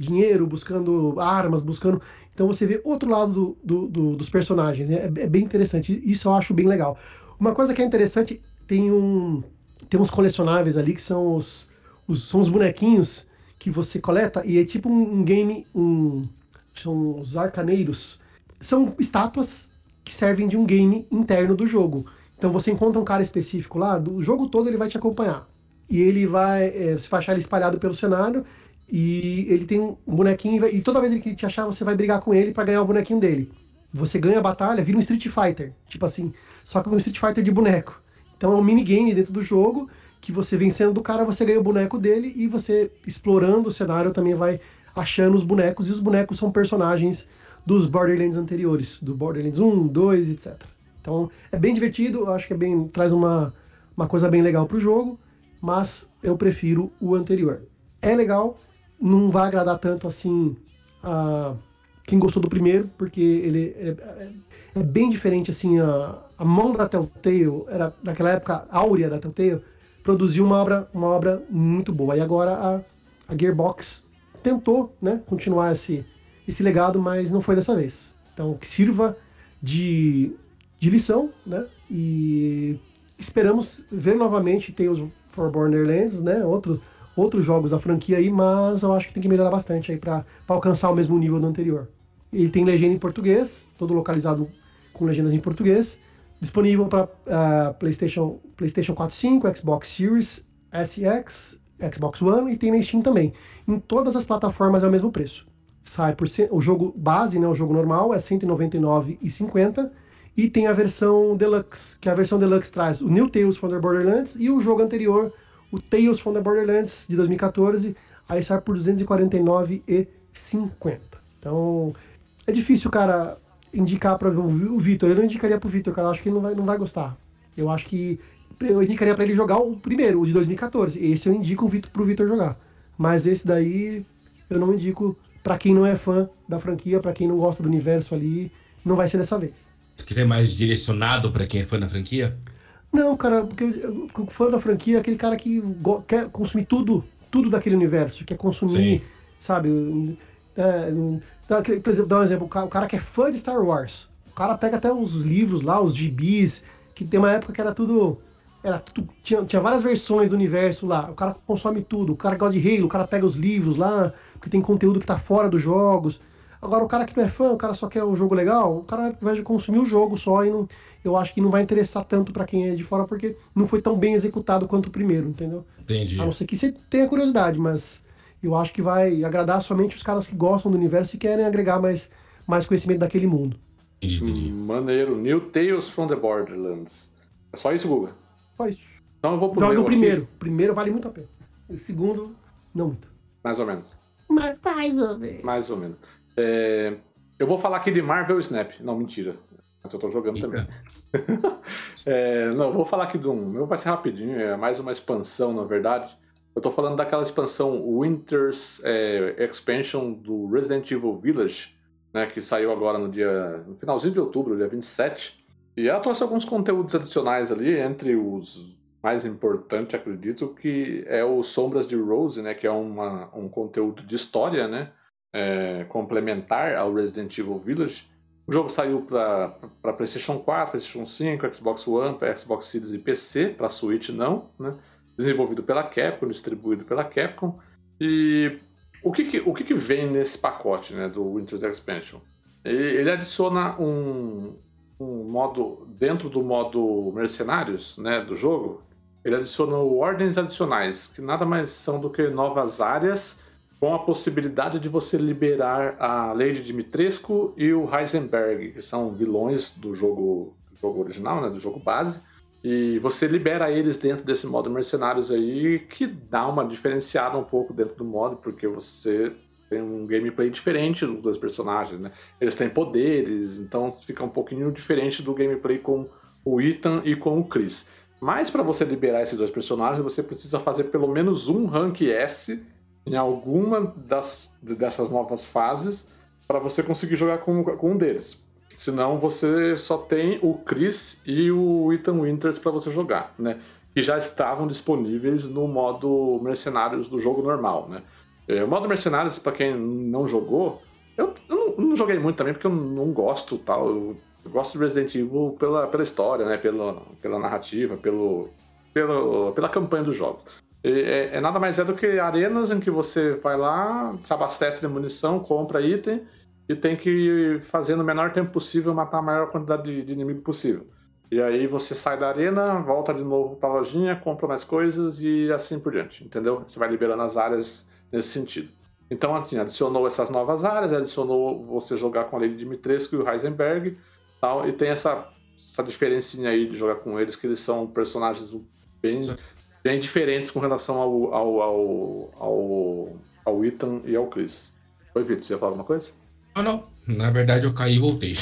Speaker 3: dinheiro, buscando armas, buscando. Então você vê outro lado do, do, do, dos personagens. Né? É, é, bem interessante. Isso eu acho bem legal. Uma coisa que é interessante, tem um. Tem uns colecionáveis ali que são os, os são os bonequinhos que você coleta e é tipo um, um game. Um, são os arcaneiros. São estátuas que servem de um game interno do jogo. Então você encontra um cara específico lá, do jogo todo ele vai te acompanhar. E ele vai. É, você vai achar ele espalhado pelo cenário e ele tem um bonequinho, e toda vez que ele te achar, você vai brigar com ele para ganhar o bonequinho dele. Você ganha a batalha, vira um Street Fighter. Tipo assim, só que um Street Fighter de boneco. Então é um minigame dentro do jogo, que você vencendo do cara, você ganha o boneco dele, e você explorando o cenário também vai achando os bonecos, e os bonecos são personagens dos Borderlands anteriores, do Borderlands 1, 2, etc. Então é bem divertido, acho que é bem, traz uma, uma coisa bem legal pro jogo, mas eu prefiro o anterior. É legal, não vai agradar tanto assim a quem gostou do primeiro, porque ele é, é, bem diferente assim a, a mão da Telltale era naquela época áurea da Telltale produziu uma obra uma obra muito boa. E agora a, a Gearbox tentou né continuar esse esse legado mas não foi dessa vez. Então que sirva de, de lição né e esperamos ver novamente Tales for Borderlands né outro outros jogos da franquia aí, mas eu acho que tem que melhorar bastante aí para alcançar o mesmo nível do anterior. Ele tem legenda em português, todo localizado com legendas em português, disponível para uh, ah, PlayStation, PlayStation 4, 5, Xbox Series, SX, Xbox One e tem na Steam também. Em todas as plataformas é o mesmo preço. Sai por o jogo base, né, o jogo normal é R$ 199,50 e tem a versão Deluxe, que a versão Deluxe traz o New Tales from the Borderlands e o jogo anterior o Tales from the Borderlands de 2014, aí sai por 249,50. Então, é difícil, cara, indicar para o Vitor. Eu não indicaria pro Vitor, cara, eu acho que ele não vai, não vai gostar. Eu acho que eu indicaria para ele jogar o primeiro, o de 2014. Esse eu indico o Vitor pro Vitor jogar. Mas esse daí eu não indico para quem não é fã da franquia, para quem não gosta do universo ali, não vai ser dessa vez.
Speaker 2: Você quer mais direcionado para quem é fã da franquia?
Speaker 3: Não, cara, porque o fã da franquia é aquele cara que quer consumir tudo, tudo daquele universo, quer consumir, Sim. sabe? É, por exemplo, dá um exemplo, o cara que é fã de Star Wars, o cara pega até os livros lá, os gibis, que tem uma época que era tudo. Era tudo tinha, tinha várias versões do universo lá. O cara consome tudo. O cara gosta de Halo, o cara pega os livros lá, porque tem conteúdo que tá fora dos jogos. Agora, o cara que não é fã, o cara só quer o jogo legal, o cara, ao invés de consumir o jogo só, e não, eu acho que não vai interessar tanto para quem é de fora, porque não foi tão bem executado quanto o primeiro, entendeu?
Speaker 2: Entendi.
Speaker 3: A não ser que você tenha curiosidade, mas eu acho que vai agradar somente os caras que gostam do universo e querem agregar mais, mais conhecimento daquele mundo.
Speaker 1: Hum, maneiro. New Tales from the Borderlands. É só isso, Guga?
Speaker 3: Só isso.
Speaker 1: Então eu vou pro
Speaker 3: Joga
Speaker 1: meu
Speaker 3: o primeiro.
Speaker 1: aqui.
Speaker 3: O primeiro vale muito a pena. O segundo, não muito.
Speaker 1: Mais ou menos.
Speaker 3: Mas mais ou menos.
Speaker 1: Mais ou menos. É, Eu vou falar aqui de Marvel Snap. Não, mentira. Mas eu tô jogando também. É, não, vou falar aqui de um. Meu vai ser rapidinho, é mais uma expansão, na verdade. Eu tô falando daquela expansão Winter's é, Expansion do Resident Evil Village, né, que saiu agora no dia. no finalzinho de outubro, dia 27. E ela trouxe alguns conteúdos adicionais ali, entre os mais importantes, acredito, que é o Sombras de Rose, né, que é uma, um conteúdo de história, né, é, complementar ao Resident Evil Village. O jogo saiu para PlayStation 4, PlayStation 5, Xbox One, Xbox Series e PC, para Switch não, né? Desenvolvido pela Capcom, distribuído pela Capcom. E o que, que- o que, que vem nesse pacote né, do Winter's Expansion? Ele, ele adiciona um, um modo, dentro do modo mercenários né, do jogo, ele adiciona ordens adicionais, que nada mais são do que novas áreas com a possibilidade de você liberar a Lady Dimitrescu e o Heisenberg, que são vilões do jogo, do jogo original, né, do jogo base. E você libera eles dentro desse modo mercenários aí, que dá uma diferenciada um pouco dentro do modo, porque você tem um gameplay diferente dos dois personagens, né? Eles têm poderes, então fica um pouquinho diferente do gameplay com o Ethan e com o Chris. Mas para você liberar esses dois personagens, você precisa fazer pelo menos um rank S em alguma das, dessas novas fases para você conseguir jogar com, com um deles. Senão você só tem o Chris e o Ethan Winters para você jogar, né? Que já estavam disponíveis no modo Mercenários do jogo normal, né? É, O modo Mercenários, para quem não jogou, eu, não, não joguei muito também porque eu não gosto tal. Eu, eu gosto de Resident Evil pela, pela história, né? Pela, pela narrativa, pelo, pelo, pela campanha do jogo. É, é nada mais é do que arenas em que você vai lá, se abastece de munição, compra item e tem que fazer no menor tempo possível matar a maior quantidade de, de inimigo possível. E aí você sai da arena, volta de novo pra lojinha, compra mais coisas e assim por diante, entendeu? Você vai liberando as áreas nesse sentido. Então, assim, adicionou essas novas áreas, adicionou você jogar com a Lady Dimitrescu e o Heisenberg, tal, e tem essa, essa diferencinha aí de jogar com eles, que eles são personagens bem, bem diferentes com relação ao, ao, ao, ao, ao Ethan e ao Chris. Oi, Vitor, você ia falar alguma coisa?
Speaker 2: Não, não. Na verdade, eu caí e voltei.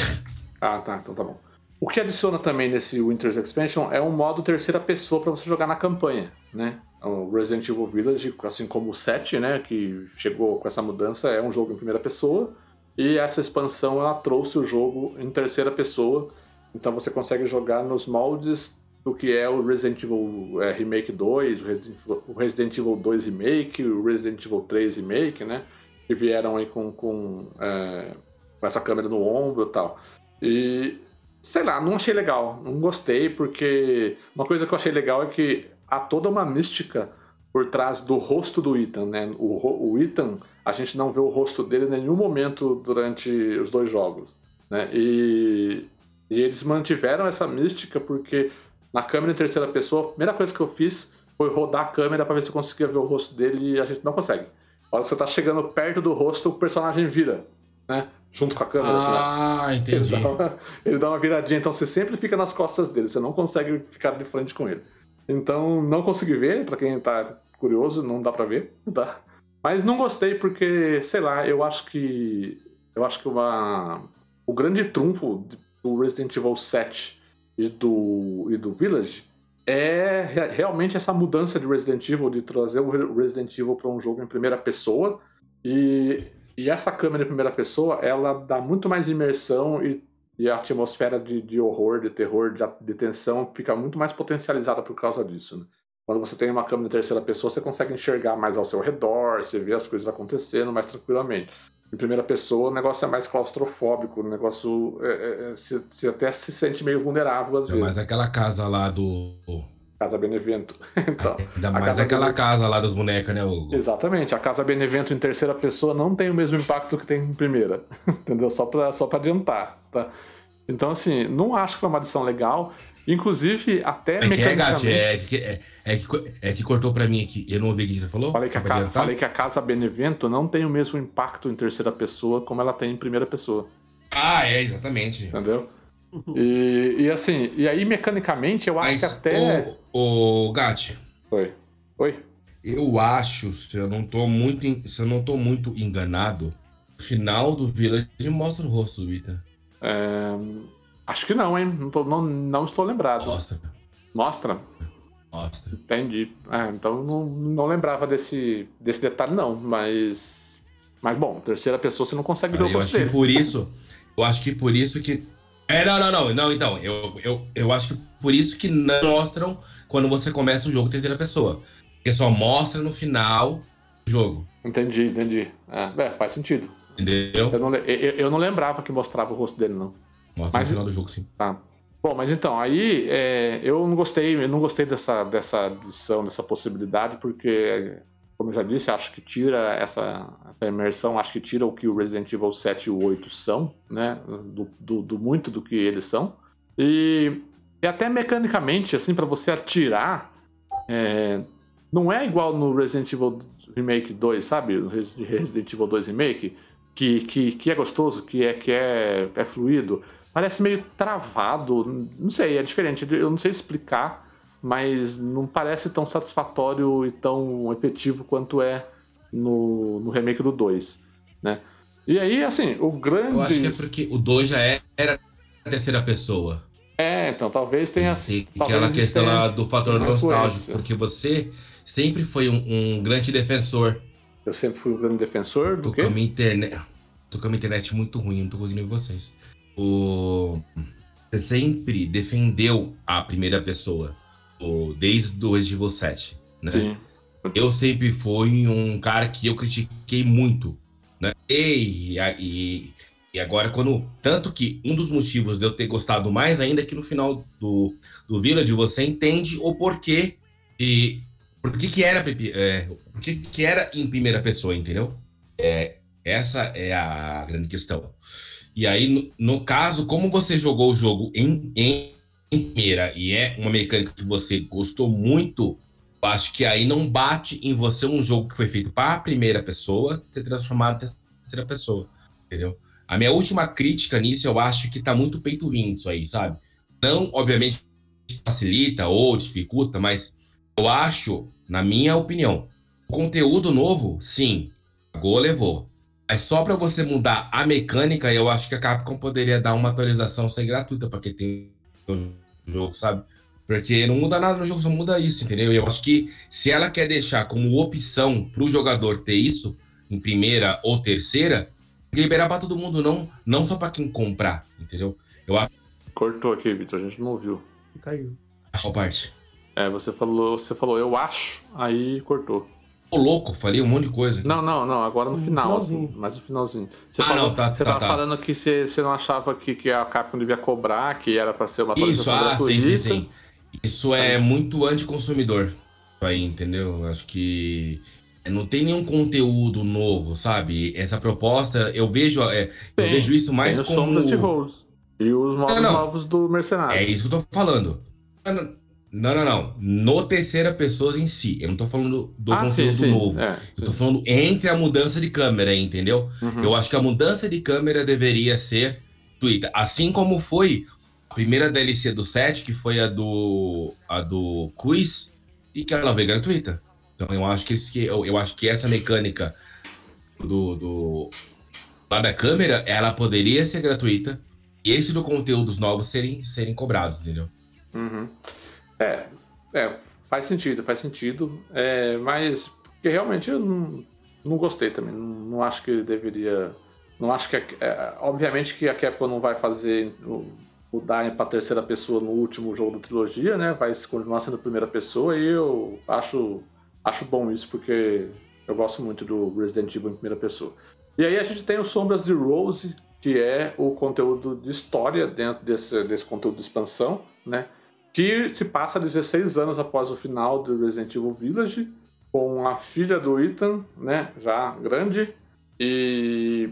Speaker 1: Ah, tá, então tá bom. O que adiciona também nesse Winter's Expansion é um modo terceira pessoa para você jogar na campanha, né? O Resident Evil Village, assim como o 7, né, que chegou com essa mudança, é um jogo em primeira pessoa, e essa expansão ela trouxe o jogo em terceira pessoa, então você consegue jogar nos moldes do que é o Resident Evil é, Remake 2, o Resident, Evil- o Resident Evil 2 Remake, o Resident Evil 3 Remake, né? Que vieram aí com, com, é, com essa câmera no ombro e tal. E sei lá, não achei legal, não gostei, porque uma coisa que eu achei legal é que há toda uma mística por trás do rosto do Ethan, né? O, o Ethan, a gente não vê o rosto dele em nenhum momento durante os dois jogos, né? E, e eles mantiveram essa mística porque na câmera em terceira pessoa, a primeira coisa que eu fiz foi rodar a câmera para ver se eu conseguia ver o rosto dele e a gente não consegue. A hora que você tá chegando perto do rosto, o personagem vira, né? Junto com a câmera, assim, ó.
Speaker 2: Ah,
Speaker 1: Ele
Speaker 2: entendi.
Speaker 1: dá, uma, ele dá uma viradinha, então você sempre fica nas costas dele, você não consegue ficar de frente com ele. Então, não consegui ver, pra quem tá curioso, não dá pra ver, tá? Mas não gostei porque, sei lá, eu acho que. Eu acho que uma. O grande trunfo do Resident Evil 7 e do, e do Village é re- realmente essa mudança de Resident Evil, de trazer o Re- Resident Evil para um jogo em primeira pessoa. E, e essa câmera em primeira pessoa, ela dá muito mais imersão e, e a atmosfera de, de horror, de terror, de, de tensão fica muito mais potencializada por causa disso. Né? Quando você tem uma câmera em terceira pessoa, você consegue enxergar mais ao seu redor, você vê as coisas acontecendo mais tranquilamente. Em primeira pessoa, o negócio é mais claustrofóbico, o negócio é, é, é, você, você até se sente meio vulnerável às
Speaker 2: mais
Speaker 1: vezes.
Speaker 2: aquela casa lá do.
Speaker 1: Casa Benevento. então,
Speaker 2: Ainda mais
Speaker 1: casa
Speaker 2: aquela casa lá dos bonecos, né, Hugo?
Speaker 1: Exatamente, a Casa Benevento em terceira pessoa não tem o mesmo impacto que tem em primeira, entendeu? Só pra, só pra adiantar, tá? Então, assim, não acho que foi uma adição legal. Inclusive, até
Speaker 2: É que é, Gati,
Speaker 1: mecanicamente...
Speaker 2: é, que, é, é, que, co- é que cortou pra mim aqui. Eu não ouvi o que você falou?
Speaker 1: Falei que, a falei que a Casa Benevento não tem o mesmo impacto em terceira pessoa como ela tem em primeira pessoa.
Speaker 2: Ah, é, exatamente.
Speaker 1: Entendeu? E, e assim, e aí mecanicamente eu acho
Speaker 2: Mas,
Speaker 1: que até.
Speaker 2: o, o Gatti,
Speaker 1: Oi. Oi?
Speaker 2: eu acho, se eu não tô muito, se eu não tô muito enganado, o final do Village mostra o rosto do Ethan.
Speaker 1: É, Acho que não, hein? Não, tô- não, não estou lembrado.
Speaker 2: Mostra,
Speaker 1: Mostra?
Speaker 2: mostra.
Speaker 1: Entendi. É, então não, não lembrava desse, desse detalhe, não. Mas. Mas bom, terceira pessoa você não consegue ver o
Speaker 2: eu acho
Speaker 1: rosto
Speaker 2: que
Speaker 1: dele.
Speaker 2: por isso, eu acho que por isso que é, não, não, não, não, então, eu, eu, eu acho que por isso que não mostram quando você começa o jogo terceira pessoa. Porque só mostra no final do jogo,
Speaker 1: Entendi, entendi. É, é, faz sentido.
Speaker 2: entendeu?
Speaker 1: Eu não, eu, eu não lembrava que mostrava o rosto dele, não.
Speaker 2: Mostra
Speaker 1: Mas-
Speaker 2: no final do jogo, sim.
Speaker 1: Tá. Bom, mas então, aí é, eu não gostei, eu não gostei dessa, dessa adição, dessa possibilidade, porque, como eu já disse, acho que tira essa, essa imersão, acho que tira o que o Resident Evil 7 e o 8 são, né? Do, do, do muito do que eles são. E, e até mecanicamente, assim, para você atirar, é, não é igual no Resident Evil Remake 2, sabe? No Res- Resident Evil 2 Remake, que, que, que é gostoso, que é, que é, é fluido parece meio travado. Não sei, é diferente. Eu não sei explicar, mas não parece tão satisfatório e tão efetivo quanto é no, no remake do 2, né? E aí, assim, o grande.
Speaker 2: Eu acho que é porque o 2 já era a terceira pessoa.
Speaker 1: É, então talvez tenha. Talvez
Speaker 2: aquela questão
Speaker 1: tenha-
Speaker 2: lá do fator nostálgico, porque você sempre foi um, um grande defensor.
Speaker 1: Eu sempre fui um grande defensor do
Speaker 2: Tô
Speaker 1: quê?
Speaker 2: Tô com a minha internet muito ruim, não tô conseguindo ver vocês. O... Você sempre defendeu a primeira pessoa. O... Desde o Resident Evil 7. Né?
Speaker 1: Sim.
Speaker 2: Eu sempre fui um cara que eu critiquei muito. Né? E, e, e agora, quando. Tanto que um dos motivos de eu ter gostado mais ainda é que no final do, do Village você entende o porquê. E por que, que era é, por que, que era em primeira pessoa, entendeu? É, essa é a grande questão. E aí, no, no caso, como você jogou o jogo em, em, primeira e é uma mecânica que você gostou muito, eu acho que aí não bate em você um jogo que foi feito para a primeira pessoa ser transformado em terceira pessoa, entendeu? A minha última crítica nisso, eu acho que tá muito peito ruim isso aí, sabe? Não, obviamente, facilita ou dificulta, mas eu acho, na minha opinião, conteúdo novo, sim, pagou, levou. Mas só para você mudar a mecânica, eu acho que a Capcom poderia dar uma atualização sem gratuita para quem tem o jogo, sabe? Porque não muda nada no jogo, só muda isso, entendeu? Eu acho que se ela quer deixar como opção para o jogador ter isso em primeira ou terceira, tem que liberar para todo mundo, não, não só para quem comprar, entendeu?
Speaker 1: Cortou aqui, Vitor, a gente não ouviu.
Speaker 3: Caiu.
Speaker 2: Qual parte?
Speaker 1: É, você falou, você falou, eu acho, aí cortou.
Speaker 2: Ô, louco, falei um monte de coisa. aqui.
Speaker 1: Não, não, não, agora no final, assim,
Speaker 3: finalzinho.
Speaker 1: mais no finalzinho. Você,
Speaker 2: Ah,
Speaker 1: falou,
Speaker 2: não, tá,
Speaker 1: você
Speaker 2: tá,
Speaker 1: tava
Speaker 2: tá.
Speaker 1: falando que você, você não achava que, que a Capcom devia cobrar, que era pra ser uma
Speaker 2: Isso, ah, sim,
Speaker 1: gratuita.
Speaker 2: sim, sim. Isso é muito anticonsumidor. Aí, entendeu? Acho que não tem nenhum conteúdo novo, sabe? Essa proposta, eu vejo, é, eu
Speaker 1: Tem,
Speaker 2: vejo isso mais
Speaker 1: Tem os
Speaker 2: como.
Speaker 1: Sombras de Rose. E os modos
Speaker 2: Não, não.
Speaker 1: novos do Mercenário.
Speaker 2: É isso que eu tô falando. Não, não, não. No terceira pessoa em si. Eu não tô falando do
Speaker 1: ah, sim,
Speaker 2: conteúdo
Speaker 1: sim.
Speaker 2: novo.
Speaker 1: É,
Speaker 2: Eu tô
Speaker 1: sim.
Speaker 2: falando entre a mudança de câmera, entendeu?
Speaker 1: Uhum.
Speaker 2: Eu acho que a mudança de câmera deveria ser gratuita. Assim como foi a primeira DLC do set, que foi a do, a do Quiz, e que ela veio gratuita. Então eu acho que, eles, que eu, eu acho que essa mecânica do, do lá da câmera, ela poderia ser gratuita. E esse do conteúdos novos serem, serem cobrados, entendeu?
Speaker 1: Uhum. É, é, faz sentido, faz sentido. É, mas porque realmente eu não, não gostei também. Não, não acho que deveria. Não acho que. é, obviamente que a Capcom não vai fazer o- mudar para terceira pessoa no último jogo da trilogia, né? Vai continuar sendo primeira pessoa e eu acho, acho bom isso porque eu gosto muito do Resident Evil em primeira pessoa. E aí a gente tem o Sombras de Rose, que é o conteúdo de história dentro desse, desse conteúdo de expansão, né? Que se passa 16 anos após o final do Resident Evil Village, com a filha do Ethan, né? Já grande. E.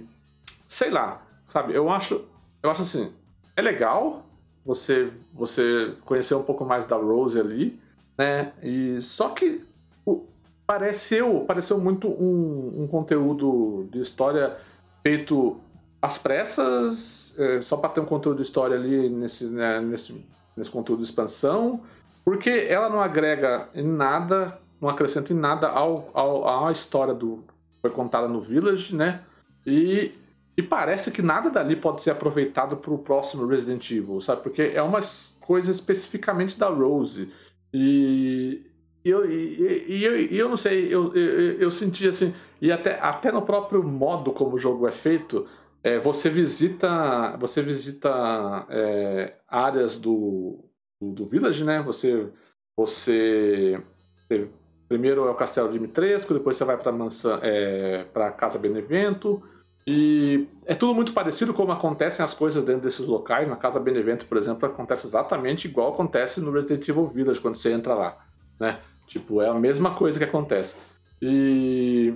Speaker 1: Sei lá, sabe? Eu acho. Eu acho assim. É legal você, você conhecer um pouco mais da Rose ali, né? E só que o- pareceu, pareceu muito um, um conteúdo de história feito as pressas, é, só para ter um conteúdo de história ali nesse, né, nesse, nesse conteúdo de expansão, porque ela não agrega em nada, não acrescenta em nada ao, ao, à história do que foi contada no Village, né? E, e parece que nada dali pode ser aproveitado para o próximo Resident Evil, sabe? Porque é uma coisa especificamente da Rose. E, e eu, e, e, eu, e eu não sei, eu, eu, eu senti assim, e até, até no próprio modo como o jogo é feito, é, você visita você visita é, áreas do, do, do, Village, né? Você, você, você, primeiro é o Castelo de Dimitrescu, depois você vai para é, para Casa Benevento e é tudo muito parecido como acontecem as coisas dentro desses locais. Na Casa Benevento, por exemplo, acontece exatamente igual acontece no Resident Evil Village quando você entra lá, né? Tipo, é a mesma coisa que acontece. E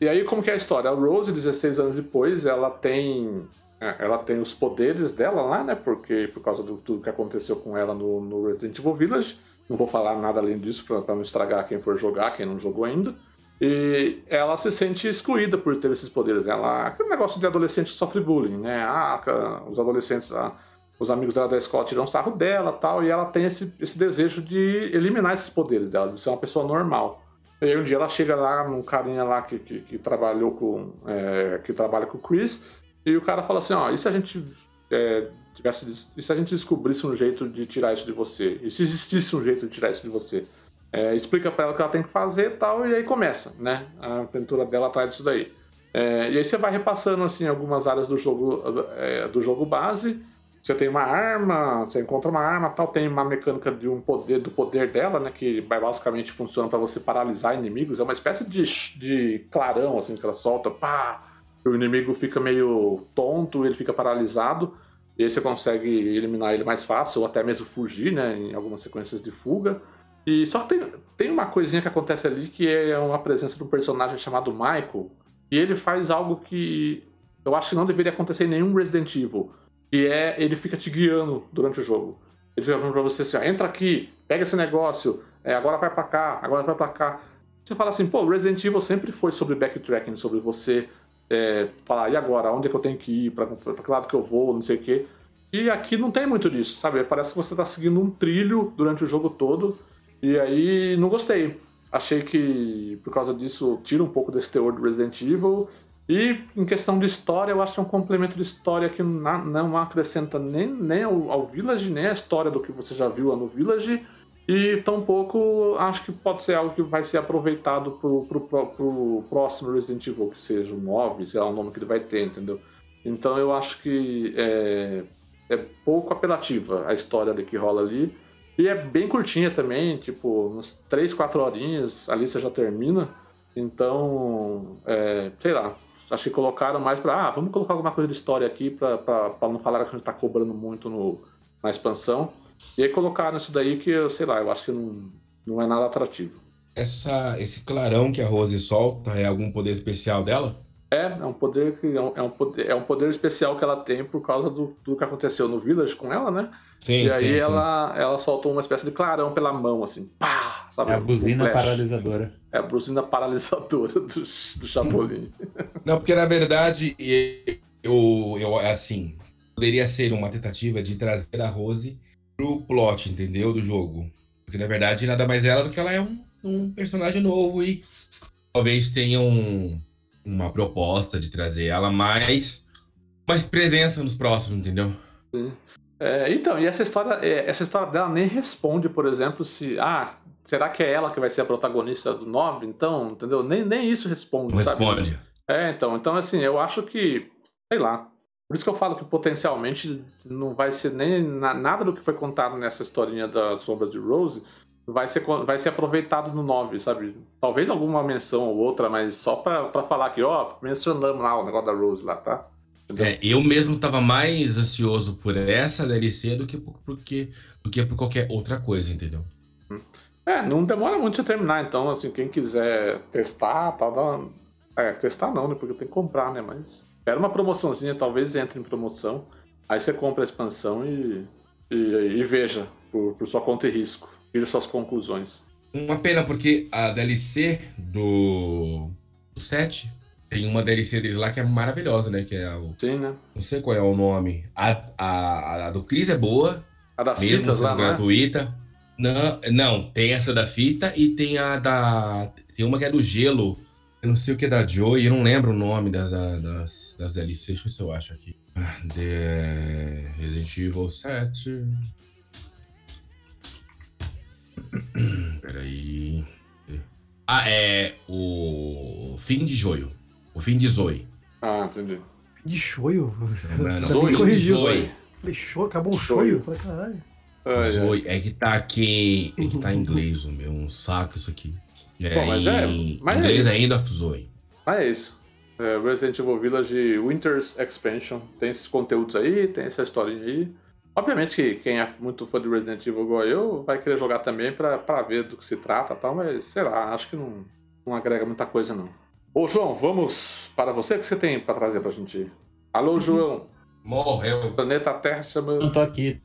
Speaker 1: e aí, como que é a história? A Rose, 16 anos depois, ela tem é, ela tem os poderes dela lá, né? Porque por causa do tudo que aconteceu com ela no, no Resident Evil Village. Não vou falar nada além disso para não estragar quem for jogar, quem não jogou ainda. E ela se sente excluída por ter esses poderes. Ela, aquele negócio de adolescente que sofre bullying, né? Ah, os adolescentes, ah, os amigos dela da escola tiram sarro dela tal. E ela tem esse, esse desejo de eliminar esses poderes dela, de ser uma pessoa normal. E aí um dia ela chega lá num carinha lá que, que, que trabalhou com. É, que trabalha com o Chris, e o cara fala assim, ó, e se a gente é, tivesse. E se a gente descobrisse um jeito de tirar isso de você? E se existisse um jeito de tirar isso de você? É, explica para ela o que ela tem que fazer e tal, e aí começa, né? A aventura dela atrás disso daí. É, e aí você vai repassando assim algumas áreas do jogo, é, do jogo base você tem uma arma, você encontra uma arma, tal, tem uma mecânica de um poder do poder dela, né, que basicamente funciona para você paralisar inimigos. É uma espécie de, de clarão assim que ela solta, pá, o inimigo fica meio tonto, ele fica paralisado. E aí você consegue eliminar ele mais fácil, ou até mesmo fugir, né, em algumas sequências de fuga. E só que tem, tem uma coisinha que acontece ali que é uma presença de um personagem chamado Michael, e ele faz algo que eu acho que não deveria acontecer em nenhum Resident Evil e é ele fica te guiando durante o jogo. Ele fica falando pra você assim: ó, entra aqui, pega esse negócio, é, agora vai pra cá, agora vai pra cá. Você fala assim, pô, Resident Evil sempre foi sobre backtracking, sobre você é, falar, e agora, onde é que eu tenho que ir, pra, pra que lado que eu vou, não sei o quê. E aqui não tem muito disso, sabe? Parece que você tá seguindo um trilho durante o jogo todo, e aí não gostei. Achei que, por causa disso, tira um pouco desse teor do Resident Evil, e em questão de história, eu acho que é um complemento de história que não acrescenta nem, nem ao, ao Village, nem a história do que você já viu lá no Village. E tampouco acho que pode ser algo que vai ser aproveitado pro, pro, pro, pro próximo Resident Evil, que seja o 9, sei lá o nome que ele vai ter, entendeu? Então eu acho que é, é pouco apelativa a história que rola ali. E é bem curtinha também, tipo, umas 3, 4 horinhas ali você já termina. Então, é, sei lá, acho que colocaram mais para, ah, vamos colocar alguma coisa de história aqui para não falar que a gente está cobrando muito no, na expansão. E aí colocaram isso daí que, sei lá, eu acho que não, não é nada atrativo.
Speaker 2: Essa, esse clarão que a Rose solta é algum poder especial dela?
Speaker 1: É, é um poder que é um, é um, poder, é um poder especial que ela tem por causa do, do que aconteceu no Village com ela, né? Sim, e aí sim, ela, sim. ela soltou uma espécie de clarão pela mão, assim, pá!
Speaker 4: Sabe? É a buzina um paralisadora.
Speaker 1: É a buzina paralisadora do, do Chapolin.
Speaker 2: Não, porque na verdade, eu, eu, assim, poderia ser uma tentativa de trazer a Rose pro plot, entendeu? Do jogo. Porque na verdade nada mais ela do que ela é um, um personagem novo e talvez tenha um, uma proposta de trazer ela mais, mais presença nos próximos, entendeu?
Speaker 1: Sim. É, então, e essa história, é, essa história dela nem responde, por exemplo, se. Ah, será que é ela que vai ser a protagonista do Nobre? Então, entendeu? Nem, nem isso responde,
Speaker 2: Não
Speaker 1: sabe?
Speaker 2: Responde.
Speaker 1: É, então, então, assim, eu acho que. Sei lá. Por isso que eu falo que potencialmente não vai ser nem nada do que foi contado nessa historinha da Sombra de Rose vai ser, vai ser aproveitado no 9, sabe? Talvez alguma menção ou outra, mas só pra, pra falar que, ó, mencionamos lá o negócio da Rose lá, tá?
Speaker 2: É, eu mesmo estava mais ansioso por essa DLC do que por, porque, do que por qualquer outra coisa, entendeu?
Speaker 1: É, não demora muito a terminar, então, assim, quem quiser testar, tal, dá... É, testar não, né? Porque tem que comprar, né? Mas espera uma promoçãozinha, talvez entre em promoção. Aí você compra a expansão e, e, e veja, por, por sua conta e risco. Tire suas conclusões.
Speaker 2: Uma pena, porque a DLC do, do 7 Tem uma DLC deles lá que é maravilhosa, né? Que é o.
Speaker 1: Sim, né?
Speaker 2: Não sei qual é o nome. A, a, a do Chris é boa.
Speaker 1: A das
Speaker 2: mesmo
Speaker 1: fitas lá, né?
Speaker 2: gratuita. Não, não, tem essa da fita e tem a da. Tem uma que é do gelo. Eu não sei o que é da Joy, eu não lembro o nome das, das, das DLCs. Deixa eu ver se eu acho aqui. Ah, The Resident Evil 7. Peraí. Ah, é o Fim de Joio. O Fim de Zoe.
Speaker 1: Ah, entendi.
Speaker 3: De shoyu?
Speaker 2: Mano,
Speaker 3: Você me corrigiu.
Speaker 2: Zoe.
Speaker 3: Falei, show, acabou o
Speaker 1: Shoyu.
Speaker 3: Falei, caralho.
Speaker 1: Ai, ai.
Speaker 2: Zoe. É que tá aqui. É que tá em inglês, o meu. Um saco isso aqui. É,
Speaker 1: Bom, mas é-
Speaker 2: em
Speaker 1: mas é
Speaker 2: inglês
Speaker 1: isso.
Speaker 2: ainda Zoe.
Speaker 1: Mas é isso. É, Resident Evil Village Winter's Expansion. Tem esses conteúdos aí, tem essa historinha aí. Obviamente que quem é muito fã de Resident Evil igual eu vai querer jogar também pra, pra ver do que se trata e tal, mas sei lá, acho que não, não agrega muita coisa não. Ô João, vamos para você, o que você tem pra trazer pra gente? Alô, João.
Speaker 2: Morreu.
Speaker 1: Planeta Terra chama.
Speaker 4: Não tô aqui.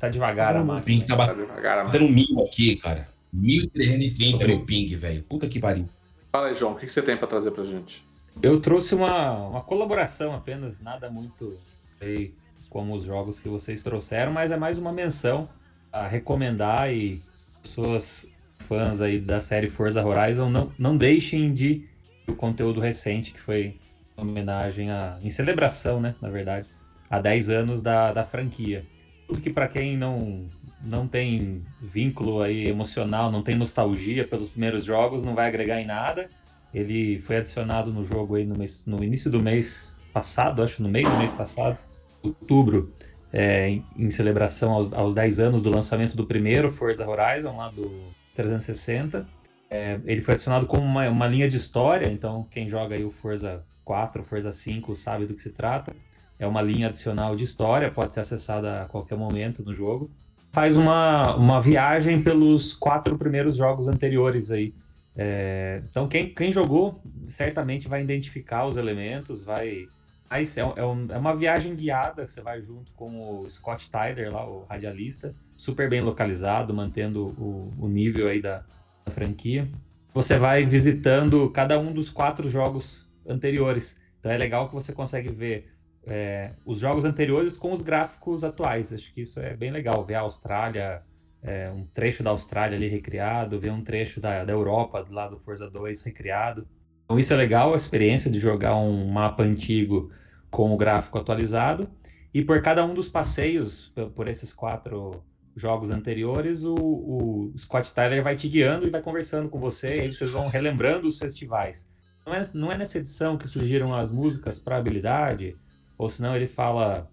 Speaker 4: Tá devagar a
Speaker 3: Hum,
Speaker 2: O ping tá
Speaker 1: Tá devagar, mano.
Speaker 2: batendo mil aqui, cara. 1330 meu ping, velho. Puta que pariu.
Speaker 1: Fala aí, João, o que você tem pra trazer pra gente?
Speaker 4: Eu trouxe uma, uma colaboração apenas, nada muito sei, como os jogos que vocês trouxeram, mas é mais uma menção a recomendar e pessoas fãs aí da série Forza Horizon não, não deixem de o conteúdo recente que foi em homenagem a em celebração, né, na verdade, a 10 anos da, da franquia. Tudo que para quem não não tem vínculo aí emocional, não tem nostalgia pelos primeiros jogos, não vai agregar em nada. Ele foi adicionado no jogo aí no, mês- no início do mês passado, acho no meio do mês passado, outubro, é, em, celebração aos, aos 10 anos do lançamento do primeiro Forza Horizon, lá do 360. É, ele foi adicionado como uma, uma linha de história, então quem joga aí o Forza 4, Forza 5 sabe do que se trata. É uma linha adicional de história, pode ser acessada a qualquer momento no jogo. Faz uma, uma viagem pelos quatro primeiros jogos anteriores aí. É, então quem, quem jogou certamente vai identificar os elementos, vai. Mas é, um- é um- é uma viagem guiada, você vai junto com o Scott Tyler, lá, o radialista, super bem localizado, mantendo o, o nível aí da, da franquia. Você vai visitando cada um dos quatro jogos anteriores. Então é legal que você consegue ver é, os jogos anteriores com os gráficos atuais. Acho que isso é bem legal, ver a Austrália, é, um trecho da Austrália ali recriado, ver um trecho da, da Europa, do lado do Forza 2 recriado. Então isso é legal, a experiência de jogar um mapa antigo com o gráfico atualizado. E por cada um dos passeios, por esses quatro jogos anteriores, o, o Scott Tyler vai te guiando e vai conversando com você, e aí vocês vão relembrando os festivais. Não é, não é nessa edição que surgiram as músicas para habilidade, ou senão ele fala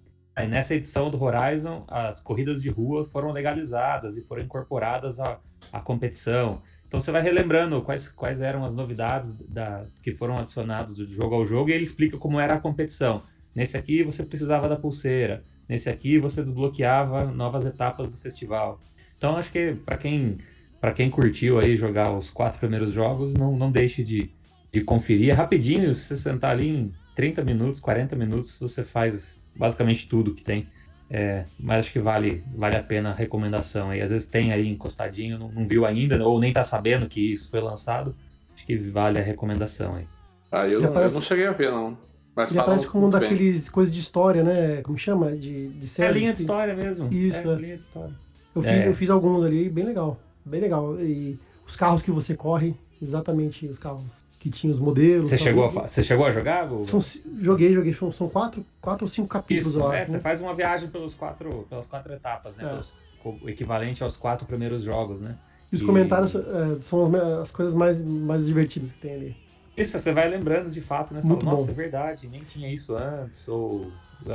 Speaker 4: nessa edição do Horizon, as corridas de rua foram legalizadas e foram incorporadas à, à competição. Então você vai relembrando quais, quais eram as novidades da, que foram adicionadas do jogo ao jogo e ele explica como era a competição. Nesse aqui você precisava da pulseira, nesse aqui você desbloqueava novas etapas do festival. Então acho que para quem para quem curtiu aí jogar os quatro primeiros jogos, não, não deixe de, de conferir. É rapidinho, se você sentar ali em 30 minutos, 40 minutos, você faz basicamente tudo que tem. É, mas acho que vale, vale a pena a recomendação aí. Às vezes tem aí encostadinho, não, não viu ainda, ou nem tá sabendo que isso foi lançado. Acho que vale a recomendação aí.
Speaker 1: Ah, eu, não, eu não cheguei a ver, não. Mas
Speaker 3: Ele aparece como um daqueles coisas de história, né? Como chama? De, de
Speaker 4: É linha de história mesmo.
Speaker 3: Isso,
Speaker 4: é,
Speaker 3: é.
Speaker 4: linha de história.
Speaker 3: Eu fiz,
Speaker 4: É.
Speaker 3: eu fiz alguns ali, bem legal. Bem legal. E os carros que você corre, exatamente os carros que tinham os modelos.
Speaker 4: Você chegou, a, você chegou a jogar? Guga?
Speaker 3: São, joguei, joguei. São, são quatro, quatro ou cinco capítulos,
Speaker 4: Isso,
Speaker 3: eu
Speaker 4: é, você
Speaker 3: né?
Speaker 4: faz uma viagem pelos quatro, pelas quatro etapas, né?
Speaker 3: É.
Speaker 4: Pelos- o equivalente aos quatro primeiros jogos, né?
Speaker 3: E os
Speaker 4: e-
Speaker 3: comentários é, são as, as coisas mais, mais divertidas que tem ali.
Speaker 4: Isso, você vai lembrando de fato, né? Fala,
Speaker 3: Muito
Speaker 4: Nossa,
Speaker 3: bom.
Speaker 4: é verdade, nem tinha isso antes. Ou,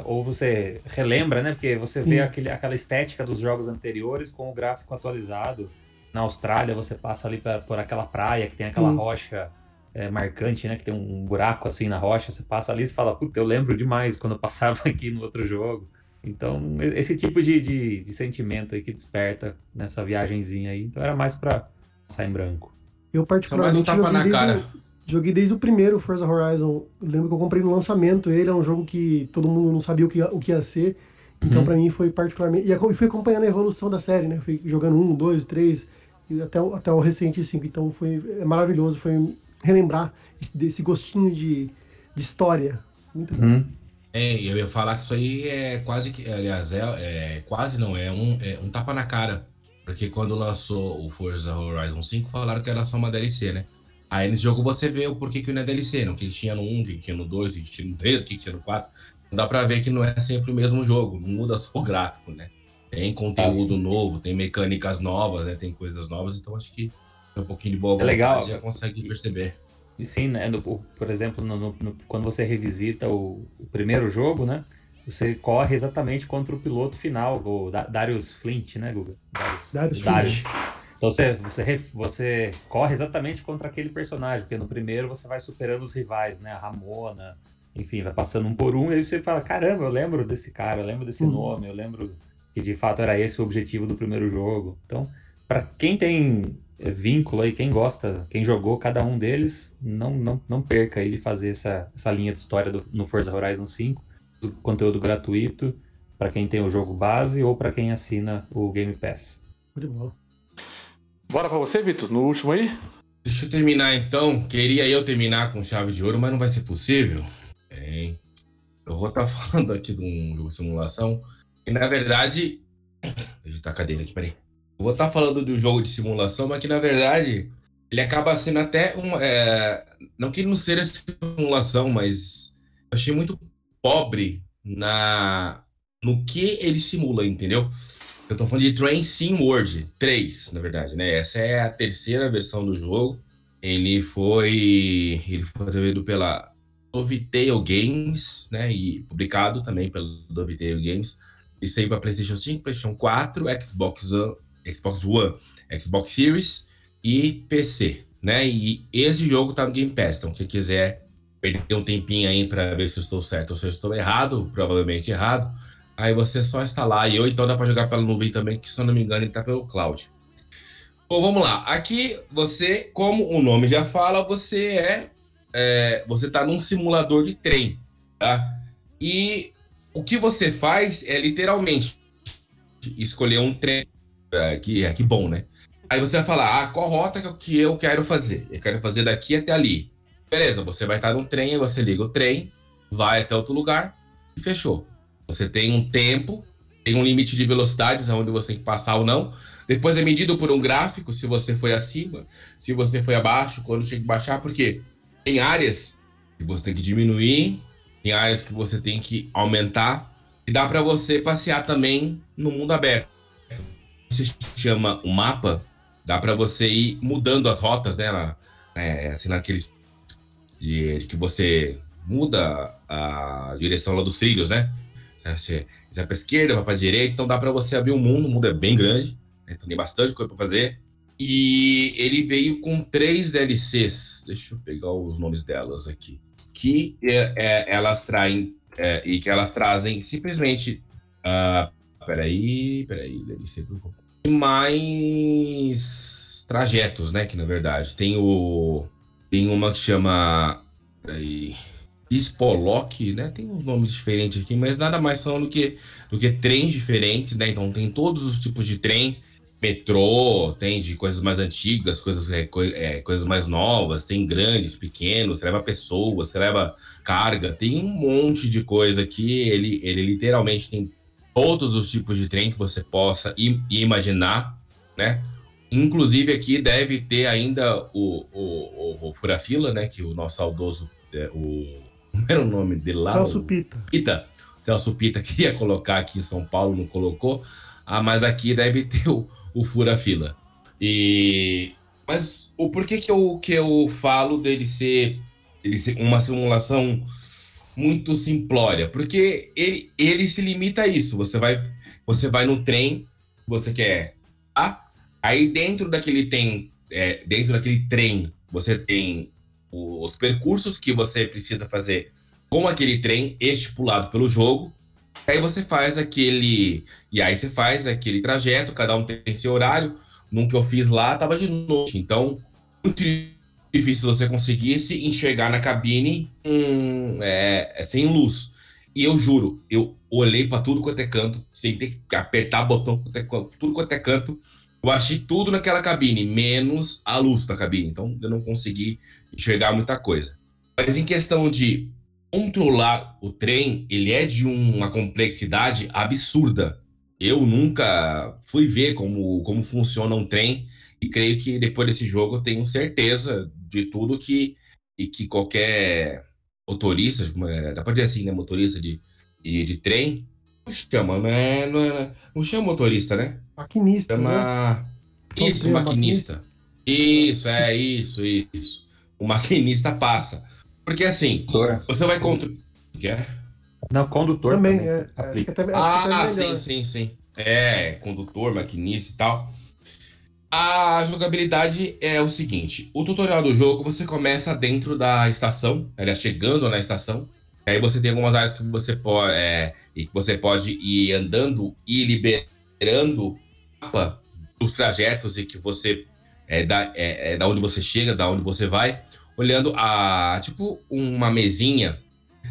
Speaker 4: ou você relembra, né? Porque você vê
Speaker 3: Sim.
Speaker 4: aquele, aquela estética dos jogos anteriores com o gráfico atualizado. Na Austrália, você passa ali pra- por aquela praia que tem aquela
Speaker 3: Sim.
Speaker 4: rocha é, marcante, né? Que tem um buraco assim na rocha. Você passa ali e fala, puta, eu lembro demais quando eu passava aqui no outro jogo. Então, esse tipo de, de, de sentimento aí que desperta nessa viagenzinha aí. Então, era mais pra passar em branco.
Speaker 3: Eu
Speaker 2: Só mais um
Speaker 3: particularmente
Speaker 2: tapa
Speaker 3: joguei
Speaker 2: na
Speaker 3: desde,
Speaker 2: cara.
Speaker 3: o- joguei desde o primeiro Forza Horizon. Eu lembro que eu comprei no lançamento ele, é um jogo que todo mundo não sabia o que, ia- o que ia ser. Então,
Speaker 4: Uhum.
Speaker 3: pra mim, foi particularmente. E fui acompanhando a evolução da série, né? Fui jogando um, dois, três, e até, o- até o recente cinco. Então, foi é maravilhoso. Foi relembrar esse, desse gostinho de, de história. Muito bom.
Speaker 2: Hum. É, eu ia falar que isso aí é quase que, aliás, é, é quase não, é um, é um tapa na cara. Porque quando lançou o Forza Horizon 5, falaram que era só uma DLC, né? Aí nesse jogo você vê o porquê que não é DLC, não, o que tinha no 1, o que tinha no 2, o que tinha no 3, o que tinha no 4. Não dá pra ver que não é sempre o mesmo jogo, não muda só o gráfico, né? Tem conteúdo é. novo, tem mecânicas novas, né? Tem coisas novas, então acho que um pouquinho de boa
Speaker 4: vontade é legal.
Speaker 2: já consegue perceber.
Speaker 4: E sim, né? No, por exemplo, no, no, quando você revisita o, o, primeiro jogo, né? Você corre exatamente contra o piloto final, o Darius Flint, né, Guga?
Speaker 3: Darius, Darius, Darius.
Speaker 4: Então você, você, você corre exatamente contra aquele personagem, porque no primeiro você vai superando os rivais, né? A Ramona, enfim, vai passando um por um, e aí você fala, caramba, eu lembro desse cara, eu lembro desse uhum. nome, eu lembro que de fato era esse o objetivo do primeiro jogo. Então, para quem tem vínculo aí, quem gosta, quem jogou cada um deles, não, não, não perca aí de fazer essa, essa linha de história do, no Forza Horizon 5, do conteúdo gratuito para quem tem o jogo base ou para quem assina o Game Pass.
Speaker 3: Muito bom.
Speaker 1: Bora para você, Vitor, no último aí?
Speaker 2: Deixa eu terminar então. Queria eu terminar com chave de ouro, mas não vai ser possível. Bem, eu vou estar tá falando aqui de um jogo de simulação que, na verdade. Deixa eu a cadeira aqui, peraí. Eu vou estar tá falando de um jogo de simulação, mas que na verdade ele acaba sendo até um. É, não que ele não seja simulação, mas eu achei muito pobre na no que ele simula, entendeu? Eu tô falando de Train Sim World 3, na verdade, né? Essa é a terceira versão do jogo. Ele foi ele foi desenvolvido pela Dovetail Games, né? E publicado também pela Dovetail Games. E saiu para PlayStation 5, PlayStation 4, Xbox One, Xbox One, Xbox Series e PC, né? E esse jogo tá no Game Pass, então quem quiser perder um tempinho aí para ver se eu estou certo ou se eu estou errado, provavelmente errado, aí você só instalar e ou então dá para jogar pela nuvem também, que se eu não me engano ele tá pelo cloud. Bom, vamos lá. Aqui você, como o nome já fala, você é, é você tá num simulador de trem, tá? E o que você faz é literalmente escolher um trem que é que bom, né? Aí você vai falar, ah, qual rota que eu quero fazer? Eu quero fazer daqui até ali. Beleza, você vai estar num trem, você liga o trem, vai até outro lugar e fechou. Você tem um tempo, tem um limite de velocidades aonde você tem que passar ou não. Depois é medido por um gráfico se você foi acima, se você foi abaixo, quando tem que baixar, porque tem áreas que você tem que diminuir, tem áreas que você tem que aumentar, e dá para você passear também no mundo aberto se chama o mapa, dá para você ir mudando as rotas, né? Na, é, assim, naqueles. De, que você muda a direção lá dos trilhos, né? Você vai para esquerda, vai para direita, então dá para você abrir o um mundo, o mundo é bem grande, né? então tem bastante coisa para fazer. E ele veio com três DLCs, deixa eu pegar os nomes delas aqui, que é, é, elas traem é, e que elas trazem simplesmente uh, peraí, peraí, deve ser do mais trajetos, né? Que na verdade tem o tem uma que chama peraí, Spolock, né? Tem uns nomes diferentes aqui, mas nada mais são do que do que trens diferentes, né? Então tem todos os tipos de trem, metrô, tem de coisas mais antigas, coisas é, é, coisas mais novas, tem grandes, pequenos, leva pessoas, leva carga, tem um monte de coisa aqui. Ele ele literalmente tem todos os tipos de trem que você possa imaginar, né? Inclusive aqui deve ter ainda o, o, o, o Furafila, né? Que o nosso saudoso, é, o... Como era o nome dele lá?
Speaker 3: Celso Pita.
Speaker 2: Pita. Celso Pita queria colocar aqui em São Paulo, não colocou. Ah, mas aqui deve ter o, o Furafila. E... Mas o porquê que eu, que eu falo dele ser, dele ser uma simulação muito simplória, porque ele, ele se limita a isso. Você vai, você vai no trem, você quer, tá? Aí dentro daquele tem, é, dentro daquele trem, você tem os percursos que você precisa fazer com aquele trem estipulado pelo jogo. Aí você faz aquele, e aí você faz aquele trajeto, cada um tem seu horário. Num que eu fiz lá, tava de noite, então difícil você conseguisse enxergar na cabine é, é, sem luz. E eu juro, eu olhei para tudo quanto é canto, tentei apertar botão tudo quanto é canto, Eu achei tudo naquela cabine, menos a luz da cabine. Então eu não consegui enxergar muita coisa. Mas em questão de controlar o trem, ele é de uma complexidade absurda. Eu nunca fui ver como, como funciona um trem e creio que depois desse jogo eu tenho certeza de tudo que e que qualquer motorista, é, dá para dizer assim, né, motorista de, de, de trem, não chama, não, é, não, é, não chama motorista, né?
Speaker 3: Maquinista.
Speaker 2: Chama. Né? Isso, maquinista. maquinista. Isso, é isso, isso. O maquinista passa. Porque assim, condutor. você vai contra. Que é?
Speaker 4: Não, condutor também. também. É,
Speaker 2: aplica. Até, ah, sim, sim, sim. É, condutor, maquinista e tal. A jogabilidade é o seguinte: o tutorial do jogo você começa dentro da estação, aliás, chegando na estação. Aí você tem algumas áreas que você pode, é, que você pode ir andando e liberando mapa dos trajetos e que você é da, é, é da onde você chega, da onde você vai, olhando a tipo uma mesinha.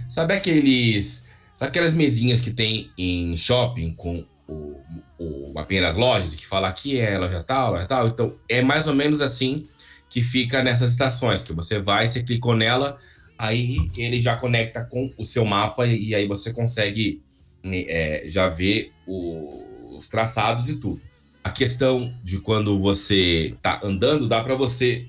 Speaker 2: Sabe aqueles, sabe aquelas mesinhas que tem em shopping com o, o mapinha das lojas, que fala aqui é loja tal, loja tal. Então, é mais ou menos assim que fica nessas estações, que você vai, você clicou nela, aí ele já conecta com o seu mapa e, aí você consegue né, é, já ver o, os traçados e tudo. A questão de quando você está andando, dá para você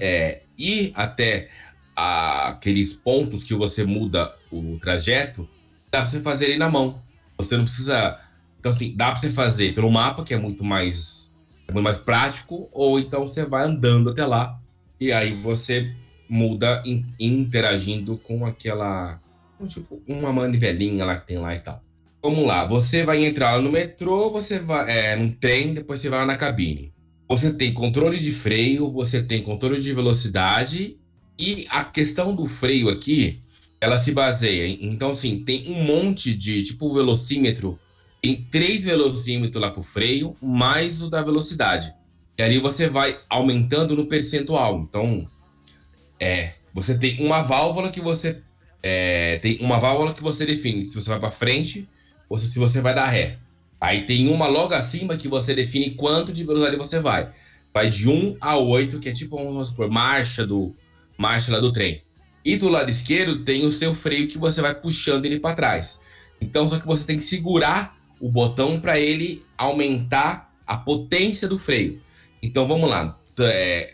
Speaker 2: é, ir até a, aqueles pontos que você muda o trajeto, dá para você fazer ele na mão. Você não precisa então, assim, dá para você fazer pelo mapa, que é muito mais, é muito mais prático, ou então você vai andando até lá e aí você muda in, interagindo com aquela. Tipo, uma manivelinha lá que tem lá e tal. Vamos lá, você vai entrar no metrô, você vai é, num trem, depois você vai lá na cabine. Você tem controle de freio, você tem controle de velocidade e a questão do freio aqui, ela se baseia então assim, tem um monte de tipo velocímetro em três velocímetros lá para o freio, mais o da velocidade. E ali você vai aumentando no percentual. Então, é, você tem uma válvula que você é, tem uma válvula que você define se você vai para frente ou se você vai dar ré. Aí tem uma logo acima que você define quanto de velocidade você vai. Vai de 1 a 8, que é tipo, supor, marcha do marcha lá do trem. E do lado esquerdo tem o seu freio que você vai puxando ele para trás. Então, só que você tem que segurar o botão para ele aumentar a potência do freio. Então vamos lá.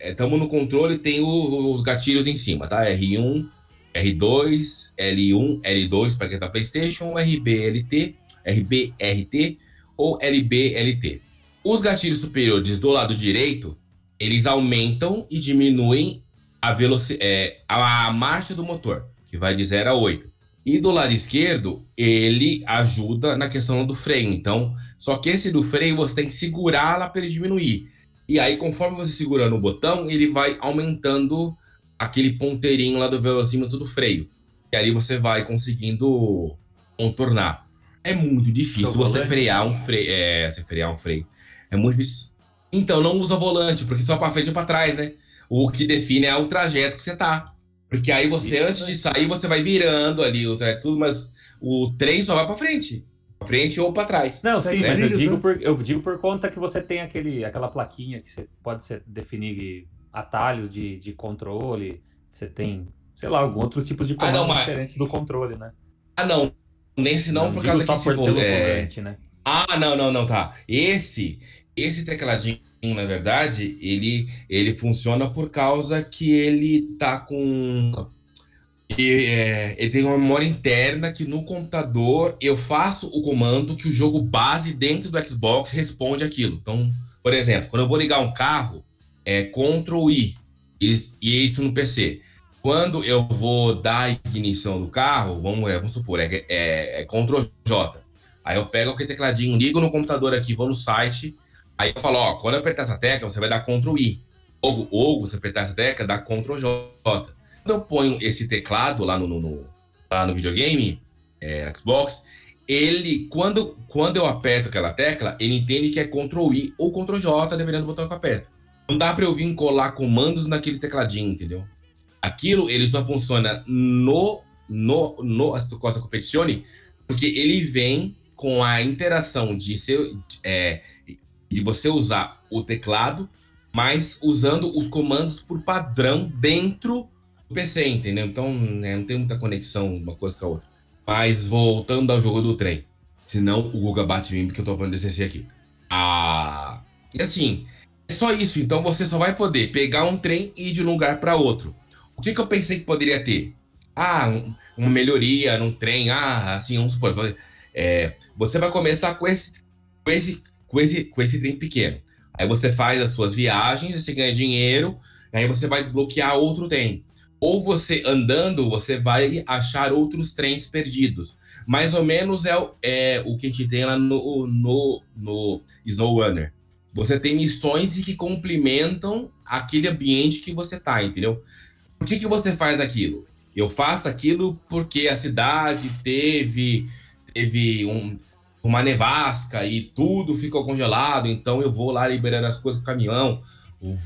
Speaker 2: Estamos é, no controle, tem o, os gatilhos em cima, tá? R1, R2, L1, L2 para quem tá PlayStation, RBLT, RBRT ou LBLT. Os gatilhos superiores do lado direito, eles aumentam e diminuem a velocidade, é, a marcha do motor, que vai de 0 a 8. E do lado esquerdo, ele ajuda na questão do freio. Então, só que esse do freio você tem que segurar lá para ele diminuir. E aí, conforme você segurando o botão, ele vai aumentando aquele ponteirinho lá do velocímetro do freio. E aí você vai conseguindo contornar. É muito difícil você frear um freio. É, você frear um freio. É muito difícil. Então, não usa volante, porque só para frente ou para trás, né? O que define é o trajeto que você tá. Porque aí você, antes de sair, você vai virando ali o é tudo, mas o trem só vai para frente. Pra frente ou para trás.
Speaker 4: Não, sim, né? mas eu digo, por, eu digo por conta que você tem aquele, aquela plaquinha que você pode ser, definir atalhos de, de controle. Você tem, sei lá, alguns outros tipos de comandos ah, não, mas... diferentes do controle, né?
Speaker 2: Ah, não. Nesse não, não por causa que esse por é... né? Ah, não, não, não, tá. Esse, esse tecladinho na verdade, ele, ele funciona por causa que ele tá com. Ele, é, ele tem uma memória interna que no computador eu faço o comando que o jogo base dentro do Xbox responde aquilo. Então, por exemplo, quando eu vou ligar um carro, é Ctrl I, e, e isso no PC. Quando eu vou dar a ignição do carro, vamos, é, vamos supor, é, é, é Ctrl J. Aí eu pego aquele tecladinho, ligo no computador aqui, vou no site, Aí eu falo, ó, quando eu apertar essa tecla, você vai dar Ctrl I. Ou, ou você apertar essa tecla, dá Ctrl J. Quando eu ponho esse teclado lá no, no, no lá no videogame, é, Xbox, ele, quando, quando eu aperto aquela tecla, ele entende que é Ctrl I ou Ctrl J, dependendo do botão que eu aperto. Não dá para eu vir colar comandos naquele tecladinho, entendeu? Aquilo, ele só funciona no, no, no Costa Competizione, porque ele vem com a interação de ser, é, de você usar o teclado, mas usando os comandos por padrão dentro do PC, entendeu? Então, né, não tem muita conexão uma coisa com a outra. Mas voltando ao jogo do trem. Senão o Guga bate em mim porque eu tô falando desse aqui. Ah, e assim, é só isso. Então você só vai poder pegar um trem e ir de um lugar para outro. O que, que eu pensei que poderia ter? Ah, um, uma melhoria num trem. Ah, assim, vamos supor. É, você vai começar com esse, com, esse, com, esse, com esse trem pequeno. Aí você faz as suas viagens, você ganha dinheiro, aí você vai desbloquear outro trem. Ou você andando, você vai achar outros trens perdidos. Mais ou menos é, é o que a gente tem lá no, no, no Snow Runner. Você tem missões que complementam aquele ambiente que você tá, entendeu? Por que, que você faz aquilo? Eu faço aquilo porque a cidade teve, teve um, uma nevasca e tudo ficou congelado, então eu vou lá liberando as coisas com caminhão,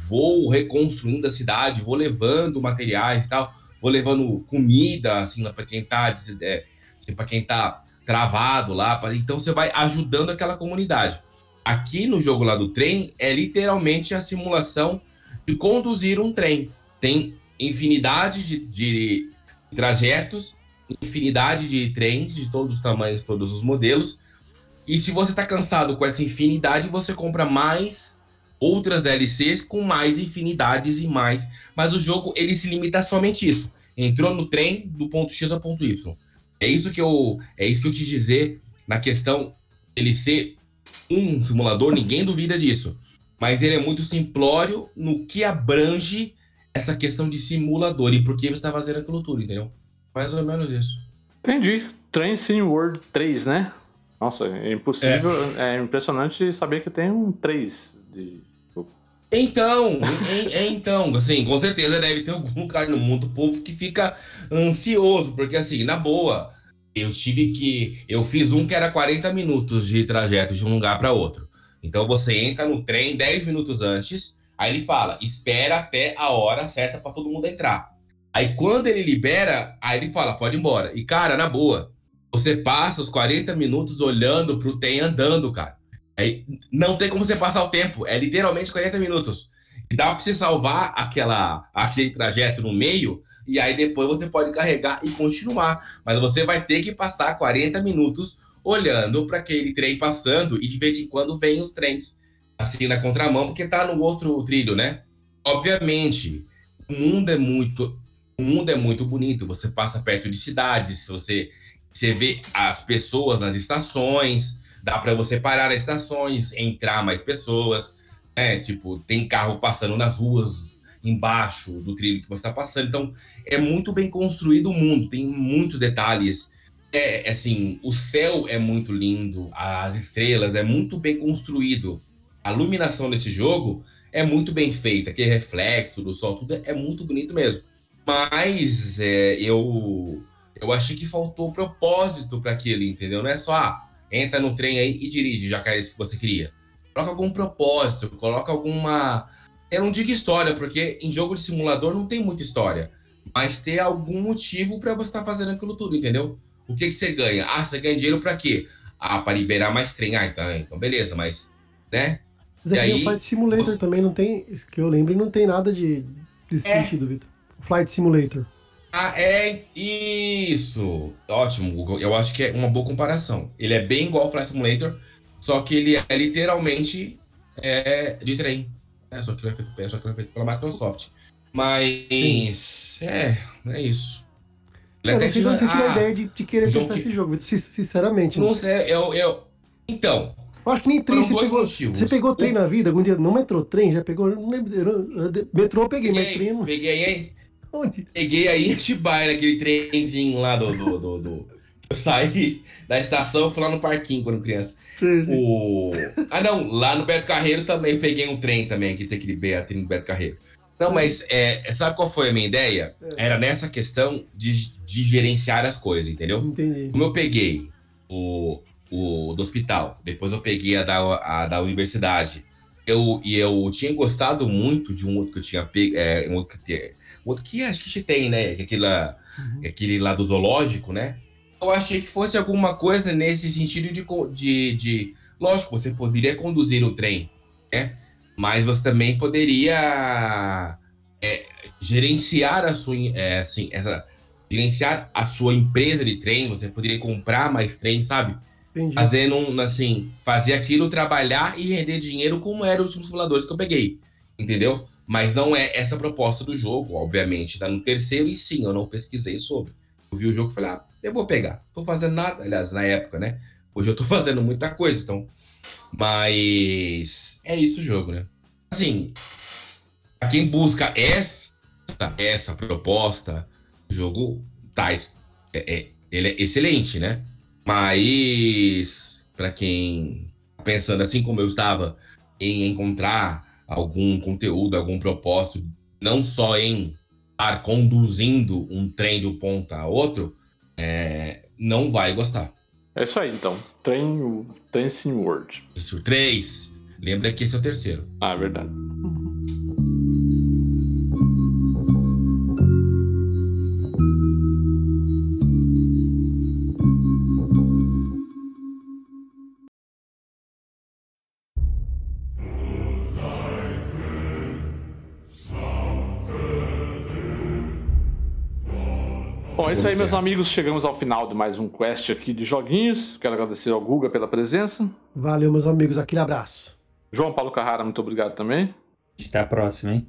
Speaker 2: vou reconstruindo a cidade, vou levando materiais e tal, vou levando comida, assim, para quem tá, é, assim, para quem tá travado lá, pra, então você vai ajudando aquela comunidade. Aqui no jogo lá do trem é literalmente a simulação de conduzir um trem. Tem infinidade de, de trajetos, infinidade de trens de todos os tamanhos, todos os modelos. E se você está cansado com essa infinidade, você compra mais outras DLCs com mais infinidades e mais. Mas o jogo ele se limita a somente isso. Entrou no trem do ponto X ao ponto Y. É isso que eu é isso que eu quis dizer na questão ele ser um simulador, ninguém duvida disso. Mas ele é muito simplório no que abrange essa questão de simulador e por que você está fazendo aquilo tudo, entendeu? Mais ou menos isso.
Speaker 1: Entendi. Train Sim World 3, né? Nossa, é impossível. É. é, impressionante saber que tem um 3 de.
Speaker 2: Então, é, então, assim, com certeza deve ter algum lugar no mundo, o povo que fica ansioso, porque assim, na boa, eu tive que. Eu fiz um que era 40 minutos de trajeto de um lugar para outro. Então você entra no trem 10 minutos antes, aí ele fala: espera até a hora certa para todo mundo entrar. Aí quando ele libera, aí ele fala: pode ir embora. E cara, na boa, você passa os 40 minutos olhando pro trem andando, cara. Aí não tem como você passar o tempo, é literalmente 40 minutos. E dá para você salvar aquela, aquele trajeto no meio e aí depois você pode carregar e continuar. Mas você vai ter que passar 40 minutos olhando para aquele trem passando e de vez em quando vem os trens assim na contramão porque tá no outro trilho, né? Obviamente, o mundo é muito o mundo é muito bonito. Você passa perto de cidades, você você vê as pessoas nas estações, dá para você parar nas estações, entrar mais pessoas, né? Tipo, tem carro passando nas ruas embaixo do trilho que você está passando. Então, é muito bem construído o mundo, tem muitos detalhes. É, assim, o céu é muito lindo, as estrelas é muito bem construído. A iluminação desse jogo é muito bem feita, aquele reflexo do sol, tudo é muito bonito mesmo. Mas é, eu eu achei que faltou propósito para aquilo, entendeu? Não é só ah, entra no trem aí e dirige, já que é isso que você queria. Coloca algum propósito, coloca alguma eu não digo história, porque em jogo de simulador não tem muita história. Mas ter algum motivo para você estar tá fazendo aquilo tudo, entendeu? O que, que você ganha? Ah, você ganha dinheiro para quê? Ah, para liberar mais trem. Ah, então, então beleza, mas. Né?
Speaker 3: Mas aqui aí, o Flight Simulator você... também não tem. Que eu lembro, não tem nada de, desse é. sentido, Vitor. Flight Simulator.
Speaker 2: Ah, é isso! Ótimo, Google. Eu acho que é uma boa comparação. Ele é bem igual ao Flight Simulator, só que ele é literalmente é, de trem. É, só que ele é feito, só que ele é feito pela Microsoft. Mas. É, é isso.
Speaker 3: Ele eu não tive, não tive a ideia de, de querer testar que... esse jogo, sinceramente.
Speaker 2: Não sei, eu, eu. Então.
Speaker 3: Eu acho que nem trem. Você pegou, motivos. você pegou trem o... na vida algum dia? Não metrô trem? Já pegou? Não lembro. Metrô eu peguei, peguei mas trem não.
Speaker 2: Peguei aí. Onde? Peguei aí em Atibaia, naquele trenzinho lá do, do, do, do eu saí da estação e fui lá no parquinho quando criança. Sim, sim. O... Ah, não, lá no Beto Carreiro também eu peguei um trem também, que tem aquele Beatriz no Beto Carreiro. Não, mas é, sabe qual foi a minha ideia? É. Era nessa questão de, de gerenciar as coisas, entendeu?
Speaker 3: Entendi.
Speaker 2: Como eu peguei o, o do hospital, depois eu peguei a da, a da universidade, eu, e eu tinha gostado muito de um outro que eu tinha pego, é, um outro que, outro que acho que tem, né? Aquele lá, uhum. aquele lá do zoológico, né? eu achei que fosse alguma coisa nesse sentido de, de, de. Lógico, você poderia conduzir o trem, né? Mas você também poderia é, gerenciar a sua, é, assim, essa, gerenciar a sua empresa de trem. Você poderia comprar mais trem, sabe?
Speaker 3: Entendi.
Speaker 2: Fazendo, um, assim, fazer aquilo trabalhar e render dinheiro como eram os últimos simuladores que eu peguei, entendeu? Mas não é essa a proposta do jogo, obviamente. Tá no terceiro e sim, eu não pesquisei sobre. Eu vi o jogo e falei, ah, eu vou pegar. Tô fazendo nada, aliás, na época, né? Hoje eu tô fazendo muita coisa, então. Mas é isso o jogo, né? Assim, pra quem busca essa, essa proposta, o jogo tá, é, é, ele é excelente, né? Mas para quem tá pensando assim como eu estava em encontrar algum conteúdo, algum propósito, não só em estar conduzindo um trem de um ponto a outro, é, não vai gostar.
Speaker 1: É isso aí, então. Train, Dancing World.
Speaker 2: Isso, três. Lembra que esse é o terceiro.
Speaker 1: Ah, é verdade. Isso aí, meus amigos. Chegamos ao final de mais um quest aqui de joguinhos. Quero agradecer ao Guga pela presença.
Speaker 3: Valeu, meus amigos. Aquele abraço.
Speaker 1: João Paulo Carrara, muito obrigado também.
Speaker 4: Até a próxima, hein?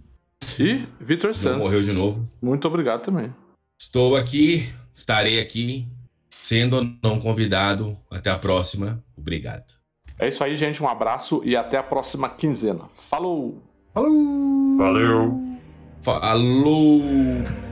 Speaker 1: E Vitor
Speaker 2: Não
Speaker 1: Santos.
Speaker 2: morreu de novo.
Speaker 1: Muito obrigado também.
Speaker 2: Estou aqui, estarei aqui, sendo ou não convidado. Até a próxima. Obrigado.
Speaker 1: É isso aí, gente. Um abraço e até a próxima quinzena. Falou!
Speaker 3: Falou!
Speaker 4: Valeu!
Speaker 2: Falou!